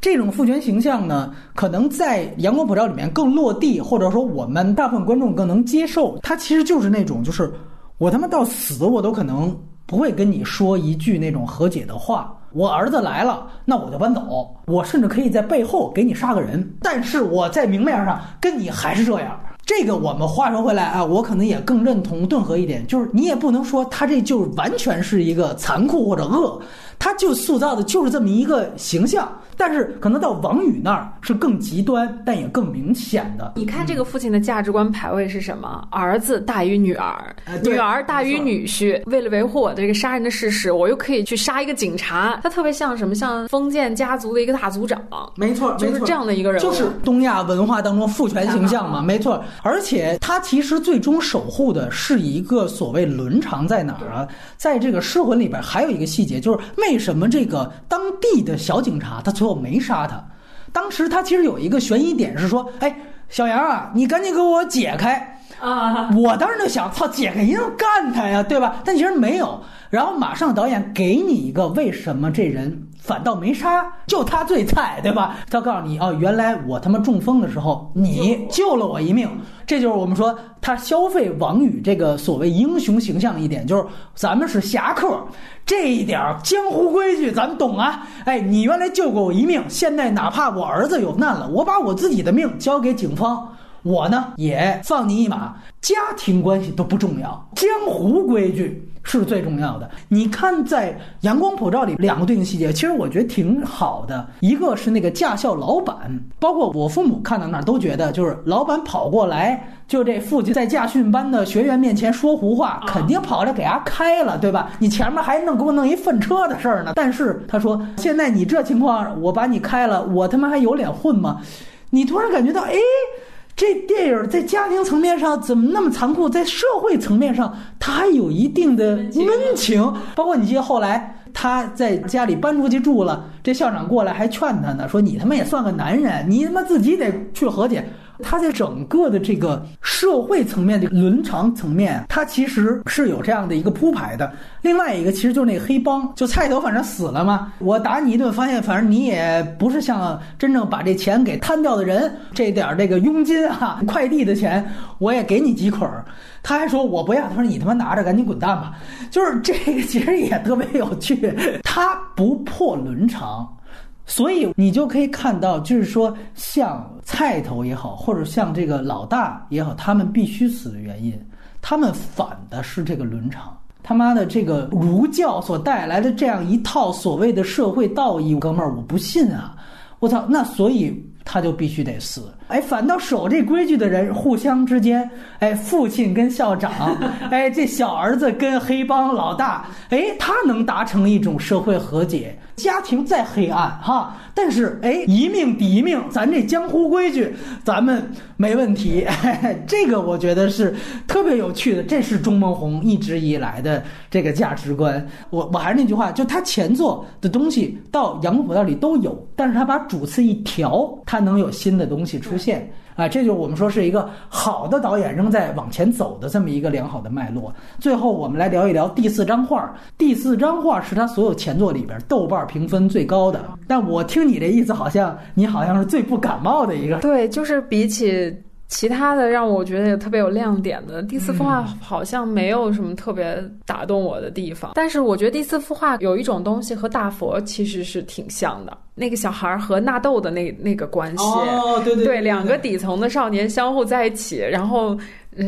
这种父权形象呢，可能在《阳光普照》里面更落地，或者说我们大部分观众更能接受。他其实就是那种，就是我他妈到死我都可能不会跟你说一句那种和解的话。我儿子来了，那我就搬走，我甚至可以在背后给你杀个人，但是我在明面上跟你还是这样。这个我们话说回来啊，我可能也更认同顿河一点，就是你也不能说他这就完全是一个残酷或者恶，他就塑造的就是这么一个形象。但是可能到王宇那儿是更极端，但也更明显的。你看这个父亲的价值观排位是什么？儿子大于女儿，女儿大于女婿。为了维护我的这个杀人的事实，我又可以去杀一个警察。他特别像什么？像封建家族的一个大族长。没错，就是这样的一个人，就是东亚文化当中父权形象嘛。[laughs] 没错，而且他其实最终守护的是一个所谓伦常在哪儿啊？在这个尸魂里边还有一个细节，就是为什么这个当地的小警察他。最后没杀他，当时他其实有一个悬疑点是说，哎，小杨啊，你赶紧给我解开啊！我当时就想，操，解开一定干他呀，对吧？但其实没有，然后马上导演给你一个为什么这人反倒没杀，就他最菜，对吧？他告诉你，哦，原来我他妈中风的时候，你救了我一命。这就是我们说他消费王宇这个所谓英雄形象一点，就是咱们是侠客，这一点江湖规矩咱们懂啊。哎，你原来救过我一命，现在哪怕我儿子有难了，我把我自己的命交给警方，我呢也放你一马，家庭关系都不重要，江湖规矩。是最重要的。你看，在《阳光普照》里两个对应细节，其实我觉得挺好的。一个是那个驾校老板，包括我父母看到那儿都觉得，就是老板跑过来，就这父亲在驾训班的学员面前说胡话，肯定跑来给他开了，对吧？你前面还弄给我弄一粪车的事儿呢。但是他说，现在你这情况，我把你开了，我他妈还有脸混吗？你突然感觉到，哎。这电影在家庭层面上怎么那么残酷？在社会层面上，它还有一定的温情。包括你记得后来他在家里搬出去住了，这校长过来还劝他呢，说你他妈也算个男人，你他妈自己得去和解。他在整个的这个社会层面的伦常层面，他其实是有这样的一个铺排的。另外一个，其实就是那个黑帮，就菜头反正死了嘛，我打你一顿，发现反正你也不是像真正把这钱给贪掉的人，这点这个佣金啊，快递的钱我也给你几捆儿。他还说我不要，他说你他妈拿着，赶紧滚蛋吧。就是这个其实也特别有趣，他不破伦常。所以你就可以看到，就是说，像菜头也好，或者像这个老大也好，他们必须死的原因，他们反的是这个伦常。他妈的，这个儒教所带来的这样一套所谓的社会道义，哥们儿，我不信啊！我操，那所以他就必须得死。哎，反倒守这规矩的人，互相之间，哎，父亲跟校长，[laughs] 哎，这小儿子跟黑帮老大，哎，他能达成一种社会和解。家庭再黑暗哈，但是哎，一命抵一命，咱这江湖规矩，咱们没问题。[laughs] 这个我觉得是特别有趣的，这是钟孟宏一直以来的这个价值观。我我还是那句话，就他前作的东西到《阳光普照》里都有，但是他把主次一调，他能有新的东西出现。啊，这就我们说是一个好的导演仍在往前走的这么一个良好的脉络。最后，我们来聊一聊第四张画。第四张画是他所有前作里边豆瓣评分最高的。但我听你这意思，好像你好像是最不感冒的一个。对，就是比起。其他的让我觉得也特别有亮点的，第四幅画好像没有什么特别打动我的地方。但是我觉得第四幅画有一种东西和大佛其实是挺像的，那个小孩和纳豆的那那个关系，哦，对对对，两个底层的少年相互在一起，然后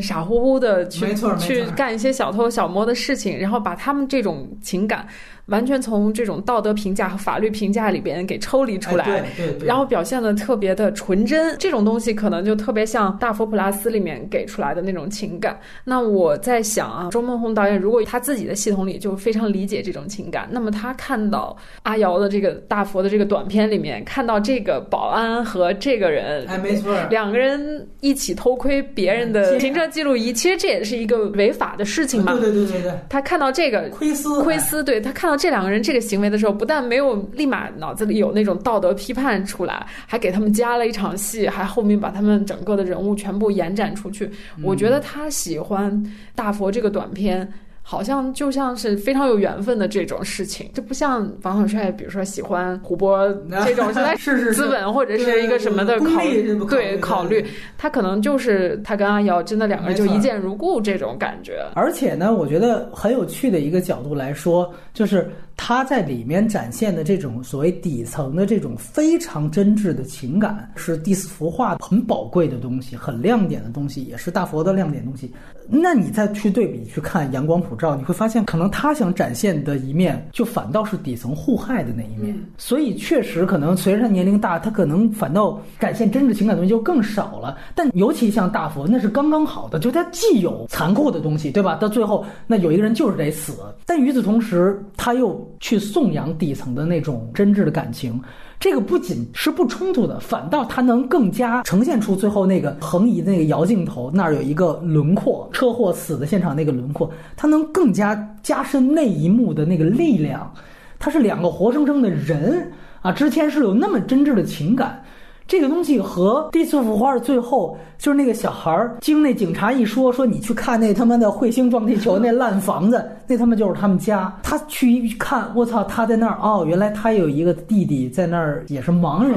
傻乎乎的去去干一些小偷小摸的事情，然后把他们这种情感。完全从这种道德评价和法律评价里边给抽离出来，然后表现的特别的纯真，这种东西可能就特别像《大佛普拉斯》里面给出来的那种情感。那我在想啊，周梦红导演如果他自己的系统里就非常理解这种情感，那么他看到阿瑶的这个大佛的这个短片里面，看到这个保安和这个人，哎，没错，两个人一起偷窥别人的行车记录仪，其实这也是一个违法的事情嘛。对对对对对，他看到这个窥私，窥私，对他看到。这两个人这个行为的时候，不但没有立马脑子里有那种道德批判出来，还给他们加了一场戏，还后面把他们整个的人物全部延展出去。我觉得他喜欢大佛这个短片。好像就像是非常有缘分的这种事情，这不像王小帅，比如说喜欢胡波这种 [laughs] 是是资本或者是一个什么的考虑对考虑，他可能就是他跟阿瑶真的两个人就一见如故这种感觉。而且呢，我觉得很有趣的一个角度来说，就是他在里面展现的这种所谓底层的这种非常真挚的情感，是第四幅画很宝贵的东西，很亮点的东西，也是大佛的亮点东西。那你再去对比去看《阳光普照》，你会发现，可能他想展现的一面，就反倒是底层互害的那一面。所以确实，可能随着他年龄大，他可能反倒展现真挚情感的东西就更少了。但尤其像大佛，那是刚刚好的，就他既有残酷的东西，对吧？到最后，那有一个人就是得死，但与此同时，他又去颂扬底层的那种真挚的感情。这个不仅是不冲突的，反倒它能更加呈现出最后那个横移的那个摇镜头那儿有一个轮廓，车祸死的现场那个轮廓，它能更加加深那一幕的那个力量。它是两个活生生的人啊，之前是有那么真挚的情感。这个东西和第四幅画的最后，就是那个小孩儿经那警察一说，说你去看那他妈的彗星撞地球那烂房子，[laughs] 那他妈就是他们家。他去一看，我操，他在那儿哦，原来他有一个弟弟在那儿也是盲人，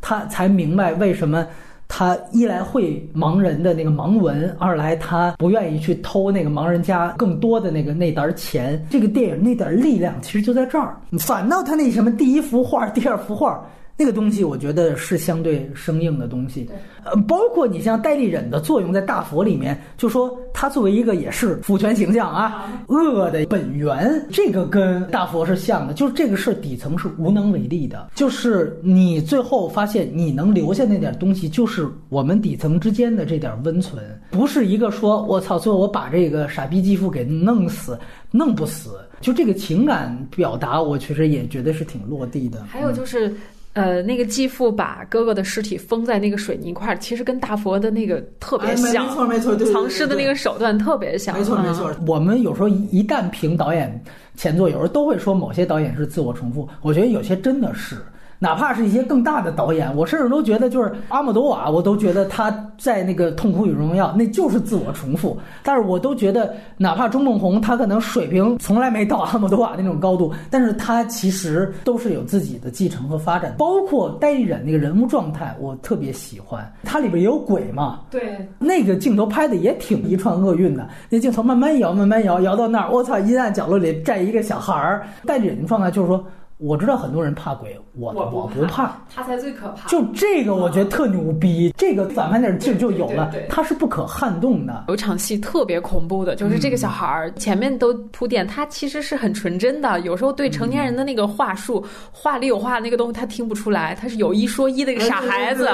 他才明白为什么他一来会盲人的那个盲文，二来他不愿意去偷那个盲人家更多的那个那沓钱。这个电影那点力量其实就在这儿，反倒他那什么第一幅画、第二幅画。那个东西我觉得是相对生硬的东西，呃，包括你像戴立忍的作用在大佛里面，就说他作为一个也是父权形象啊，恶的本源，这个跟大佛是像的，就是这个事底层是无能为力的，就是你最后发现你能留下那点东西，就是我们底层之间的这点温存，不是一个说我操，最后我把这个傻逼继父给弄死，弄不死，就这个情感表达，我确实也觉得是挺落地的。还有就是。呃，那个继父把哥哥的尸体封在那个水泥块，其实跟大佛的那个特别像，没错没错，藏尸的那个手段特别像，没错没错。我们有时候一旦评导演前作，有时候都会说某些导演是自我重复，我觉得有些真的是。哪怕是一些更大的导演，我甚至都觉得，就是阿莫多瓦，我都觉得他在那个《痛苦与荣耀》那就是自我重复。但是我都觉得，哪怕钟梦红，他可能水平从来没到阿莫多瓦那种高度，但是他其实都是有自己的继承和发展。包括戴立忍那个人物状态，我特别喜欢。它里边也有鬼嘛？对，那个镜头拍的也挺一串厄运的。那镜头慢慢摇，慢慢摇，摇到那儿，我操！阴暗角落里站一个小孩儿，戴立忍的状态就是说。我知道很多人怕鬼，我我不怕，他才最可怕。就这个，我觉得特牛逼。这个反派那劲就有了，他是不可撼动的。有场戏特别恐怖的，就是这个小孩儿前面都铺垫，他其实是很纯真的。有时候对成年人的那个话术，话里有话那个东西他听不出来，他是有一说一的一个傻孩子。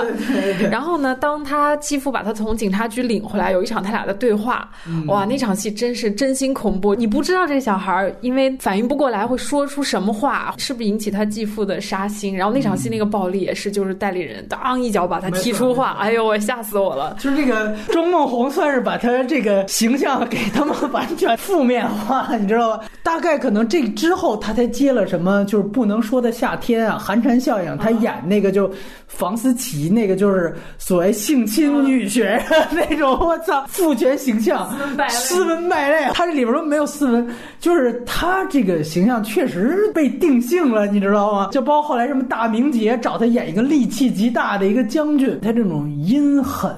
然后呢，当他继父把他从警察局领回来，有一场他俩的对话，哇，那场戏真是真心恐怖。你不知道这个小孩儿因为反应不过来会说出什么话。是不是引起他继父的杀心？然后那场戏那个暴力也是，就是代理人当一脚把他踢出画，哎呦我吓死我了！就是这个钟梦红算是把他这个形象给他们完全负面化，你知道吧？大概可能这之后他才接了什么，就是不能说的夏天啊，寒蝉效应，他演那个就房思琪那个就是所谓性侵女学生那种，我操，父权形象，[laughs] 斯文败类，他这里边都没有斯文，就是他这个形象确实被定性。了，你知道吗？就包括后来什么大明节找他演一个力气极大的一个将军，他这种阴狠，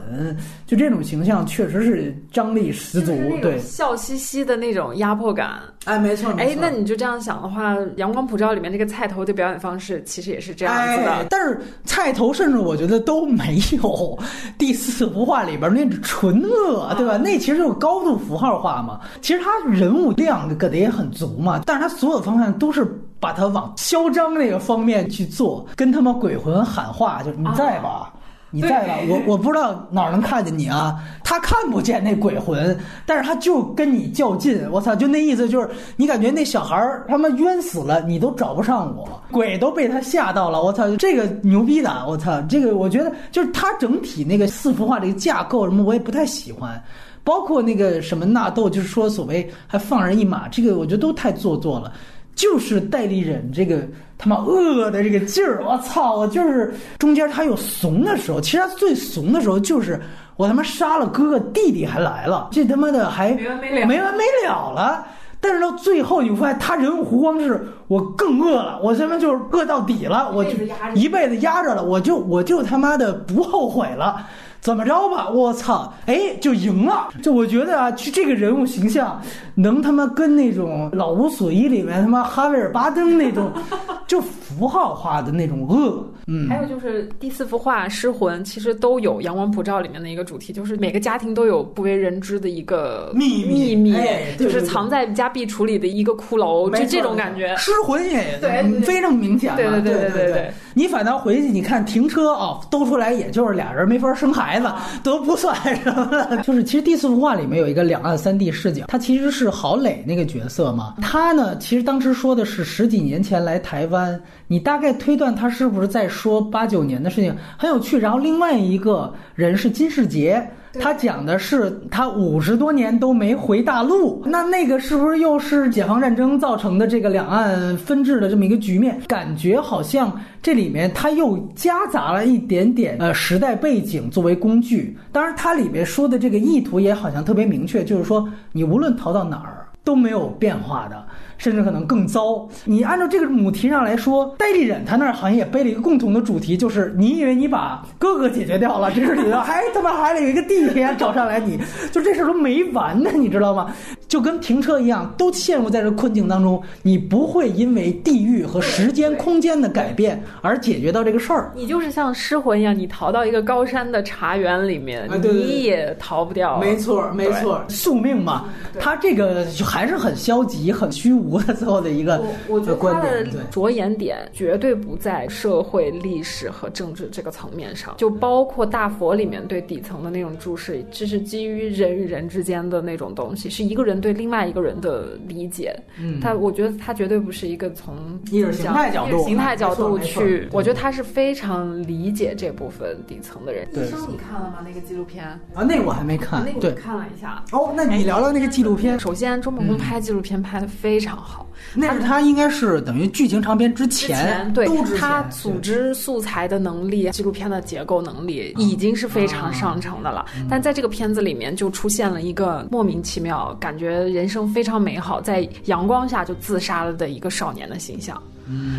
就这种形象确实是张力十足，对，笑嘻嘻的那种压迫感。哎，没错，哎，那你就这样想的话，《阳光普照》里面这个菜头的表演方式其实也是这样子的。但是菜头甚至我觉得都没有第四幅画里边那纯恶，对吧？那其实有高度符号化嘛。其实他人物量给的也很足嘛，但是他所有方向都是。把他往嚣张那个方面去做，跟他们鬼魂喊话，就是你在吧，你在吧，我我不知道哪能看见你啊。他看不见那鬼魂，但是他就跟你较劲。我操，就那意思就是，你感觉那小孩儿他妈冤死了，你都找不上我，鬼都被他吓到了。我操，这个牛逼的，我操，这个我觉得就是他整体那个四幅画这个架构什么，我也不太喜欢，包括那个什么纳豆，就是说所谓还放人一马，这个我觉得都太做作了。就是戴立忍这个他妈恶的这个劲儿，我操！我就是中间他有怂的时候，其实他最怂的时候就是我他妈杀了哥哥，弟弟还来了，这他妈的还没完没了，没完没了了。但是到最后，你会发现他人物弧光是我更饿了，我他妈就是饿到底了，我就一辈子压着了，我就我就他妈的不后悔了。怎么着吧？我操，哎，就赢了。就我觉得啊，就这个人物形象，能他妈跟那种《老无所依》里面他妈哈维尔巴登那种，[laughs] 就符号化的那种恶。嗯，还有就是第四幅画《失魂》，其实都有《阳光普照》里面的一个主题，就是每个家庭都有不为人知的一个秘密，秘密就是藏在家壁橱里的一个骷髅，就这种感觉。失魂也对，非常明显。对对对对对对。你反倒回去，你看停车啊，兜出来也就是俩人没法生孩子，都不算什么。[laughs] 就是其实第四幅画里面有一个两岸三地视角，他其实是郝蕾那个角色嘛。他呢，其实当时说的是十几年前来台湾，你大概推断他是不是在说八九年的事情，很有趣。然后另外一个人是金世杰。他讲的是他五十多年都没回大陆，那那个是不是又是解放战争造成的这个两岸分治的这么一个局面？感觉好像这里面他又夹杂了一点点呃时代背景作为工具。当然，它里面说的这个意图也好像特别明确，就是说你无论逃到哪儿都没有变化的。甚至可能更糟。你按照这个母题上来说，戴立忍他那儿好像也背了一个共同的主题，就是你以为你把哥哥解决掉了，这是里头还他妈还有一个弟弟找上来，你就这事都没完呢，你知道吗？就跟停车一样，都陷入在这困境当中。你不会因为地域和时间空间的改变而解决到这个事儿。你就是像失魂一样，你逃到一个高山的茶园里面，你也逃不掉。没错，没错，宿命嘛。他这个还是很消极，很虚无。最后的一个，我觉得他的着眼点绝对不在社会、历史和政治这个层面上，就包括大佛里面对底层的那种注视，这是基于人与人之间的那种东西，是一个人对另外一个人的理解。嗯，他我觉得他绝对不是一个从意识形态角度、形态角度去，我觉得他是非常理解这部分底层的人。医生，你看了吗？那个纪录片啊，那个我还没看，那个我看了一下。哦，那你聊聊那个纪录片。首先，周梦红拍纪录片拍的非常好。那是他应该是等于剧情长片之前，对他组织素材的能力、纪录片的结构能力已经是非常上乘的了。但在这个片子里面，就出现了一个莫名其妙、感觉人生非常美好，在阳光下就自杀了的一个少年的形象。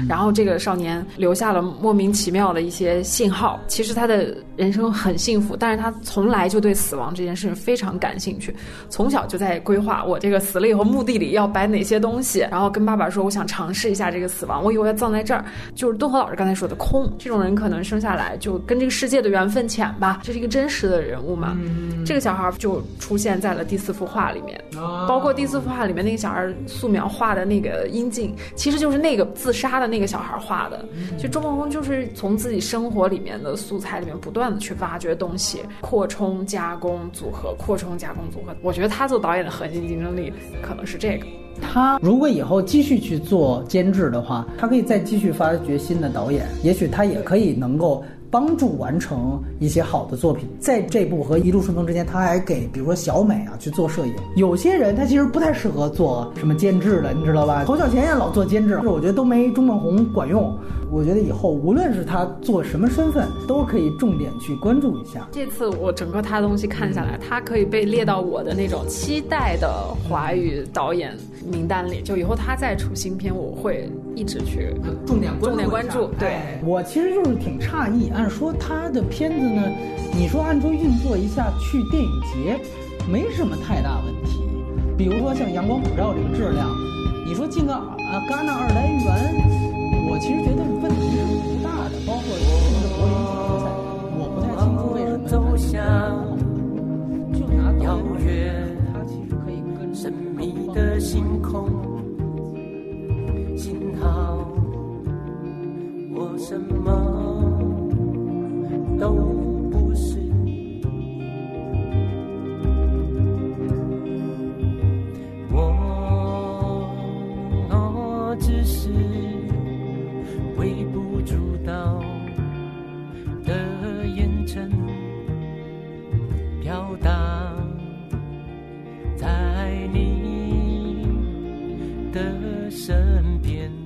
然后这个少年留下了莫名其妙的一些信号。其实他的人生很幸福，但是他从来就对死亡这件事情非常感兴趣，从小就在规划我这个死了以后墓地里要摆哪些东西，然后跟爸爸说我想尝试一下这个死亡，我以后要葬在这儿。就是敦和老师刚才说的空，这种人可能生下来就跟这个世界的缘分浅吧，这是一个真实的人物嘛。这个小孩就出现在了第四幅画里面，包括第四幅画里面那个小孩素描画的那个阴茎，其实就是那个自。杀的那个小孩画的，就周梦红就是从自己生活里面的素材里面不断的去挖掘东西，扩充加工组合，扩充加工组合。我觉得他做导演的核心竞争力可能是这个。他如果以后继续去做监制的话，他可以再继续发掘新的导演，也许他也可以能够。帮助完成一些好的作品，在这部和《一路顺风》之间，他还给比如说小美啊去做摄影。有些人他其实不太适合做什么监制的，你知道吧？侯孝贤也老做监制，我觉得都没钟梦红管用。我觉得以后无论是他做什么身份，都可以重点去关注一下。这次我整个他的东西看下来，他可以被列到我的那种期待的华语导演名单里。就以后他再出新片，我会一直去重点重点关注。对我其实就是挺诧异按。说他的片子呢，你说按说运作一下去电影节，没什么太大问题。比如说像《阳光普照》这个质量，你说进个啊戛纳二单元，我其实觉得问题是不大的包括这次柏林锦标赛我不太清楚为什么拿遥远它其实可以跟神秘的星空幸好我什么都不是我只是到的烟尘飘荡在你的身边。